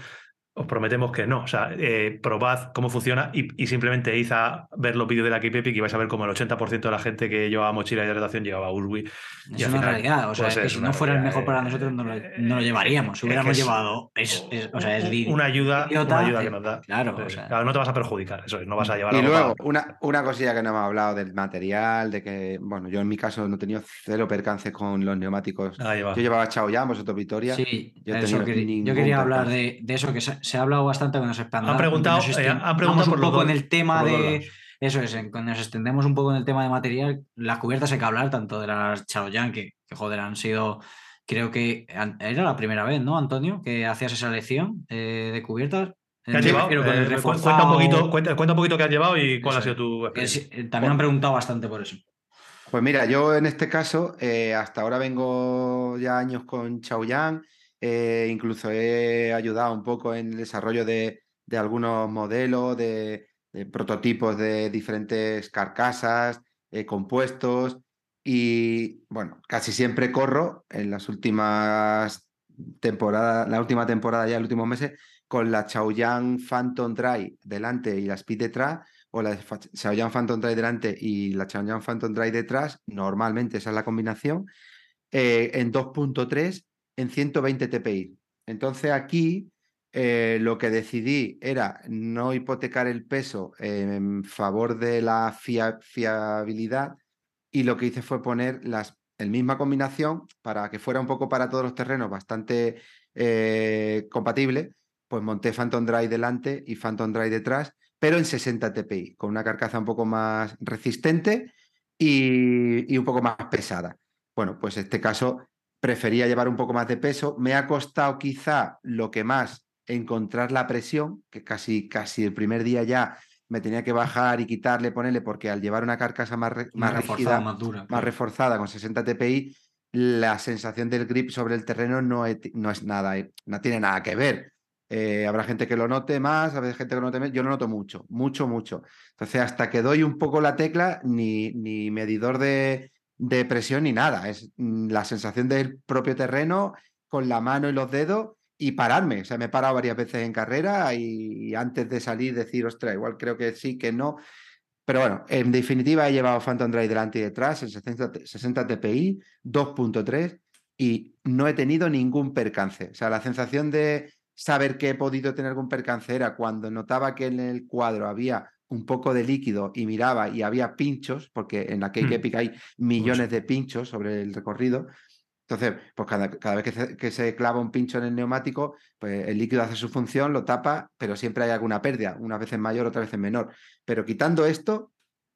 Os prometemos que no. O sea, eh, probad cómo funciona y, y simplemente id a ver los vídeos de la Epic y vais a ver como el 80% de la gente que llevaba mochila de hidratación llevaba Urbi. y Es al una final, realidad. O sea, pues es que si no fuera el mejor para nosotros, no lo, eh, no lo llevaríamos. Si hubiéramos que es llevado. Es, es- o sea, es di- una ayuda, idiota, una ayuda que nos da. claro, o sea. claro, no te vas a perjudicar, eso es, no vas a llevar Y luego, para- una, una cosilla que no hemos hablado del material, de que, bueno, yo en mi caso no he tenido cero percances con los neumáticos. Yo llevaba Chaoyan, vosotros Victoria. Sí, yo eso quería- ningún yo quería hablar percance. de, de eso, que se, ha hablado bastante nos expandamos. Han preguntado, eh, han preguntado un por los poco en el tema los de. Eso es, en- cuando nos extendemos un poco en el tema de material, las cubiertas hay que hablar tanto de las Chaoyan, que, que joder, han sido. Creo que an- era la primera vez, ¿no, Antonio? Que hacías esa elección eh, de cubiertas. ¿Qué has llevado? con Eh, cu- cuenta, un poquito, cuenta, cuenta un poquito qué has llevado y cuál Eso ha sido tu experiencia. eh, también han preguntado bastante por eso. Pues mira, yo en este caso, eh, hasta ahora vengo ya años con Chaoyan, eh, incluso he ayudado un poco en el desarrollo de, algunos modelos, de, prototipos de diferentes carcasas, eh, compuestos, y bueno, casi siempre corro en las últimas temporadas, la última temporada ya, los últimos meses, con la Chaoyan Phantom Dry delante y la Speed detrás, o la Xiaoyan Phantom Dry delante y la Xiaoyan Phantom Dry detrás, normalmente esa es la combinación, eh, en 2.3 en 120 TPI. Entonces aquí eh, lo que decidí era no hipotecar el peso en favor de la fia- fiabilidad y lo que hice fue poner las, el misma combinación para que fuera un poco para todos los terrenos bastante eh, compatible, pues monté Phantom Dry delante y Phantom Dry detrás, pero en 60 TPI, con una carcasa un poco más resistente y, y un poco más pesada. Bueno, pues este caso prefería llevar un poco más de peso. Me ha costado quizá lo que más encontrar la presión, que casi, casi el primer día ya me tenía que bajar y quitarle, ponerle, porque al llevar una carcasa más, más, rígida, más, dura, más reforzada con 60 TPI, la sensación del grip sobre el terreno no, no es nada, eh, no tiene nada que ver. Eh, habrá gente que lo note más, habrá gente que lo note menos. Yo lo noto mucho, mucho, mucho. Entonces, hasta que doy un poco la tecla, ni, ni medidor de, de presión ni nada. Es mm, la sensación del propio terreno con la mano y los dedos y pararme. O sea, me he parado varias veces en carrera y, antes de salir decir, ostras, igual creo que sí, que no. Pero bueno, en definitiva he llevado Phantom Drive delante y detrás en 60, 60 TPI, 2.3 y no he tenido ningún percance. O sea, la sensación de saber que he podido tener algún percance era cuando notaba que en el cuadro había un poco de líquido y miraba y había pinchos, porque en la Cake hmm. Epic hay millones de pinchos sobre el recorrido. Entonces, pues cada, cada vez que se, que se, clava un pincho en el neumático, pues el líquido hace su función, lo tapa, pero siempre hay alguna pérdida, una vez en mayor, otra vez en menor. Pero quitando esto,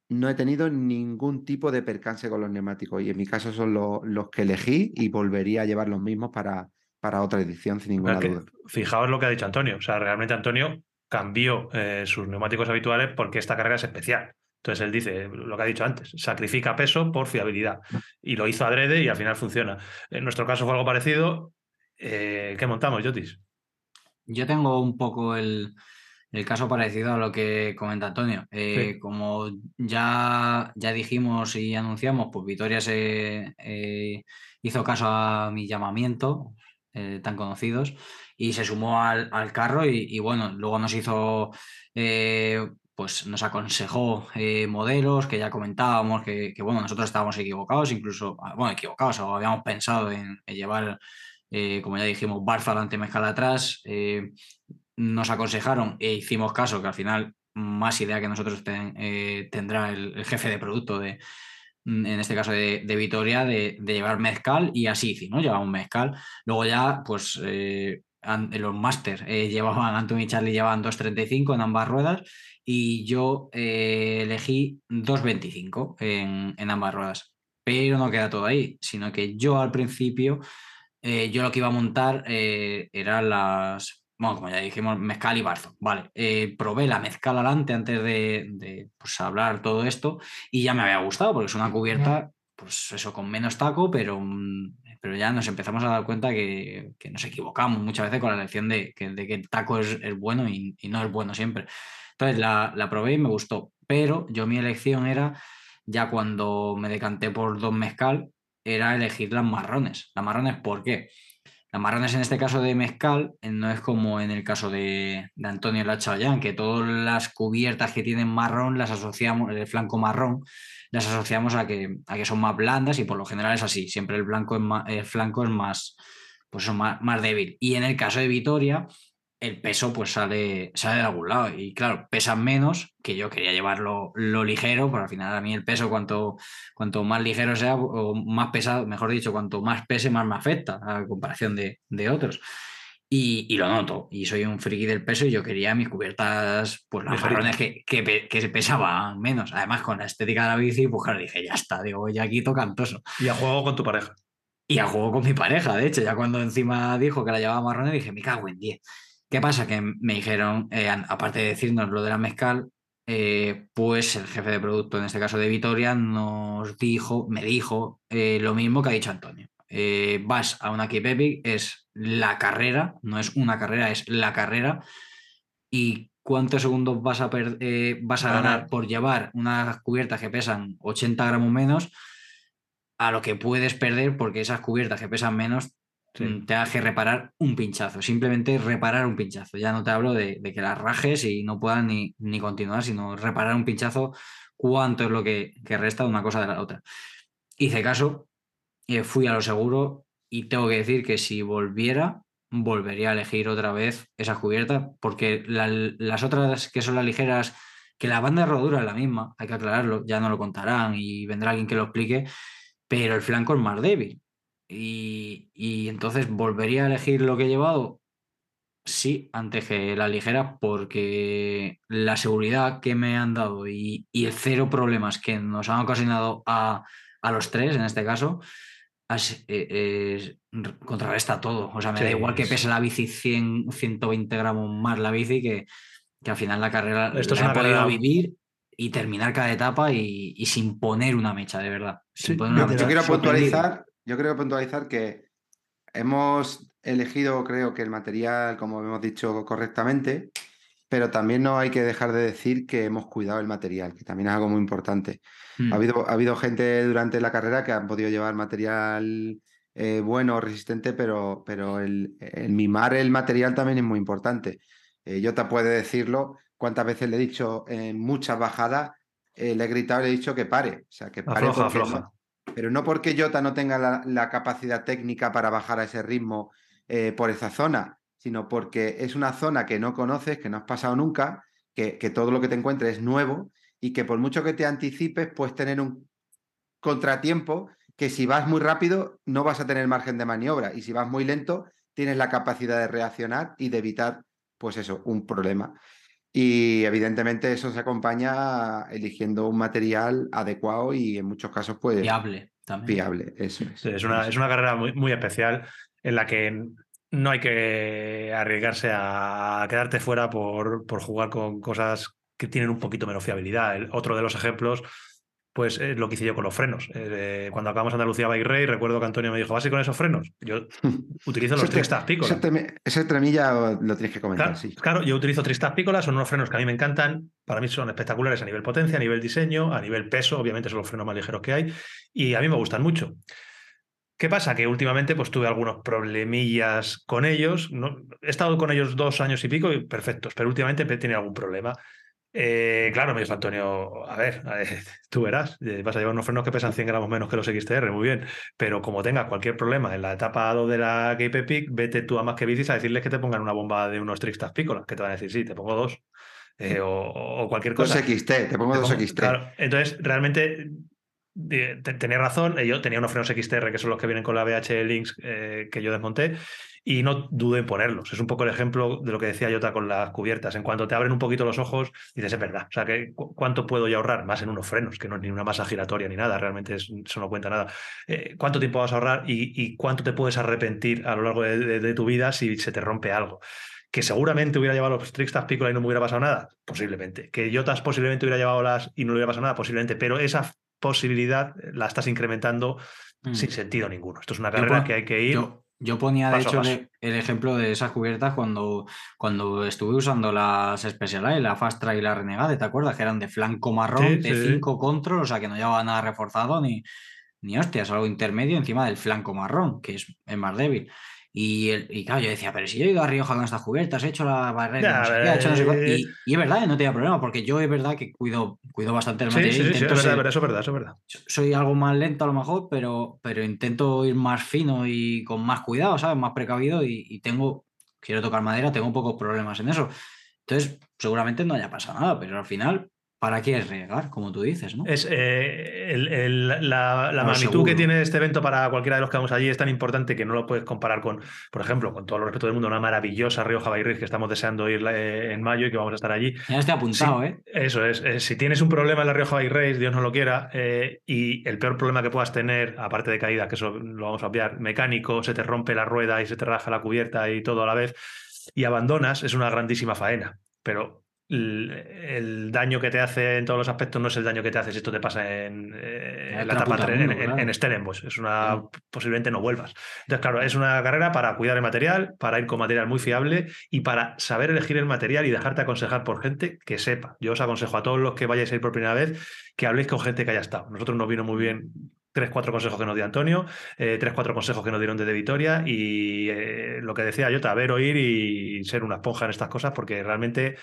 no he tenido ningún tipo de percance con los neumáticos y en mi caso son los que elegí y volvería a llevar los mismos para, para otra edición, sin ninguna duda. Fijaos lo que ha dicho Antonio. O sea, realmente Antonio cambió eh, sus neumáticos habituales porque esta carga es especial. Entonces él dice lo que ha dicho antes, sacrifica peso por fiabilidad. Y lo hizo adrede y al final funciona. En nuestro caso fue algo parecido. Eh, ¿Qué montamos, Jotis? Yo tengo un poco el, caso parecido a lo que comenta Antonio. Eh, como ya, ya dijimos y anunciamos, pues Vitoria se hizo caso a mi llamamiento, tan conocidos, y se sumó al, carro y, bueno, luego nos hizo, eh, pues nos aconsejó eh, modelos que ya comentábamos, que, bueno, nosotros estábamos equivocados, incluso, ah, bueno, equivocados, o habíamos pensado en, llevar, eh, como ya dijimos, Barça adelante, Mezcal atrás, nos aconsejaron e hicimos caso, que al final más idea que nosotros tendrá el, jefe de producto de, en este caso de, Vitoria, de, llevar mezcal y así, ¿no? Llevamos mezcal. Luego ya, pues los Masters eh, llevaban, Anthony y Charlie llevaban 2.35 en ambas ruedas y yo eh, elegí 2.25 en, en, ambas ruedas. Pero no queda todo ahí, sino que yo al principio, eh, yo lo que iba a montar eran las, bueno, como ya dijimos, mezcal y barzo. Vale, probé la mezcal adelante antes de, de pues, hablar todo esto y ya me había gustado porque es una cubierta, pues eso, con menos taco, pero mm, pero ya nos empezamos a dar cuenta que, nos equivocamos muchas veces con la elección de que, de que el taco es, bueno y, no es bueno siempre. Entonces la, la, probé y me gustó, pero yo mi elección era, ya cuando me decanté por dos mezcal, era elegir las marrones. Las marrones, ¿por qué? Las marrones en este caso de mezcal eh, no es como en el caso de, de Antonio Lachayán, que todas las cubiertas que tienen marrón las asociamos, el flanco marrón, las asociamos a que, a que son más blandas y por lo general es así, siempre el, blanco el flanco es más, pues más, más, débil. Y en el caso de Vitoria, el peso pues sale, sale de algún lado y claro, pesan menos, que yo quería llevarlo lo ligero, pero al final a mí el peso cuanto, cuanto más ligero sea o más pesado, mejor dicho, cuanto más pese más me afecta a comparación de, de otros. Y, lo noto, y soy un friki del peso y yo quería mis cubiertas, pues las marrones que, que, que, pesaban menos. Además, con la estética de la bici, pues claro, dije, ya está, digo, ya quito cantoso. Y a juego con tu pareja. Y a juego con mi pareja, de hecho, ya cuando encima dijo que la llevaba marrones, dije, me cago en 10. ¿Qué pasa? Que me dijeron, eh, aparte de decirnos lo de la mezcal, eh, pues el jefe de producto, en este caso de Vitoria, nos dijo, me dijo eh, lo mismo que ha dicho Antonio. Vas a una Keep Epic, es la carrera, no es una carrera, es la carrera. ¿Y cuántos segundos vas a, eh, vas a ganar por llevar unas cubiertas que pesan 80 gramos menos a lo que puedes perder porque esas cubiertas que pesan menos mm, te hace que reparar un pinchazo, simplemente reparar un pinchazo. Ya no te hablo de, que las rajes y no puedan ni, ni, continuar, sino reparar un pinchazo, cuánto es lo que, que resta de una cosa de la otra. Hice caso, fui a lo seguro y tengo que decir que si volviera, volvería a elegir otra vez esas cubiertas, porque las otras que son las ligeras, que la banda de rodura es la misma, hay que aclararlo, ya no lo contarán y vendrá alguien que lo explique, pero el flanco es más débil. Y, entonces volvería a elegir lo que he llevado, sí, antes que la ligera, porque la seguridad que me han dado y, y el cero problemas que nos han ocasionado a, a los tres, en este caso, as- eh, eh, contrarresta todo. O sea, me da igual que es- pese la bici 100, 120 gramos más la bici, que, que al final la carrera Esto es la he una podido carrera- vivir y terminar cada etapa y, y sin poner una mecha, de verdad. Sin Sí, poner una Yo, mecha. quiero puntualizar, yo quiero puntualizar que hemos elegido, creo que el material, como hemos dicho correctamente, pero también no hay que dejar de decir que hemos cuidado el material, que también es algo muy importante. Mm. Ha habido, ha habido gente durante la carrera que han podido llevar material eh, bueno, resistente, pero, pero el, el mimar el material también es muy importante. Eh, Jota puede decirlo, cuántas veces le he dicho en muchas bajadas, eh, le he gritado y le he dicho que pare. O sea, que pare Afloja, afloja. no- pero no porque Jota no tenga la, la capacidad técnica para bajar a ese ritmo eh, por esa zona, sino porque es una zona que no conoces, que no has pasado nunca, que, que todo lo que te encuentres es nuevo y que por mucho que te anticipes puedes tener un contratiempo que si vas muy rápido no vas a tener margen de maniobra y si vas muy lento tienes la capacidad de reaccionar y de evitar, pues eso, un problema. Y evidentemente eso se acompaña eligiendo un material adecuado y en muchos casos pues Fiable también. fiable. Eso es. Sí, es, una, es una carrera muy, muy especial en la que no hay que arriesgarse a quedarte fuera por, por jugar con cosas que tienen un poquito menos fiabilidad. El- otro de los ejemplos, pues es lo que hice yo con los frenos. Eh, cuando acabamos Andalucía Bike Race, recuerdo que Antonio me dijo, ¿vas a ir con esos frenos? Yo utilizo los Ese, Trickstar Piccola. ese tremi- ese tremilla lo tienes que comentar, Claro, sí. claro, yo utilizo Tristas Piccola, son unos frenos que a mí me encantan, para mí son espectaculares a nivel potencia, a nivel diseño, a nivel peso, obviamente son los frenos más ligeros que hay, y a mí me gustan mucho. ¿Qué pasa? Que últimamente pues tuve algunos problemillas con ellos, no, he estado con ellos dos años y pico y perfectos, pero últimamente he tenido algún problema. Eh, claro, me dijo Antonio, a ver, a ver, tú verás, eh, vas a llevar unos frenos que pesan 100 gramos menos que los XTR, muy bien, pero como tengas cualquier problema en la etapa 2 de la KP Peak, vete tú a más que bicis a decirles que te pongan una bomba de unos Trickstas Piccola, que te van a decir, sí, te pongo dos, eh, o, o cualquier Dos cosa. XT, te pongo Te dos pongo- XT. claro, entonces, realmente te- tenía razón. eh, Yo tenía unos frenos XTR que son los que vienen con la BH Links eh, que yo desmonté y no dudé en ponerlos. Es un poco el ejemplo de lo que decía Jota con las cubiertas. En cuanto te abren un poquito los ojos, dices, es verdad. O sea, que, cu- ¿cuánto puedo yo ahorrar? Más en unos frenos, que no es ni una masa giratoria ni nada. Realmente es- eso no cuenta nada. Eh, ¿Cuánto tiempo vas a ahorrar y, cuánto te puedes arrepentir a lo largo de, tu vida si se te rompe algo? Que seguramente hubiera llevado los Trickstas Piccola y no me hubiera pasado nada, posiblemente. Que Jotas posiblemente hubiera llevado las y no le hubiera pasado nada, posiblemente. Pero esa posibilidad la estás incrementando Mm. sin sentido ninguno. Esto es una carrera que hay que ir. Yo, yo ponía, de hecho, el, el ejemplo de esas cubiertas cuando, cuando estuve usando las Specialized, la Fast Trail y la Renegade, ¿te acuerdas? Que eran de flanco marrón, Sí, de sí, sí. 5 control, o sea que no llevaba nada reforzado ni, ni hostias, algo intermedio encima del flanco marrón, que es, es más débil. Y, el- y claro, yo decía, pero si yo he ido a Rioja con estas cubiertas, he hecho la barrera, no he hecho no sé cuánto", eh. y, y es verdad, no tenía problema, porque yo es verdad que cuido, cuido bastante el material. sí, sí, sí, es verdad, ser- eso es verdad, eso es verdad. soy algo más lento a lo mejor, pero, pero intento ir más fino y con más cuidado, ¿sabes? Más precavido y, y tengo, quiero tocar madera, tengo pocos problemas en eso. Entonces, seguramente no haya pasado nada, pero al final, ¿para qué arriesgar? Como tú dices, ¿no? Es eh, el- el- la, la Lo magnitud seguro. que tiene este evento para cualquiera de los que vamos allí es tan importante que no lo puedes comparar con, por ejemplo, con todo el respeto del mundo, una maravillosa Rioja Race que estamos deseando ir eh, en mayo y que vamos a estar allí. Ya estoy apuntado, Sí, ¿eh? Eso es. eh, si tienes un problema en la Rioja Race, Dios no lo quiera, eh, y el peor problema que puedas tener, aparte de caída, que eso lo vamos a obviar, mecánico, se te rompe la rueda y se te raja la cubierta y todo a la vez, y abandonas, es una grandísima faena. Pero el, el daño que te hace en todos los aspectos no es el daño que te hace si esto te pasa en, eh, En la etapa puta tre- mundo, en, en- claro. en Stellenbosch. Es una. Posiblemente no vuelvas. Entonces, claro, es una carrera para cuidar el material, para ir con material muy fiable y para saber elegir el material y dejarte aconsejar por gente que sepa. Yo os aconsejo a todos los que vayáis a ir por primera vez que habléis con gente que haya estado. Nosotros nos vino muy bien tres, cuatro consejos que nos dio Antonio, eh, tres, cuatro consejos que nos dieron desde Vitoria y eh, lo que decía Jota, ver, oír y ser una esponja en estas cosas porque realmente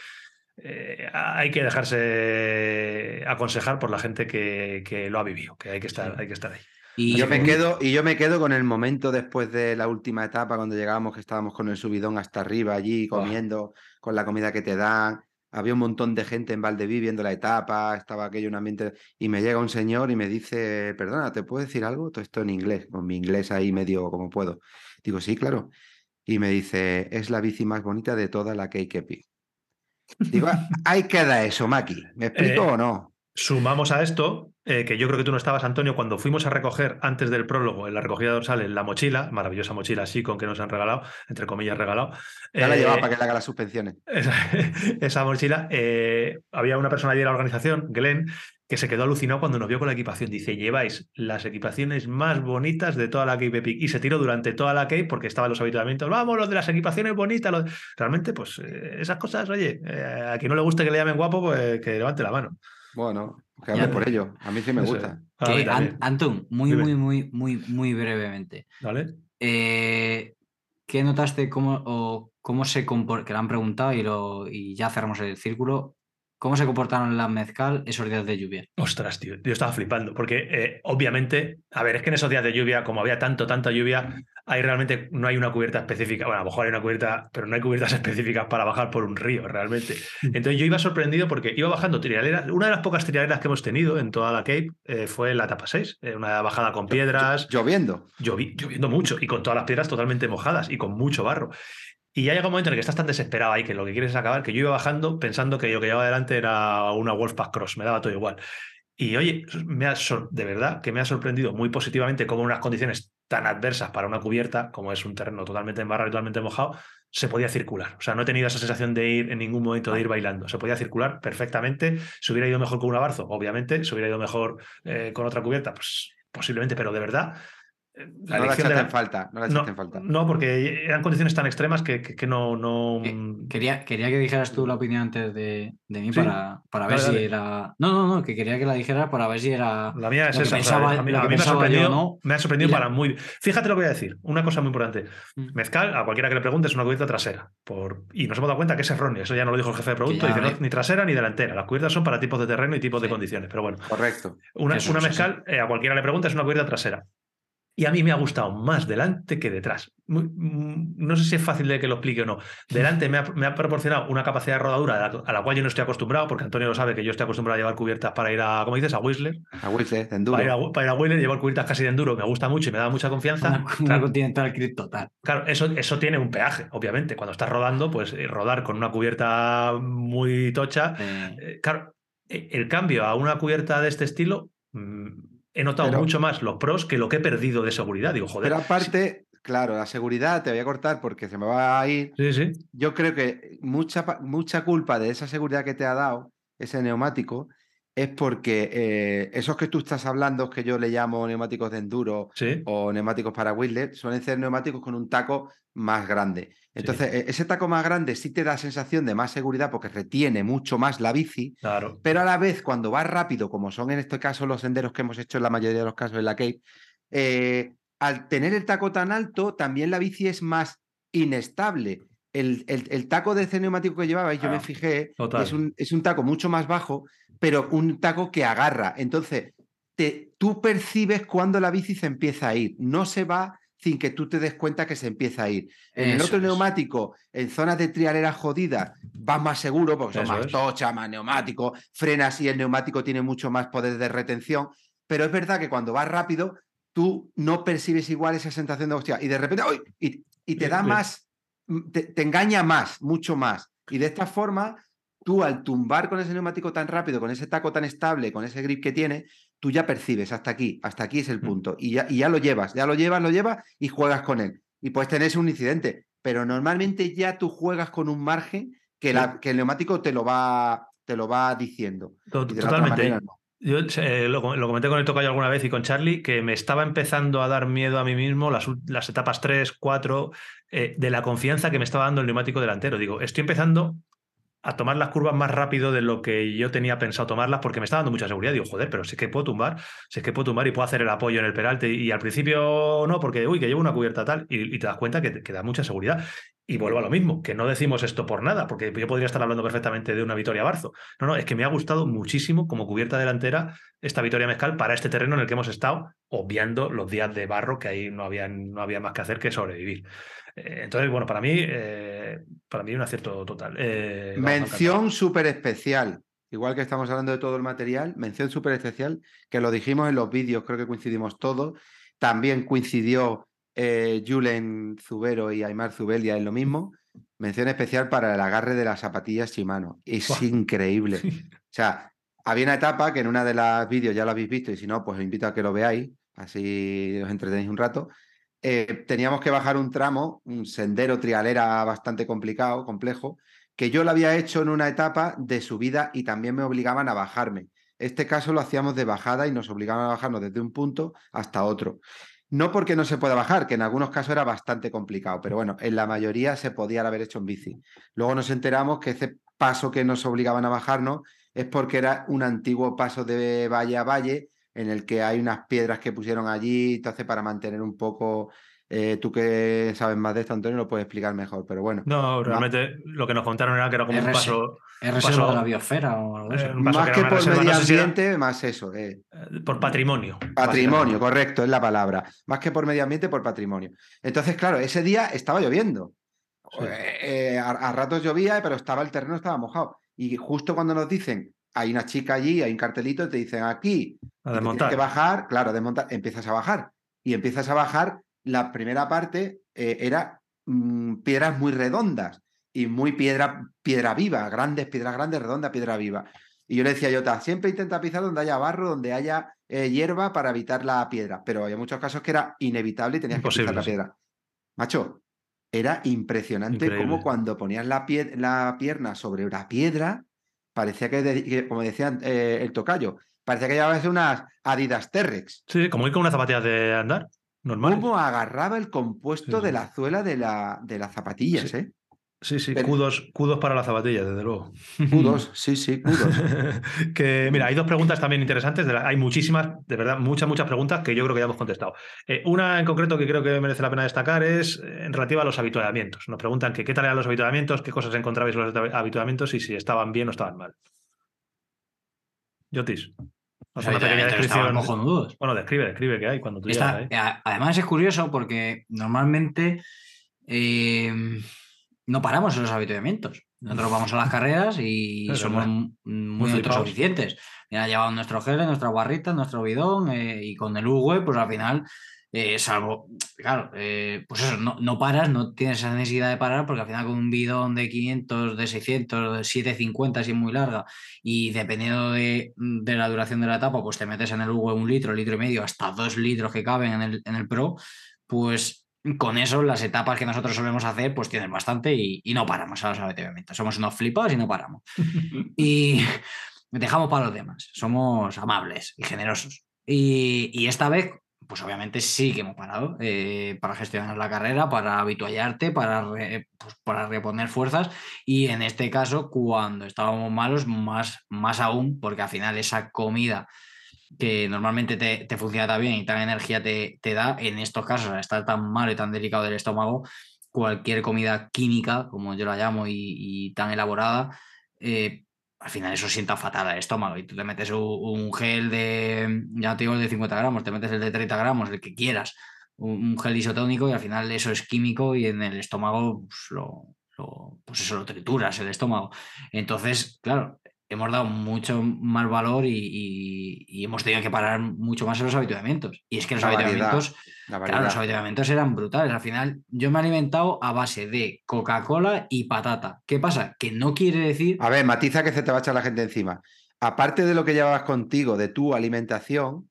eh, hay que dejarse aconsejar por la gente que, que lo ha vivido, que hay que estar, Sí. hay que estar ahí. Y Yo me quedo, y yo me quedo con el momento después de la última etapa, cuando llegábamos, que estábamos con el subidón hasta arriba allí, comiendo, con la comida que te dan. Había un montón de gente en Valdeví viendo la etapa, estaba aquello un ambiente. Y me llega un señor y me dice, perdona, ¿te puedo decir algo? Todo esto en inglés, con mi inglés ahí medio como puedo. Digo, sí, claro. Y me dice, es la bici más bonita de toda la KKP. Digo, "Ah, ahí queda eso, Maki. ¿Me explico Eh, o no? Sumamos a esto eh, que yo creo que tú no estabas, Antonio, cuando fuimos a recoger antes del prólogo, en la recogida dorsal, la mochila, maravillosa mochila así con que nos han regalado, entre comillas regalado. Ya la eh, llevaba para que le haga las suspensiones. esa, esa mochila, eh, había una persona allí de la organización, Glenn, que se quedó alucinado cuando nos vio con la equipación. Dice, lleváis las equipaciones más bonitas de toda la Cape Epic. Y se tiró durante toda la Cape porque estaban los habituamientos. Vamos, los de las equipaciones bonitas. los-". Realmente, pues eh, esas cosas, oye, eh, a quien no le guste que le llamen guapo, pues que levante la mano. Bueno, que hable por ello. A mí sí me Eso gusta. Que, An- Antón, muy, Dime. muy, muy, muy, muy brevemente. ¿vale? Eh, ¿Qué notaste cómo, o cómo se comportaron? Que lo han preguntado y, lo, y ya cerramos el círculo. ¿Cómo se comportaron las mezcal esos días de lluvia? Ostras, tío, yo estaba flipando, porque eh, obviamente, a ver, es que en esos días de lluvia, como había tanto, tanta lluvia, hay realmente, no hay una cubierta específica, bueno, a lo mejor hay una cubierta, pero no hay cubiertas específicas para bajar por un río, realmente. Entonces yo iba sorprendido porque iba bajando trialeras, una de las pocas trialeras que hemos tenido en toda la Cape eh, fue la etapa 6, eh, una bajada con piedras, Lloviendo. llovi- lloviendo mucho y con todas las piedras totalmente mojadas y con mucho barro. Y ya llega un momento en el que estás tan desesperado ahí que lo que quieres es acabar, que yo iba bajando pensando que lo que llevaba adelante era una Wolfpack Cross, me daba todo igual. Y oye, me ha de verdad que me ha sorprendido muy positivamente cómo unas condiciones tan adversas para una cubierta, como es un terreno totalmente embarrado y totalmente mojado, se podía circular. O sea, no he tenido esa sensación de ir en ningún momento de ir bailando. Se podía circular perfectamente. Se hubiera ido mejor con un abarzo, obviamente. Se hubiera ido mejor eh, con otra cubierta, pues posiblemente, pero de verdad. No la elección echaste de en falta. No la no, falta. no, porque eran condiciones tan extremas que, que- que no. no... Que- Quería, quería que dijeras tú la opinión antes de, de mí Sí. para, para ver Dale, si dale. era. No, no, no, que quería que la dijeras para ver si era. La mía es esa. o sea, pensaba- a mí, a me ha sorprendido, ¿no? me ha sorprendido la- para muy. Fíjate lo que voy a decir. Una cosa muy importante. Mm. Mezcal, a cualquiera que le pregunte, es una cubierta trasera. Por... Y nos hemos dado cuenta que es erróneo. Eso ya no lo dijo el jefe de producto. ya, Dice, no, ni trasera ni delantera. Las cubiertas son para tipos de terreno y tipos de condiciones. Pero bueno, Correcto. una, Eso, una mezcal, eh, a cualquiera le pregunta, es una cubierta trasera. Y a mí me ha gustado más delante que detrás. Muy- mm, no sé si es fácil de que lo explique o no. Delante me ha, me ha proporcionado una capacidad de rodadura a la, a la cual yo no estoy acostumbrado, porque Antonio lo sabe que yo estoy acostumbrado a llevar cubiertas para ir a, como dices, a Whistler. A Whistler, de enduro. Para ir, a, para ir a Whistler, llevar cubiertas casi de enduro me gusta mucho y me da mucha confianza. Una, una Claro, continental Crit total. Claro, eso, eso tiene un peaje, obviamente. Cuando estás rodando, pues eh, rodar con una cubierta muy tocha. Eh, eh, claro, eh, el cambio a una cubierta de este estilo, mm, he notado Pero- mucho más los pros que lo que he perdido de seguridad. Digo, joder. Pero aparte, claro, la seguridad, te voy a cortar porque se me va a ir. Sí, sí. Yo creo que mucha, mucha culpa de esa seguridad que te ha dado ese neumático es porque eh, esos que tú estás hablando, que yo le llamo neumáticos de enduro Sí. o neumáticos para Whistler, suelen ser neumáticos con un taco más grande. Entonces, e- ese taco más grande sí te da sensación de más seguridad porque retiene mucho más la bici, Claro. pero a la vez cuando vas rápido, como son en este caso los senderos que hemos hecho en la mayoría de los casos en la Cape, eh, al tener el taco tan alto, también la bici es más inestable. El, el- el taco de ese neumático que llevabais, yo me fijé, es un, es un taco mucho más bajo, pero un taco que agarra. Entonces, te, tú percibes cuando la bici se empieza a ir. No se va sin que tú te des cuenta que se empieza a ir. En el Eso otro es. neumático, en zonas de trialera jodida, vas más seguro porque son Eso más es. tocha, más neumático, frenas y el neumático tiene mucho más poder de retención. Pero es verdad que cuando vas rápido, tú no percibes igual esa sensación de hostia. Y de repente, ¡ay! Y, y te da más, mm, te, te engaña más, mucho más. Y de esta forma, tú al tumbar con ese neumático tan rápido, con ese taco tan estable, con ese grip que tiene, tú ya percibes hasta aquí, hasta aquí es el Mm. punto. Y ya, y ya lo llevas, ya lo llevas, lo llevas y juegas con él. Y puedes tener un incidente, pero normalmente ya tú juegas con un margen que, la, que el neumático te lo va, te lo va diciendo. Totalmente. no. Yo eh, lo, lo comenté con el tocayo alguna vez y con Charlie, que me estaba empezando a dar miedo a mí mismo las, las etapas 3, 4, eh, de la confianza que me estaba dando el neumático delantero. Digo, estoy empezando a tomar las curvas más rápido de lo que yo tenía pensado tomarlas porque me está dando mucha seguridad. Digo, joder, pero si es que puedo tumbar, si es que puedo tumbar y puedo hacer el apoyo en el peralte. Y, al principio no, porque, uy, que llevo una cubierta tal. Y, te das cuenta que, que da mucha seguridad. Y vuelvo a lo mismo, que no decimos esto por nada, porque yo podría estar hablando perfectamente de una Vitoria Barzo. No, no, es que me ha gustado muchísimo como cubierta delantera esta Vitoria Mezcal para este terreno en el que hemos estado, obviando los días de barro que ahí no había, no había más que hacer que sobrevivir. Eh, entonces, bueno, para mí, eh, para mí un acierto total. Eh. Mención súper especial. Igual que estamos hablando de todo el material, mención súper especial, que lo dijimos en los vídeos, creo que coincidimos todos. También coincidió eh, Julen Zubero y Aymar Zubelia en lo mismo. Mención especial para el agarre de las zapatillas Shimano. Es increíble. O sea, había una etapa que en una de las vídeos ya lo habéis visto y si no, pues os invito a que lo veáis, así os entretenéis un rato. Eh, teníamos que bajar un tramo, un sendero trialera bastante complicado, complejo, que yo lo había hecho en una etapa de subida y también me obligaban a bajarme. Este caso lo hacíamos de bajada y nos obligaban a bajarnos desde un punto hasta otro. No porque no se pueda bajar, que en algunos casos era bastante complicado, pero bueno, en la mayoría se podía haber hecho en bici. Luego nos enteramos que ese paso que nos obligaban a bajarnos es porque era un antiguo paso de valle a valle en el que hay unas piedras que pusieron allí, entonces para mantener un poco, eh, tú que sabes más de esto, Antonio, lo puedes explicar mejor, pero bueno. No, realmente lo que nos contaron era que era como un paso, ¿Es paso- de la biosfera o algo de eso? eh, Más que por reserva, medio no sé si era- ambiente, más eso, eh, por patrimonio. Patrimonio, correcto, es la palabra. Más que por medio ambiente, por patrimonio. Entonces, claro, ese día estaba lloviendo. Sí. Eh, eh, a, a ratos llovía, pero estaba el terreno estaba mojado. Y justo cuando nos dicen, hay una chica allí, hay un cartelito, te dicen aquí, A te tienes que bajar, claro, desmontar, empiezas a bajar. Y empiezas a bajar, la primera parte eh, era mm, piedras muy redondas y muy piedra, piedra viva, grandes, piedras grandes, redonda, piedra viva. Y yo le decía a Jota, siempre intenta pisar donde haya barro, donde haya eh, hierba para evitar la piedra. Pero había muchos casos que era inevitable y tenías que pisar la piedra. Macho, era impresionante Increíble. cómo cuando ponías la, pie- la pierna sobre una piedra, parecía que, de- que, como decía eh, el tocayo, parecía que llevabas unas Adidas T-Rex. Sí, como ir con unas zapatillas de andar, normal. Cómo agarraba el compuesto Sí, de la suela de, la, de las zapatillas, Sí. ¿eh? Sí, sí, cudos, cudos para las zapatillas, desde luego. Kudos, sí, sí, kudos. que mira, hay dos preguntas también interesantes. de la- hay muchísimas, de verdad, muchas, muchas preguntas que yo creo que ya hemos contestado. Eh, una en concreto que creo que merece la pena destacar es eh, en relativa a los habituamientos. Nos preguntan que qué tal eran los habituamientos, qué cosas encontrabais en los habituamientos y si estaban bien o estaban mal. Yotis. Los haz una pequeña descripción. Bueno, describe, describe qué hay cuando tú Está- llegas ahí. a- además es curioso porque normalmente eh, no paramos en los habituamientos. Nosotros vamos a las carreras y somos muy autosuficientes. Ya llevamos nuestro gel, nuestra barrita, nuestro bidón eh, y con el Uwe, pues al final, eh, salvo, claro, eh, pues eso, no, no paras, no tienes esa necesidad de parar porque al final con un bidón de 500, de 600, de 750 si es muy larga y dependiendo de, de la duración de la etapa, pues te metes en el Uwe un litro, litro y medio, hasta dos litros que caben en el, en el Pro, pues con eso las etapas que nosotros solemos hacer pues tienen bastante y, y no paramos a los habituamientos. Somos unos flipados y no paramos. y dejamos para los demás, somos amables y generosos. Y, y esta vez, pues obviamente sí que hemos parado eh, para gestionar la carrera, para habituallarte, para, re- pues, para reponer fuerzas y en este caso, cuando estábamos malos, más, más aún, porque al final esa comida que normalmente te, te funciona tan bien y tan energía te, te da, en estos casos, al estar tan malo y tan delicado del estómago, cualquier comida química, como yo la llamo, y, tan elaborada, eh, al final eso sienta fatal al estómago. Y tú te metes un, un gel de, ya no te digo el de 50 gramos, te metes el de 30 gramos, el que quieras, un, un gel isotónico y al final eso es químico y en el estómago pues, lo, lo- pues eso lo trituras el estómago. Entonces, claro, hemos dado mucho más valor y, y- y hemos tenido que parar mucho más en los habituamientos. Y es que los La habituamientos, La claro, los habituamientos eran brutales. Al final, yo me he alimentado a base de Coca-Cola y patata. ¿Qué pasa? Que no quiere decir. A ver, matiza que se te va a echar la gente encima. Aparte de lo que llevabas contigo, de tu alimentación,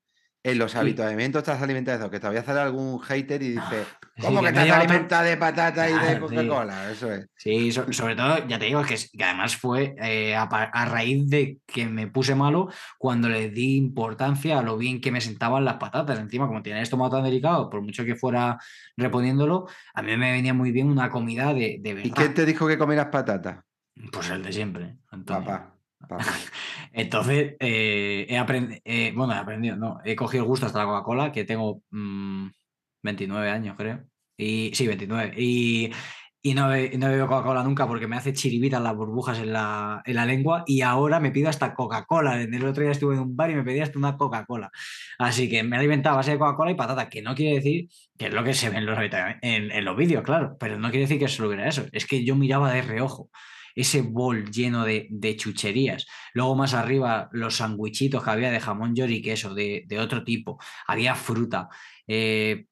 en los habituamientos has alimentado, que todavía sale algún hater y dice, Sí, ¿cómo que que otro- alimentado de patata y de Claro. Coca-Cola? Eso es. Sí, so- sobre todo, ya te digo, que, que además fue eh, a, raíz de que me puse malo cuando le di importancia a lo bien que me sentaban las patatas. Encima, como tenía el estómago tan delicado, por mucho que fuera reponiéndolo, a mí me venía muy bien una comida de, de ¿Y verdad. quién te dijo que comieras patata? Pues el de siempre, Antonio. Papá. Entonces, eh, he aprendido, bueno, he aprendido, no, he cogido el gusto hasta la Coca-Cola, que tengo mm, 29 años, creo. Y sí, 29. Y, y no, he, no he bebido Coca-Cola nunca porque me hace chiribitas las burbujas en la, en la lengua y ahora me pido hasta Coca-Cola. El otro día estuve en un bar y me pedí hasta una Coca-Cola. Así que me he alimentado a base de Coca-Cola y patata, que no quiere decir que es lo que se ve en los, en, en los vídeos, claro, pero no quiere decir que solo hubiera eso. Es que yo miraba de reojo ese bol lleno de, de chucherías. Luego más arriba los sandwichitos que había de jamón york y queso de, de otro tipo. Había fruta. eh,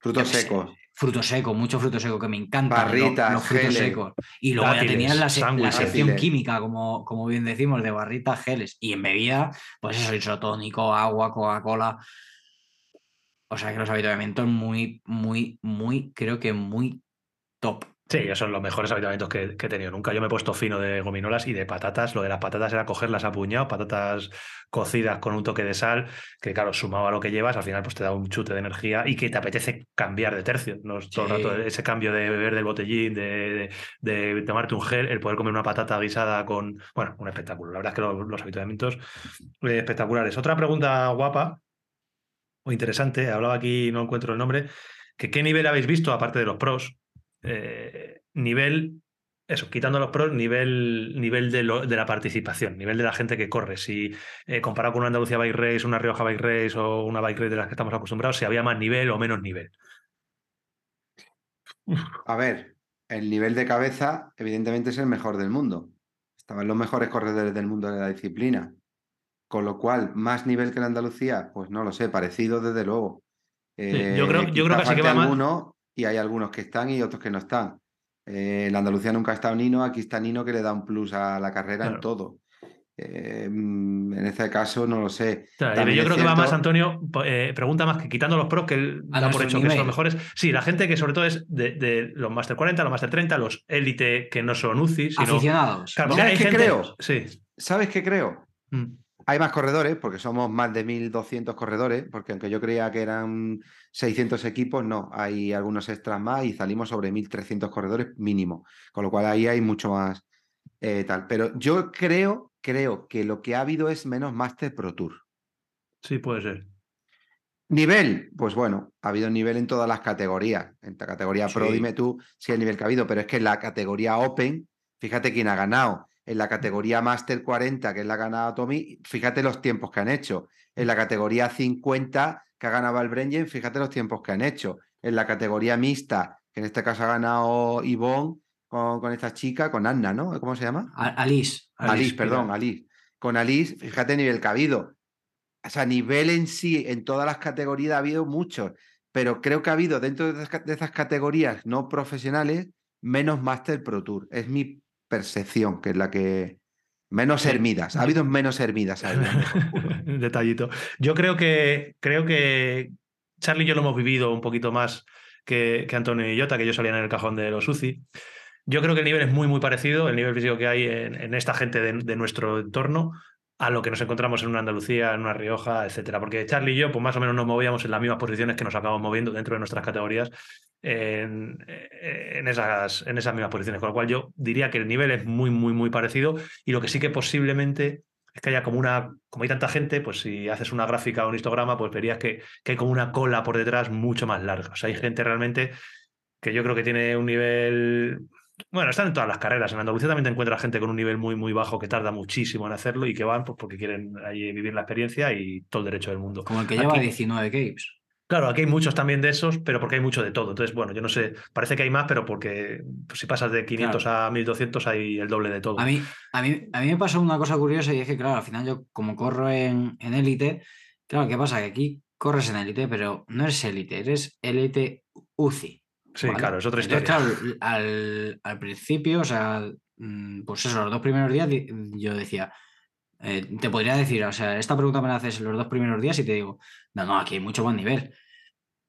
Frutos secos. fruto seco, mucho fruto seco, que me encanta. Barritas, los, frutos geles, secos. Y luego ya tenías la, se- la sándwiches. sección química, como, como bien decimos, de barritas, geles. Y en bebida, pues eso, isotónico, agua, Coca-Cola. O sea que los habituamientos muy, muy, muy, creo que muy top. Sí, esos son los mejores habitamientos que, que he tenido nunca. Yo me he puesto fino de gominolas y de patatas. Lo de las patatas era cogerlas a puñado, patatas cocidas con un toque de sal, que claro, sumado a lo que llevas, al final pues te da un chute de energía y que te apetece cambiar de tercio. No es todo el rato ese cambio de beber del botellín, de, de- de tomarte un gel, el poder comer una patata guisada con. Bueno, un espectáculo. La verdad es que los, los habituamientos eh, espectaculares. Otra pregunta guapa o interesante, hablaba aquí, no encuentro el nombre, que qué nivel habéis visto, aparte de los pros, eh, nivel, eso, quitando los pros, nivel, nivel de, lo- de la participación, nivel de la gente que corre. Si eh, comparado con una Andalucía Bike Race, una Rioja Bike Race o una Bike Race de las que estamos acostumbrados, si había más nivel o menos nivel. A ver, el nivel de cabeza, evidentemente, es el mejor del mundo. Estaban los mejores corredores del mundo de la disciplina. Con lo cual, más nivel que la Andalucía, pues no lo sé, parecido desde luego. yo creo- Eh, yo creo que sí que va más- alguno, y hay algunos que están y otros que no están. Eh, en la Andalucía nunca ha estado Nino, aquí está Nino que le da un plus a la carrera Claro. en todo. Eh, mm, en este caso, no lo sé. Yo creo que va más, Antonio, eh, pregunta más que quitando los pros, que él A da por hecho que son los mejores. Sí, la gente que sobre todo es de, de los Master 40, los Master 30, los Elite que no son UCI, sino... Aficionados. Claro, ¿Sabes qué gente- creo? Sí. ¿Sabes qué creo? Mm. Hay más corredores, porque somos más de 1.200 corredores, porque aunque yo creía que eran 600 equipos, no, hay algunos extras más y salimos sobre 1.300 corredores mínimo, con lo cual ahí hay mucho más eh, tal. Pero yo creo, creo que lo que ha habido es menos Master Pro Tour. Sí, puede ser. Nivel, pues bueno, ha habido nivel en todas las categorías. En la categoría Pro, Sí. dime tú si el nivel que ha habido, pero es que en la categoría Open, fíjate quién ha ganado. En la categoría Master 40, que es la ganado Tommy, fíjate los tiempos que han hecho. En la categoría 50, que ha ganado Valbrengen, fíjate los tiempos que han hecho. En la categoría mixta, que en este caso ha ganado Ivonne con, con esta chica, con Anna, ¿no? ¿Cómo se llama? Alice. Alice, mira. perdón, Alice. Con Alice, fíjate el nivel que ha habido. O sea, nivel en sí, en todas las categorías ha habido muchos, pero creo que ha habido dentro de esas, ca- de esas categorías no profesionales menos Master Pro Tour. Es mi percepción, que es la que... Menos hermidas. Ha habido menos hermidas. Detallito. Yo creo que creo que Charlie y yo lo hemos vivido un poquito más que, que Antonio y Jota, que ellos salían en el cajón de los UCI. Yo creo que el nivel es muy, muy parecido, el nivel físico que hay en, en esta gente de, de nuestro entorno, a lo que nos encontramos en una Andalucía, en una Rioja, etcétera. Porque Charlie y yo, pues más o menos nos movíamos en las mismas posiciones que nos acabamos moviendo dentro de nuestras categorías en, en esas, en esas mismas posiciones. Con lo cual yo diría que el nivel es muy, muy, muy parecido y lo que sí que posiblemente es que haya como una, como hay tanta gente, pues si haces una gráfica o un histograma, pues verías que, que hay como una cola por detrás mucho más larga. O sea, hay gente realmente que yo creo que tiene un nivel... Bueno, están en todas las carreras. En Andalucía también te encuentras gente con un nivel muy, muy bajo que tarda muchísimo en hacerlo y que van pues, porque quieren ahí vivir la experiencia y todo el derecho del mundo. Como el que lleva Aquí- 19 capes. Claro, aquí hay muchos también de esos, pero porque hay mucho de todo. Entonces, bueno, yo no sé, parece que hay más, pero porque pues, si pasas de 500 a 1200 hay el doble de todo. A mí, a, mí, a mí me pasó una cosa curiosa y es que, claro, al final yo como corro en en élite, claro, ¿qué pasa? Que aquí corres en élite, pero no eres élite, eres élite UCI. sí, ¿vale? claro, es otra Entonces, historia. claro, al, al principio, o sea, mm, pues eso, los dos primeros días yo decía, eh, te podría decir, o sea, esta pregunta me la haces los dos primeros días y te digo, no, no, aquí hay mucho más nivel.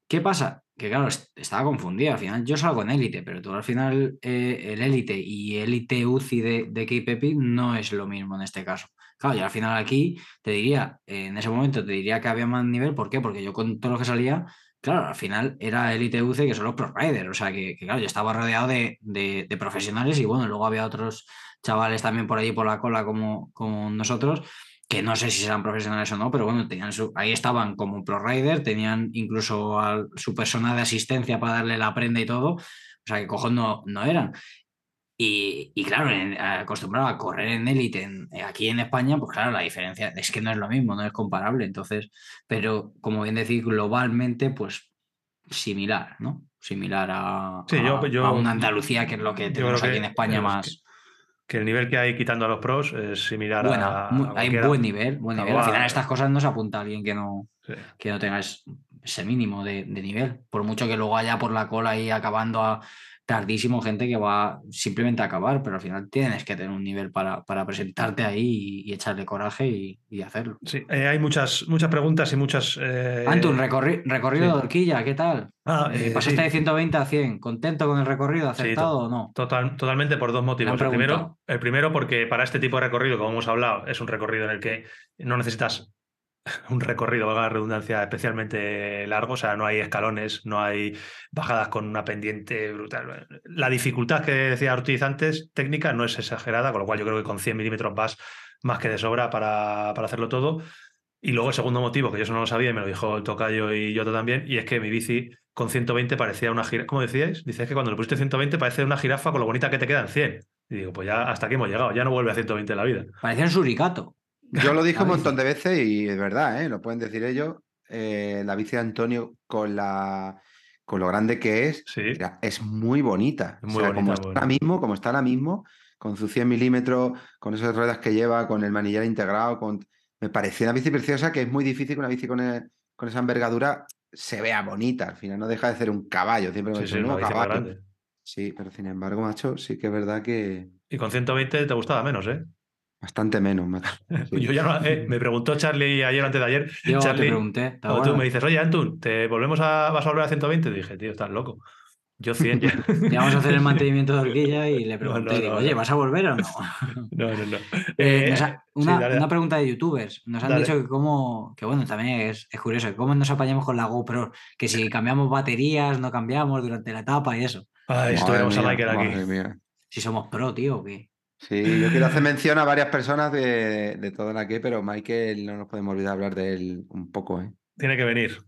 ¿Qué pasa? Que claro, est- estaba confundido. Al final yo salgo en élite, pero tú al final eh, el élite y élite UCI de, de no es lo mismo en este caso. Claro, yo al final aquí te diría, en ese momento te diría que había más nivel. ¿Por qué? Porque yo con todo lo que salía, claro, al final era élite UCI que son los pro riders. O sea que, claro, yo estaba rodeado de, de- de profesionales y bueno, luego había otros chavales también por allí por la cola como, como nosotros que no sé si serán profesionales o no, pero bueno, tenían su- ahí estaban como pro rider, tenían incluso a su persona de asistencia para darle la prenda y todo, o sea que cojos no, no eran. Y, y claro, en- acostumbrado a correr en élite eh, aquí en España, pues claro, la diferencia es que no es lo mismo, no es comparable. Entonces, pero como bien decir, globalmente, pues similar, ¿no? Similar a, Sí, yo- a- yo- a una Andalucía, que es lo que yo tenemos aquí que- en España es más. Que el nivel que hay quitando a los pros es similar Buena, a. mu- a hay buen nivel, buen nivel. Al final a- estas cosas no se apunta a alguien que no, Sí. que no tengas ese mínimo de, de nivel. Por mucho que luego haya por la cola y acabando a, tardísimo gente que va simplemente a acabar, pero al final tienes que tener un nivel para, para presentarte ahí y, y echarle coraje y, y hacerlo. Sí, eh, hay muchas, muchas preguntas y muchas. Eh... Antun, recorri recorrido sí. de horquilla, ¿qué tal? Ah, Eh, eh, ¿Pasaste sí. de 120 a 100? ¿Contento con el recorrido? ¿Acertado o no? Total, totalmente por dos motivos. El primero, el primero, porque para este tipo de recorrido, como hemos hablado, es un recorrido en el que no necesitas un recorrido, valga la redundancia, especialmente largo. O sea, no hay escalones, no hay bajadas con una pendiente brutal. La dificultad que decía Ortiz antes, técnica, no es exagerada, con lo cual yo creo que con 100 milímetros vas más que de sobra para, para hacerlo todo. Y luego el segundo motivo, que yo eso no lo sabía y me lo dijo el Tocayo y Yoto también, y es que mi bici con 120 parecía una jirafa. ¿Cómo decíais? Dices que cuando le pusiste 120 parece una jirafa con lo bonita que te quedan 100. Y digo, pues ya hasta aquí hemos llegado, ya no vuelve a 120 en la vida. Parecía un suricato. Yo lo dije un montón de veces y es verdad, ¿eh? lo pueden decir ellos. eh, la bici de Antonio con la con lo grande que es, Sí. mira, es muy bonita. O como está ahora mismo, como está ahora mismo, con sus 100 milímetros, con esas ruedas que lleva, con el manillar integrado, con... me pareció una bici preciosa que es muy difícil que una bici con, el- con esa envergadura se vea bonita. Al final no deja de ser un caballo. Siempre me Sí, he sí, dicho, una "No, bici más caballo". Sí, pero sin embargo, macho, sí que es verdad que Y con 120 te gustaba menos, ¿eh? Bastante menos, macho. Sí. Yo ya no, eh, me preguntó Charlie ayer o antes de ayer. Yo te Charlie, pregunté. ¿te cuando tú acuerdas? me dices, oye, Antun, ¿te volvemos a, vas a volver a 120? Dije, tío, estás loco. Yo 100 ya. Ya vamos a hacer el mantenimiento de horquilla y le pregunté, no, digo, no, oye, no. ¿vas a volver o no? No, no, no. Eh, Eh, nos ha- sí, una, dale, una pregunta de youtubers. Nos han Dale. dicho que cómo, que bueno, también es, es curioso, cómo nos apañamos con la GoPro, que si cambiamos baterías, no cambiamos durante la etapa y eso. Ay, tuviéramos a Michael aquí. madre mía. Si somos pro, tío, o qué. Sí, yo quiero hacer mención a varias personas de, de todo la que, pero Michael no nos podemos olvidar hablar de él un poco, ¿eh? Tiene que venir.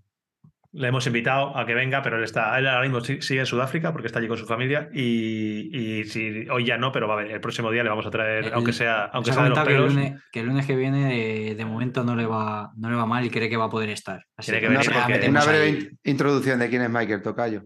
Le hemos invitado a que venga, pero él está, él ahora mismo sigue en Sudáfrica porque está allí con su familia y, y si, hoy ya no, pero va a venir. El próximo día le vamos a traer, aunque sea, aunque sea de los que el, pelos. lunes, que el lunes que viene de, de momento no le, va, no le va mal y cree que va a poder estar. Así que Una, venir porque- una breve ahí. in- introducción de quién es Michael Tocayo.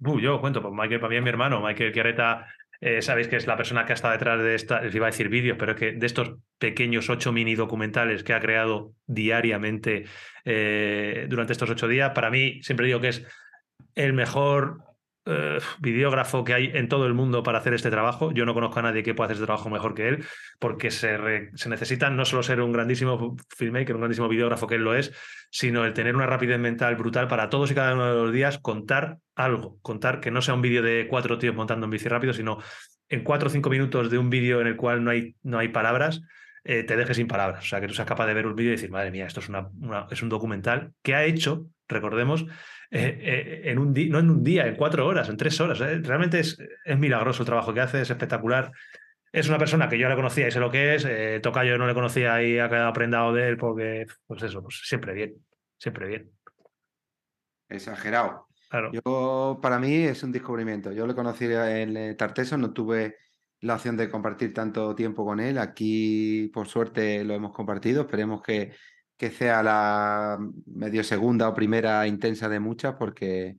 Uh, yo cuento, pues Michael para mí es mi hermano. Michael Quiereta, eh, sabéis que es la persona que ha estado detrás de esta, les iba a decir vídeos, pero es que de estos pequeños ocho mini documentales que ha creado diariamente eh, durante estos ocho días, para mí siempre digo que es el mejor eh, videógrafo que hay en todo el mundo para hacer este trabajo. Yo no conozco a nadie que pueda hacer este trabajo mejor que él, porque se, se necesita no solo ser un grandísimo filmmaker, un grandísimo videógrafo que él lo es, sino el tener una rapidez mental brutal para todos y cada uno de los días contar algo, contar que no sea un vídeo de cuatro tíos montando en bici rápido, sino en cuatro o cinco minutos de un vídeo en el cual no hay, no hay palabras, eh, te dejes sin palabras. O sea, que tú seas capaz de ver un vídeo y decir, madre mía, esto es, una, es un documental que ha hecho, recordemos, eh, eh, en un no en un día, en cuatro horas, en tres horas. Realmente es, es milagroso el trabajo que hace, es espectacular. Es una persona que yo la conocía y sé lo que es. Tocayo no le conocía y ha quedado prendado de él porque, pues eso, pues siempre bien, siempre bien. Exagerado. Yo, para mí es un descubrimiento. Yo lo conocí en eh, Tarteso, no tuve la opción de compartir tanto tiempo con él. Aquí, por suerte, lo hemos compartido. Esperemos que, que sea la medio segunda o primera intensa de muchas, porque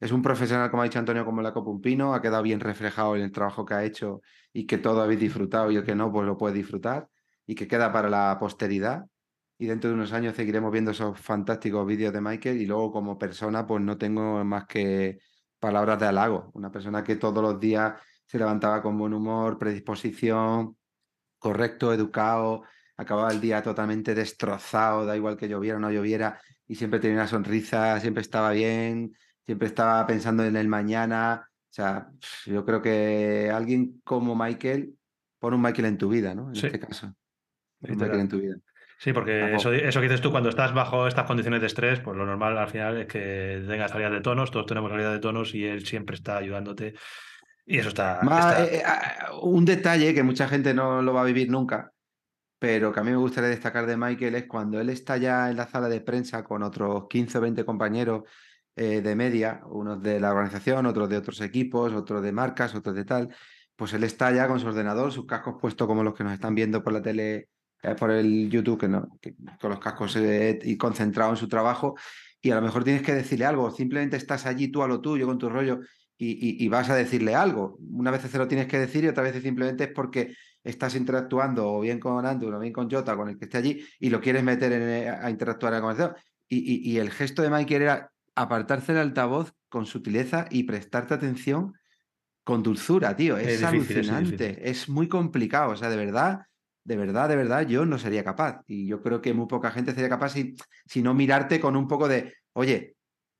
es un profesional, como ha dicho Antonio, como la Copa. Ha quedado bien reflejado en el trabajo que ha hecho y que todo habéis disfrutado y el que no, pues lo puede disfrutar y que queda para la posteridad y dentro de unos años seguiremos viendo esos fantásticos vídeos de Michael y luego como persona pues no tengo más que palabras de halago. Una persona que todos los días se levantaba con buen humor, predisposición, correcto, educado, acababa el día totalmente destrozado, da igual que lloviera o no lloviera y siempre tenía una sonrisa, siempre estaba bien, siempre estaba pensando en el mañana. O sea, yo creo que alguien como Michael, pon un Michael en tu vida, ¿no? En Sí. este caso. Un. Michael en tu vida. Sí, porque eso, eso que dices tú, cuando estás bajo estas condiciones de estrés, pues lo normal al final es que tengas salida de tonos, todos tenemos salida de tonos y él siempre está ayudándote. Y eso está. Más, está- eh, eh, ah, un detalle que mucha gente no lo va a vivir nunca, pero que a mí me gustaría destacar de Michael es cuando él está ya en la sala de prensa con otros 15 o 20 compañeros eh, de media, unos de la organización, otros de otros equipos, otros de marcas, otros de tal, pues él está ya con su ordenador, sus cascos puestos como los que nos están viendo por la tele, eh, por el YouTube, que no, que- con los cascos eh, y concentrado en su trabajo, y a lo mejor tienes que decirle algo, simplemente estás allí tú a lo tuyo con tu rollo y, y- y vas a decirle algo. Una vez se lo tienes que decir y otra vez simplemente es porque estás interactuando o bien con Andrew o bien con Jota, con el que esté allí, y lo quieres meter en, eh, a interactuar en la conversación. Y, y- el gesto de Michael era apartarse del altavoz con sutileza y prestarte atención con dulzura, tío. Es, Es difícil, es alucinante, es, muy complicado. O sea, de verdad, de verdad, de verdad, yo no sería capaz. Y yo creo que muy poca gente sería capaz si, si no mirarte con un poco de, oye,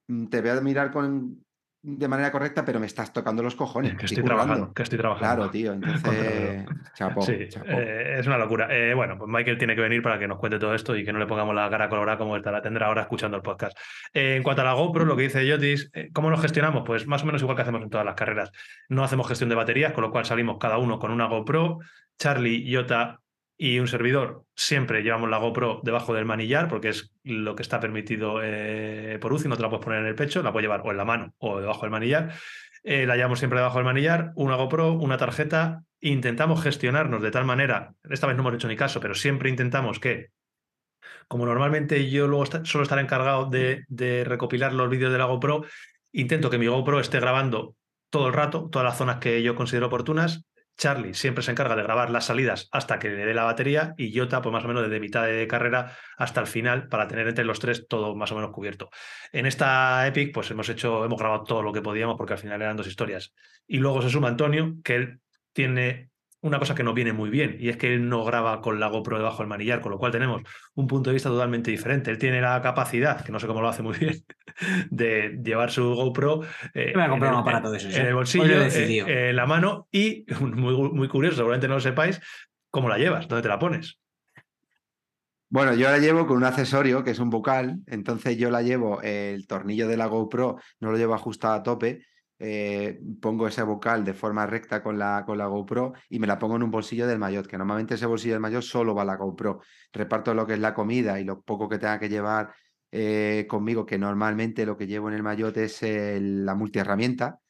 mm, te voy a mirar con, de manera correcta, pero me estás tocando los cojones. que estoy trabajando, currando". que estoy trabajando. Claro, tío. Entonces, chapó, Sí, chapó. eh, es una locura. Eh, bueno, pues Michael tiene que venir para que nos cuente todo esto y que no le pongamos la cara colorada como esta la tendrá ahora escuchando el podcast. Eh, en cuanto a la GoPro, lo que dice Yotis, ¿cómo nos gestionamos? Pues más o menos igual que hacemos en todas las carreras. No hacemos gestión de baterías, con lo cual salimos cada uno con una GoPro. Charlie, Jota y un servidor siempre llevamos la GoPro debajo del manillar porque es lo que está permitido eh, por UCI, no te la puedes poner en el pecho, la puedes llevar o en la mano o debajo del manillar. Eh, la llevamos siempre debajo del manillar, una GoPro, una tarjeta. Intentamos gestionarnos de tal manera, esta vez no hemos hecho ni caso, pero siempre intentamos que, como normalmente yo luego esta- suelo estar encargado de, de recopilar los vídeos de la GoPro, intento que mi GoPro esté grabando todo el rato, todas las zonas que yo considero oportunas. Charlie siempre se encarga de grabar las salidas hasta que le dé la batería y Jota, pues más o menos desde mitad de carrera hasta el final para tener entre los tres todo más o menos cubierto. En esta Epic, pues hemos hecho, hemos grabado todo lo que podíamos porque al final eran dos historias. Y luego se suma Antonio, que él tiene una cosa que nos viene muy bien y es que él no graba con la GoPro debajo del manillar, con lo cual tenemos un punto de vista totalmente diferente. Él tiene la capacidad, que no sé cómo lo hace muy bien, de llevar su GoPro eh, me voy a comprar en un el- aparato de esos, en ¿eh? el Hoy bolsillo, eh, en la mano y, muy, muy curioso, seguramente no lo sepáis, cómo la llevas, dónde te la pones. Bueno, yo la llevo con un accesorio que es un bucal, entonces yo la llevo, el tornillo de la GoPro no lo llevo ajustado a tope, eh, pongo ese bucal de forma recta con la, con la GoPro y me la pongo en un bolsillo del maillot, que normalmente ese bolsillo del maillot solo va la GoPro. Reparto lo que es la comida y lo poco que tenga que llevar eh, conmigo, que normalmente lo que llevo en el maillot es el- la multiherramienta,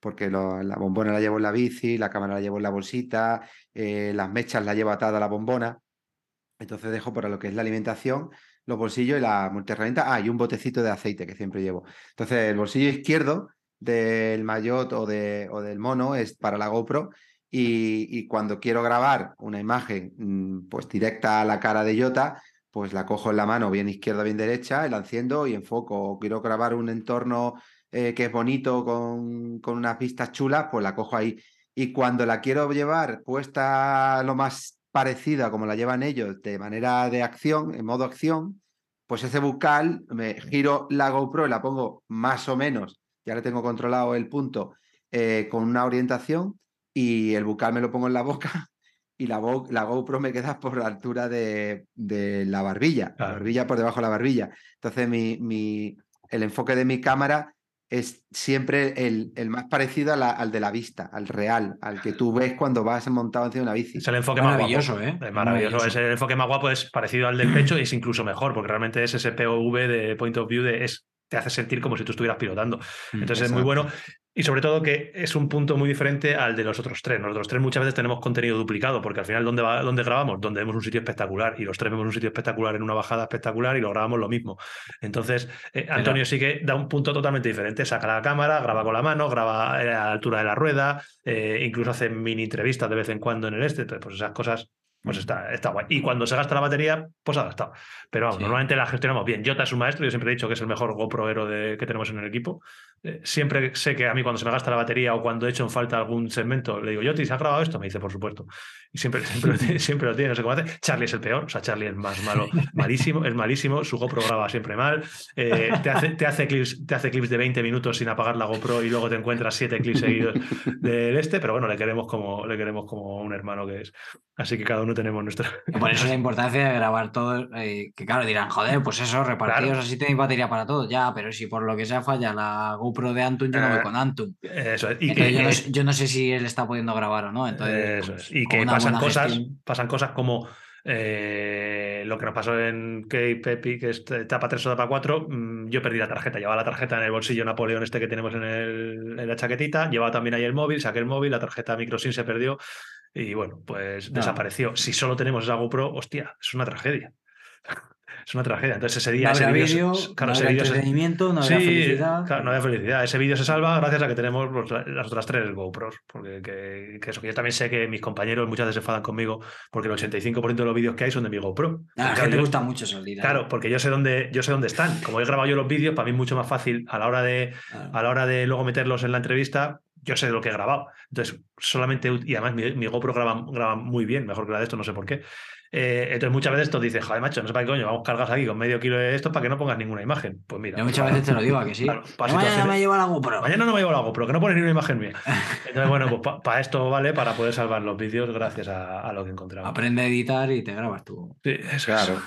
porque la bombona la llevo en la bici, la cámara la llevo en la bolsita, eh, las mechas la llevo atada a la bombona. Entonces dejo para lo que es la alimentación, los bolsillos y la multiherramienta. Ah, y un botecito de aceite que siempre llevo. Entonces, el bolsillo izquierdo del maillot o, de, o del mono es para la GoPro. Y, y cuando quiero grabar una imagen mm, pues directa a la cara de Jota, pues la cojo en la mano, bien izquierda, bien derecha, la enciendo y enfoco. O quiero grabar un entorno eh, que es bonito con, con unas vistas chulas, pues la cojo ahí. Y cuando la quiero llevar puesta lo más parecida como la llevan ellos, de manera de acción, en modo acción, pues ese bucal, me giro la GoPro y la pongo más o menos, ya le tengo controlado el punto, eh, con una orientación y el bucal me lo pongo en la boca y la, bo- la GoPro me queda por la altura de, de la barbilla, la barbilla por debajo de la barbilla. Entonces mi, mi, el enfoque de mi cámara es siempre el, el más parecido a la- al de la vista, al real, al que tú ves cuando vas montado encima de una bici. Es el enfoque más Maravilloso, guapo. ¿eh? Es maravilloso. Maravilloso. Es el enfoque más guapo, es parecido al del pecho y es incluso mejor, porque realmente es ese POV de point of view de es, te hace sentir como si tú estuvieras pilotando. Mm, Entonces es muy bueno. Y sobre todo que es un punto muy diferente al de los otros tres. Nosotros tres muchas veces tenemos contenido duplicado, porque al final, ¿dónde, va, dónde grabamos? Donde vemos un sitio espectacular. Y los tres vemos un sitio espectacular en una bajada espectacular y lo grabamos lo mismo. Entonces, eh, Antonio sí que da un punto totalmente diferente. Saca la cámara, graba con la mano, graba eh, a la altura de la rueda, eh, incluso hace mini entrevistas de vez en cuando en el este. Entonces, pues esas cosas. Pues está, está guay. Y cuando se gasta la batería, pues ha gastado. Pero vamos, Sí. normalmente la gestionamos bien. Jota es un maestro, yo siempre he dicho que es el mejor GoProero de, que tenemos en el equipo. Eh, siempre sé que a mí cuando se me gasta la batería o cuando he hecho en falta algún segmento, le digo, Joti, ¿se ha grabado esto? Me dice, por supuesto. Y siempre, siempre, lo, tiene, siempre lo tiene, no sé cómo hace. Charlie es el peor, o sea, Charlie es más malo, malísimo, es malísimo, su GoPro graba siempre mal, eh, te, hace, te, hace clips, te hace clips de 20 minutos sin apagar la GoPro y luego te encuentras 7 clips seguidos del este, pero bueno, le queremos como, le queremos como un hermano que es. Así que cada uno tenemos nuestra... Por eso la importancia de grabar todo, eh, que claro, dirán, joder, pues eso, repartidos Claro. así tenéis batería para todo. Ya, pero si por lo que sea falla la GoPro de Antum, yo no voy Eh, con Antum. Eso es. Y Entonces, que, yo, no, sé- yo no sé si él está pudiendo grabar o no. Entonces, Eso pues, es. Y que pasan cosas, gestión- pasan cosas como eh, lo que nos pasó en Cape Epic, que es etapa 3 o etapa 4. mm, yo perdí la tarjeta, llevaba la tarjeta en el bolsillo Napoleón este que tenemos en, el- en la chaquetita, llevaba también ahí el móvil, saqué el móvil, la tarjeta microSIM se perdió y bueno, pues No. desapareció. Si solo tenemos esa GoPro, hostia, es una tragedia. Es una tragedia. Entonces ese No día, habrá vídeo, claro, no ese habrá vídeo se- entretenimiento, no habrá Sí, felicidad. claro, no había felicidad. Ese vídeo se salva gracias a que tenemos la- las otras tres GoPros. Porque que, que eso, que yo también sé que mis compañeros muchas veces se enfadan conmigo porque el 85% de los vídeos que hay son de mi GoPro. A Porque, la gente le gusta mucho ahí. Claro, porque yo sé dónde, yo sé dónde están. Como he grabado yo los vídeos, para mí es mucho más fácil a la hora de, Claro. a la hora de luego meterlos en la entrevista, yo sé lo que he grabado. Entonces, solamente, y además mi, mi GoPro graba, graba muy bien, mejor que la de esto, no sé por qué. Eh, entonces, muchas veces tú dices, joder, macho, no sé para qué coño, vamos cargas aquí con medio kilo de esto para que no pongas ninguna imagen. Pues mira. Yo muchas para- veces te lo digo, ¿a que sí? Claro, para No, mañana me llevo la GoPro. Mañana no me llevo la GoPro, que no pones ni una imagen mía. Entonces, bueno, pues para esto vale para poder salvar los vídeos gracias a, a lo que encontramos. Aprende a editar y te grabas tú. Sí, eso es. Claro.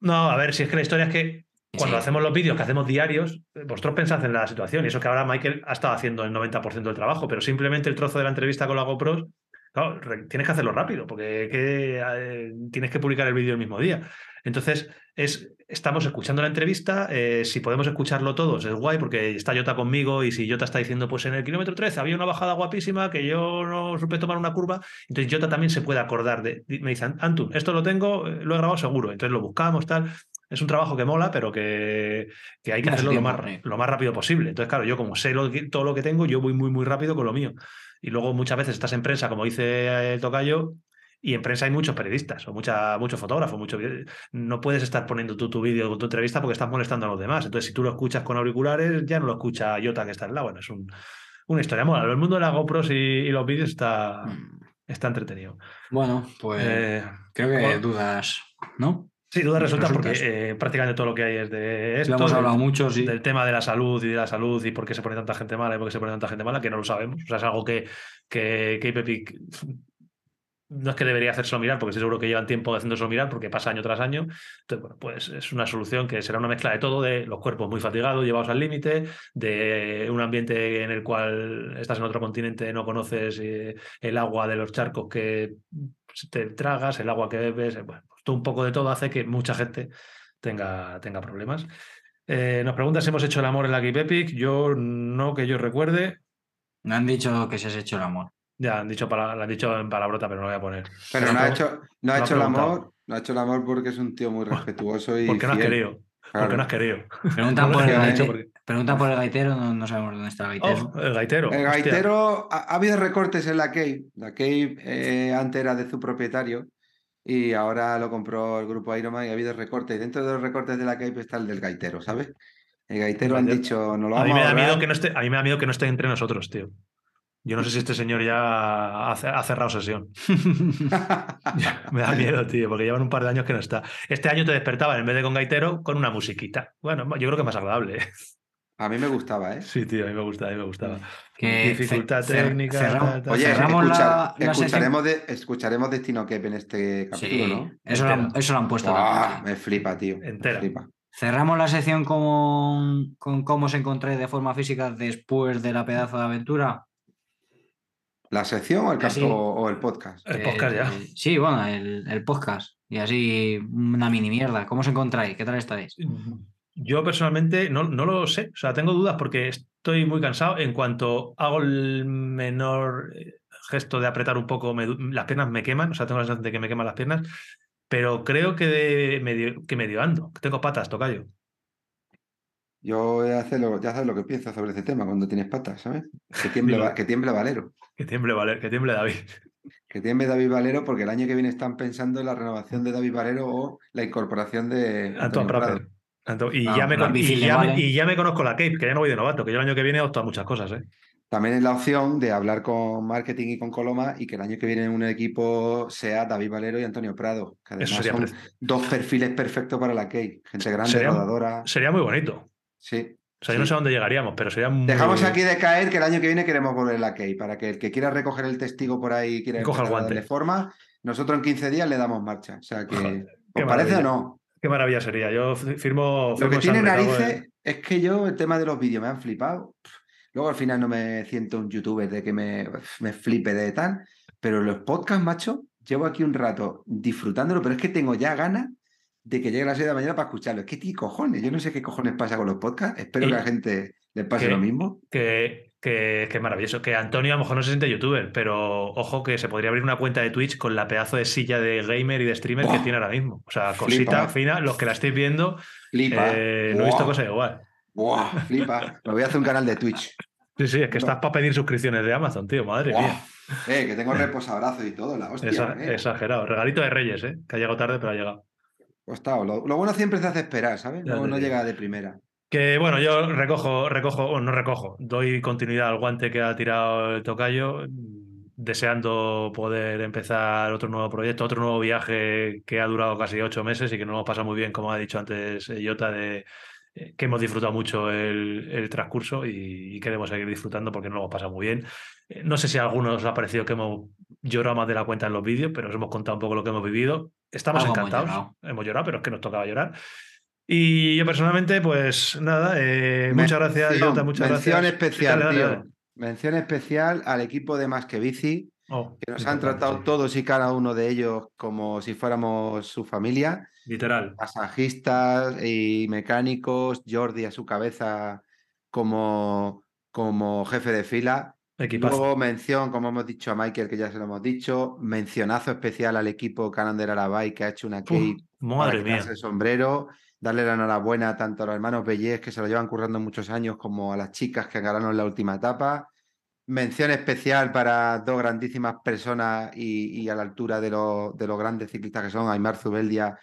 No, a ver, si es que la historia es que cuando Sí. hacemos los vídeos que hacemos diarios, eh, vosotros pensad en la situación, y eso que ahora Michael ha estado haciendo el 90% del trabajo, pero simplemente el trozo de la entrevista con la GoPro, claro, tienes que hacerlo rápido, porque que, eh, tienes que publicar el vídeo el mismo día. Entonces, es, estamos escuchando la entrevista, eh, si podemos escucharlo todos, es guay, porque está Jota conmigo, y si Jota está diciendo, pues en el kilómetro 13 había una bajada guapísima, que yo no supe tomar una curva, entonces Jota también se puede acordar de, me dicen, Antun, esto lo tengo, eh, lo he grabado seguro, entonces lo buscamos, tal es un trabajo que mola, pero que, que hay que Hace hacerlo lo más, sí. lo más rápido posible. Entonces, claro, yo como sé lo todo lo que tengo, yo voy muy, muy rápido con lo mío. Y luego muchas veces estás en prensa, como dice el tocayo, y en prensa hay muchos periodistas o mucha, muchos fotógrafos. Mucho, no puedes estar poniendo tú tu vídeo o tu entrevista porque estás molestando a los demás. Entonces, si tú lo escuchas con auriculares, ya no lo escucha Jota que está al lado. Bueno, es un- una historia mola. El mundo de las GoPros y, y los vídeos está, Mm. está entretenido. Bueno, pues Eh, creo que bueno. dudas, ¿no? Sí, dudas resultas porque eh, prácticamente todo lo que hay es de esto. Lo hemos hablado mucho, sí. Del tema de la salud y de la salud y por qué se pone tanta gente mala y por qué se pone tanta gente mala, que no lo sabemos. O sea, es algo que, que, que no es que debería hacérselo mirar, porque estoy seguro que llevan tiempo haciéndoselo mirar, porque pasa año tras año. Entonces, bueno, pues es una solución que será una mezcla de todo, de los cuerpos muy fatigados, llevados al límite, de un ambiente en el cual estás en otro continente, no conoces eh, el agua de los charcos que te tragas, el agua que bebes, bueno, pues todo un poco de todo hace que mucha gente tenga, tenga problemas. Eh, nos pregunta si hemos hecho el amor en la Keep Epic. Yo no que yo recuerde. Me han dicho que se has hecho el amor. Ya han dicho, para, lo han dicho en palabrota, pero no lo voy a poner. Pero no ha hecho, no ha el amor, no ha hecho el amor porque es un tío muy respetuoso y Porque no has querido. Porque Claro. no has querido. Preguntan, No por, lo el preguntan por el gaitero, no, no sabemos dónde está el gaitero. Oh, el gaitero. El gaitero, ha, ha habido recortes en la Cave. La Cave eh, antes era de su propietario y ahora lo compró el grupo Ironman y ha habido recortes. Dentro de los recortes de la Cave está el del gaitero, ¿sabes? El gaitero han gaitero. dicho, no lo A vamos mí, me a da miedo ahorrar". que no esté, a mí me da miedo que no esté entre nosotros, tío. Yo no sé si este señor ya ha, ce- ha cerrado sesión. me da miedo, tío, porque llevan un par de años que no está. Este año te despertaban en vez de con gaitero con una musiquita. Bueno, yo creo que es más agradable. ¿Eh? A mí me gustaba, ¿eh? Sí, tío, a mí me gusta, a mí me gustaba. Que Dificultad cer- cer- técnica. cerramos- tal, tal. Oye, cerramos escucha- la- escucharemos, de, escucharemos Destino Kep en este capítulo, Sí, ¿no? eso, lo han, eso lo han puesto. También. me flipa, tío. me Entera. flipa. Cerramos la sección con, con cómo se encontré de forma física después de la pedazo de aventura. ¿La sección o el, cap- sí. o, o el podcast? El podcast ya. Eh, sí, bueno, el, el podcast. Y así una mini mierda. ¿Cómo os encontráis? ¿Qué tal estáis? Yo personalmente no, no lo sé, o sea, tengo dudas porque estoy muy cansado. En cuanto hago el menor eh, gesto de apretar un poco, me las piernas me queman, o sea, tengo la sensación de que me queman las piernas, pero creo que de medio, que medio ando, que tengo patas, tocayo. Yo ya sé, lo, ya sabes lo que pienso sobre ese tema cuando tienes patas, ¿sabes? Que tiemble. Va- que tiemble Valero. Que tiemble, Valer, que tiemble David. Que tiemble David Valero porque el año que viene están pensando en la renovación de David Valero o la incorporación de Antoine Prado. Y, Ah, ya me, la con- bici y, ya me- vale. y ya me conozco la Cape, que ya no voy de novato, que yo el año que viene opto a muchas cosas, ¿eh? También es la opción de hablar con marketing y con Coloma y que el año que viene un equipo sea David Valero y Antonio Prado, que además sería, son dos perfiles perfectos para la Key. Gente grande, Sería- rodadora. sería muy bonito. Sí. O sea, yo no sé a dónde llegaríamos, pero sería muy... Dejamos aquí de caer que el año que viene queremos volver a la Key. Para que el que quiera recoger el testigo por ahí quiera coja el guante. darle forma, nosotros en 15 días le damos marcha. O sea que. ¿Os parece o no? Qué maravilla sería. Yo fi- firmo... Lo que tiene narices es que yo, el tema de los vídeos, me han flipado. Luego al final no me siento un youtuber de que me, me flipe de tal, pero los podcasts, macho, llevo aquí un rato disfrutándolo, pero es que tengo ya ganas de que llegue a las 6 de la mañana para escucharlo. Es que, tío, cojones, yo no sé qué cojones pasa con los podcasts, espero Y- que a la gente le pase que- lo mismo. que, que, es maravilloso. Que Antonio a lo mejor no se siente youtuber, pero ojo que se podría abrir una cuenta de Twitch con la pedazo de silla de gamer y de streamer que tiene ahora mismo. O sea, Flipa. cosita fina, los que la estéis viendo, Flipa. eh, no he visto cosa igual. Buah, flipa. Me voy a hacer un canal de Twitch. Sí, sí, es que No. estás para pedir suscripciones de Amazon, tío, madre Buah. mía. Eh, que tengo reposabrazos y todo, la hostia. Eh. Exagerado. Regalito de Reyes, ¿eh? Que ha llegado tarde, pero ha llegado. Costado. Lo, lo bueno siempre se hace esperar, ¿sabes? No, llega de primera. Que bueno, yo recojo, recojo, o no recojo, doy continuidad al guante que ha tirado el tocayo, mm, deseando poder empezar otro nuevo proyecto, otro nuevo viaje que ha durado casi ocho meses y que nos hemos pasado muy bien, como ha dicho antes eh, Jota, de eh, que hemos disfrutado mucho el, el transcurso y, y queremos seguir disfrutando porque nos lo hemos pasado muy bien. Eh, No sé si a algunos os ha parecido que hemos llorado más de la cuenta en los vídeos, pero os hemos contado un poco lo que hemos vivido. Estamos Algo hemos encantados, llorado. hemos llorado, pero es que nos tocaba llorar. Y yo personalmente, pues nada, eh, muchas gracias, Jota, muchas mención gracias. especial, Dale, dale, tío. Mención especial al equipo de Más que Bici, Oh, que nos han tratado sí. todos y cada uno de ellos como si fuéramos su familia. Literal. Masajistas y mecánicos, Jordi a su cabeza como, como jefe de fila. Equipazo. Luego mención, como hemos dicho a Michael, que ya se lo hemos dicho, mencionazo especial al equipo Canon de Arabay que ha hecho una Uf, Cape para madre mía. el sombrero, darle la enhorabuena tanto a los hermanos Bellés, que se lo llevan currando muchos años, como a las chicas que ganaron la última etapa. Mención especial para dos grandísimas personas y, y a la altura de, los- de los grandes ciclistas que son Aymar Zubeldia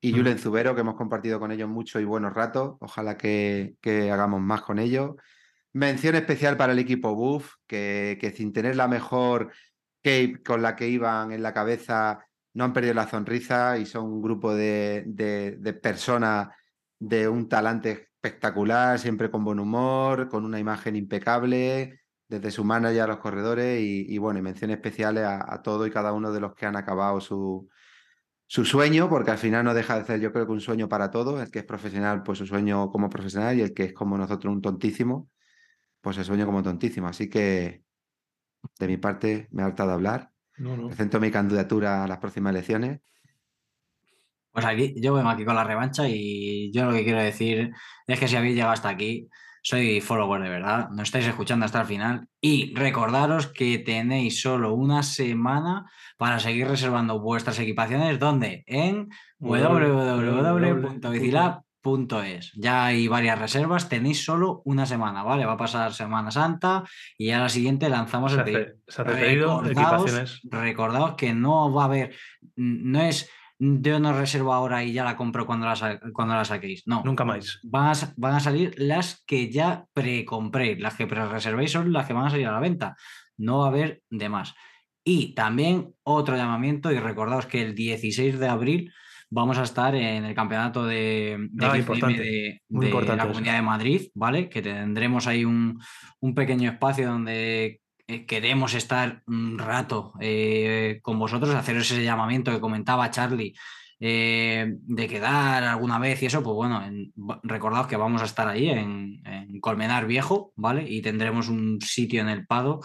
y Mm. Julen Zubero, que hemos compartido con ellos mucho y buenos ratos. Ojalá que, que hagamos más con ellos. Mención especial para el equipo Buff, que, que sin tener la mejor cape con la que iban en la cabeza, no han perdido la sonrisa y son un grupo de, de- de personas de un talante espectacular, siempre con buen humor, con una imagen impecable, desde su manager a los corredores y, bueno, y menciones especiales a, todo y cada uno de los que han acabado su, su sueño, porque al final no deja de ser yo creo que un sueño para todos, el que es profesional, pues su sueño como profesional y el que es como nosotros un tontísimo, pues el sueño como tontísimo. Así que de mi parte me ha hartado de hablar, No, no. presento mi candidatura a las próximas elecciones. Pues aquí, yo vengo aquí con la revancha y yo lo que quiero decir es que si habéis llegado hasta aquí, soy follower de verdad, nos estáis escuchando hasta el final y recordaros que tenéis solo una semana para seguir reservando vuestras equipaciones, ¿dónde? En www.bicilab.es. Ya hay varias reservas, tenéis solo una semana, ¿vale? Va a pasar Semana Santa y a la siguiente lanzamos Se el pedido. se hace pedido Recordaos, recordaos que no va a haber, no es yo no reservo ahora y ya la compro cuando la, cuando la saquéis. No, Nunca más. van a, sa- van a salir las que ya precompréis, las que pre-reservéis son las que van a salir a la venta. No va a haber de más. Y también otro llamamiento, y recordaos que el 16 de abril vamos a estar en el campeonato de, de Ah, XCM importante, de, muy de importante la eso. Comunidad de Madrid, ¿vale? Que tendremos ahí un, un pequeño espacio donde eh, queremos estar un rato eh, con vosotros, haceros ese llamamiento que comentaba Charlie, eh, de quedar alguna vez y eso, pues bueno, en- recordaos que vamos a estar ahí en, en Colmenar Viejo, ¿vale? Y tendremos un sitio en el Pado.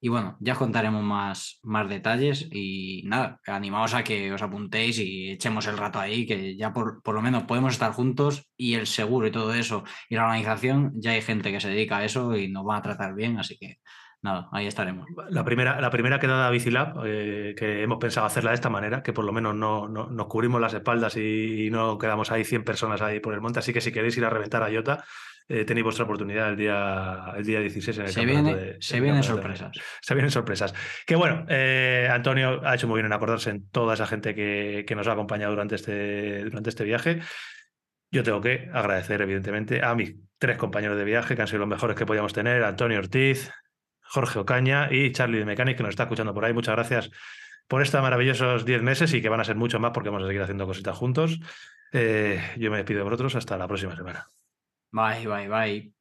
Y bueno, ya os contaremos más, más detalles y nada, animaos a que os apuntéis y echemos el rato ahí, que ya por, por lo menos podemos estar juntos y el seguro y todo eso y la organización, ya hay gente que se dedica a eso y nos va a tratar bien, así que nada, ahí estaremos. La primera, la primera quedada Bicilab, eh, que hemos pensado hacerla de esta manera, que por lo menos no, no- nos cubrimos las espaldas y, no quedamos ahí 100 personas ahí por el monte. Así que si queréis ir a reventar a Iota, eh, tenéis vuestra oportunidad el día, el día 16 en el Se, campeonato viene, de- se vienen de- sorpresas. se vienen sorpresas. Que bueno, eh, Antonio ha hecho muy bien en acordarse en toda esa gente que, que nos ha acompañado durante este, durante este viaje. Yo tengo que agradecer, evidentemente, a mis tres compañeros de viaje, que han sido los mejores que podíamos tener, Antonio Ortiz, Jorge Ocaña y Charlie de Mechanic, que nos está escuchando por ahí. Muchas gracias por estos maravillosos 10 meses y que van a ser mucho más porque vamos a seguir haciendo cositas juntos. Eh, yo me despido de vosotros hasta la próxima semana. Bye, bye, bye.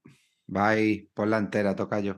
Bye, por la entera, toca yo.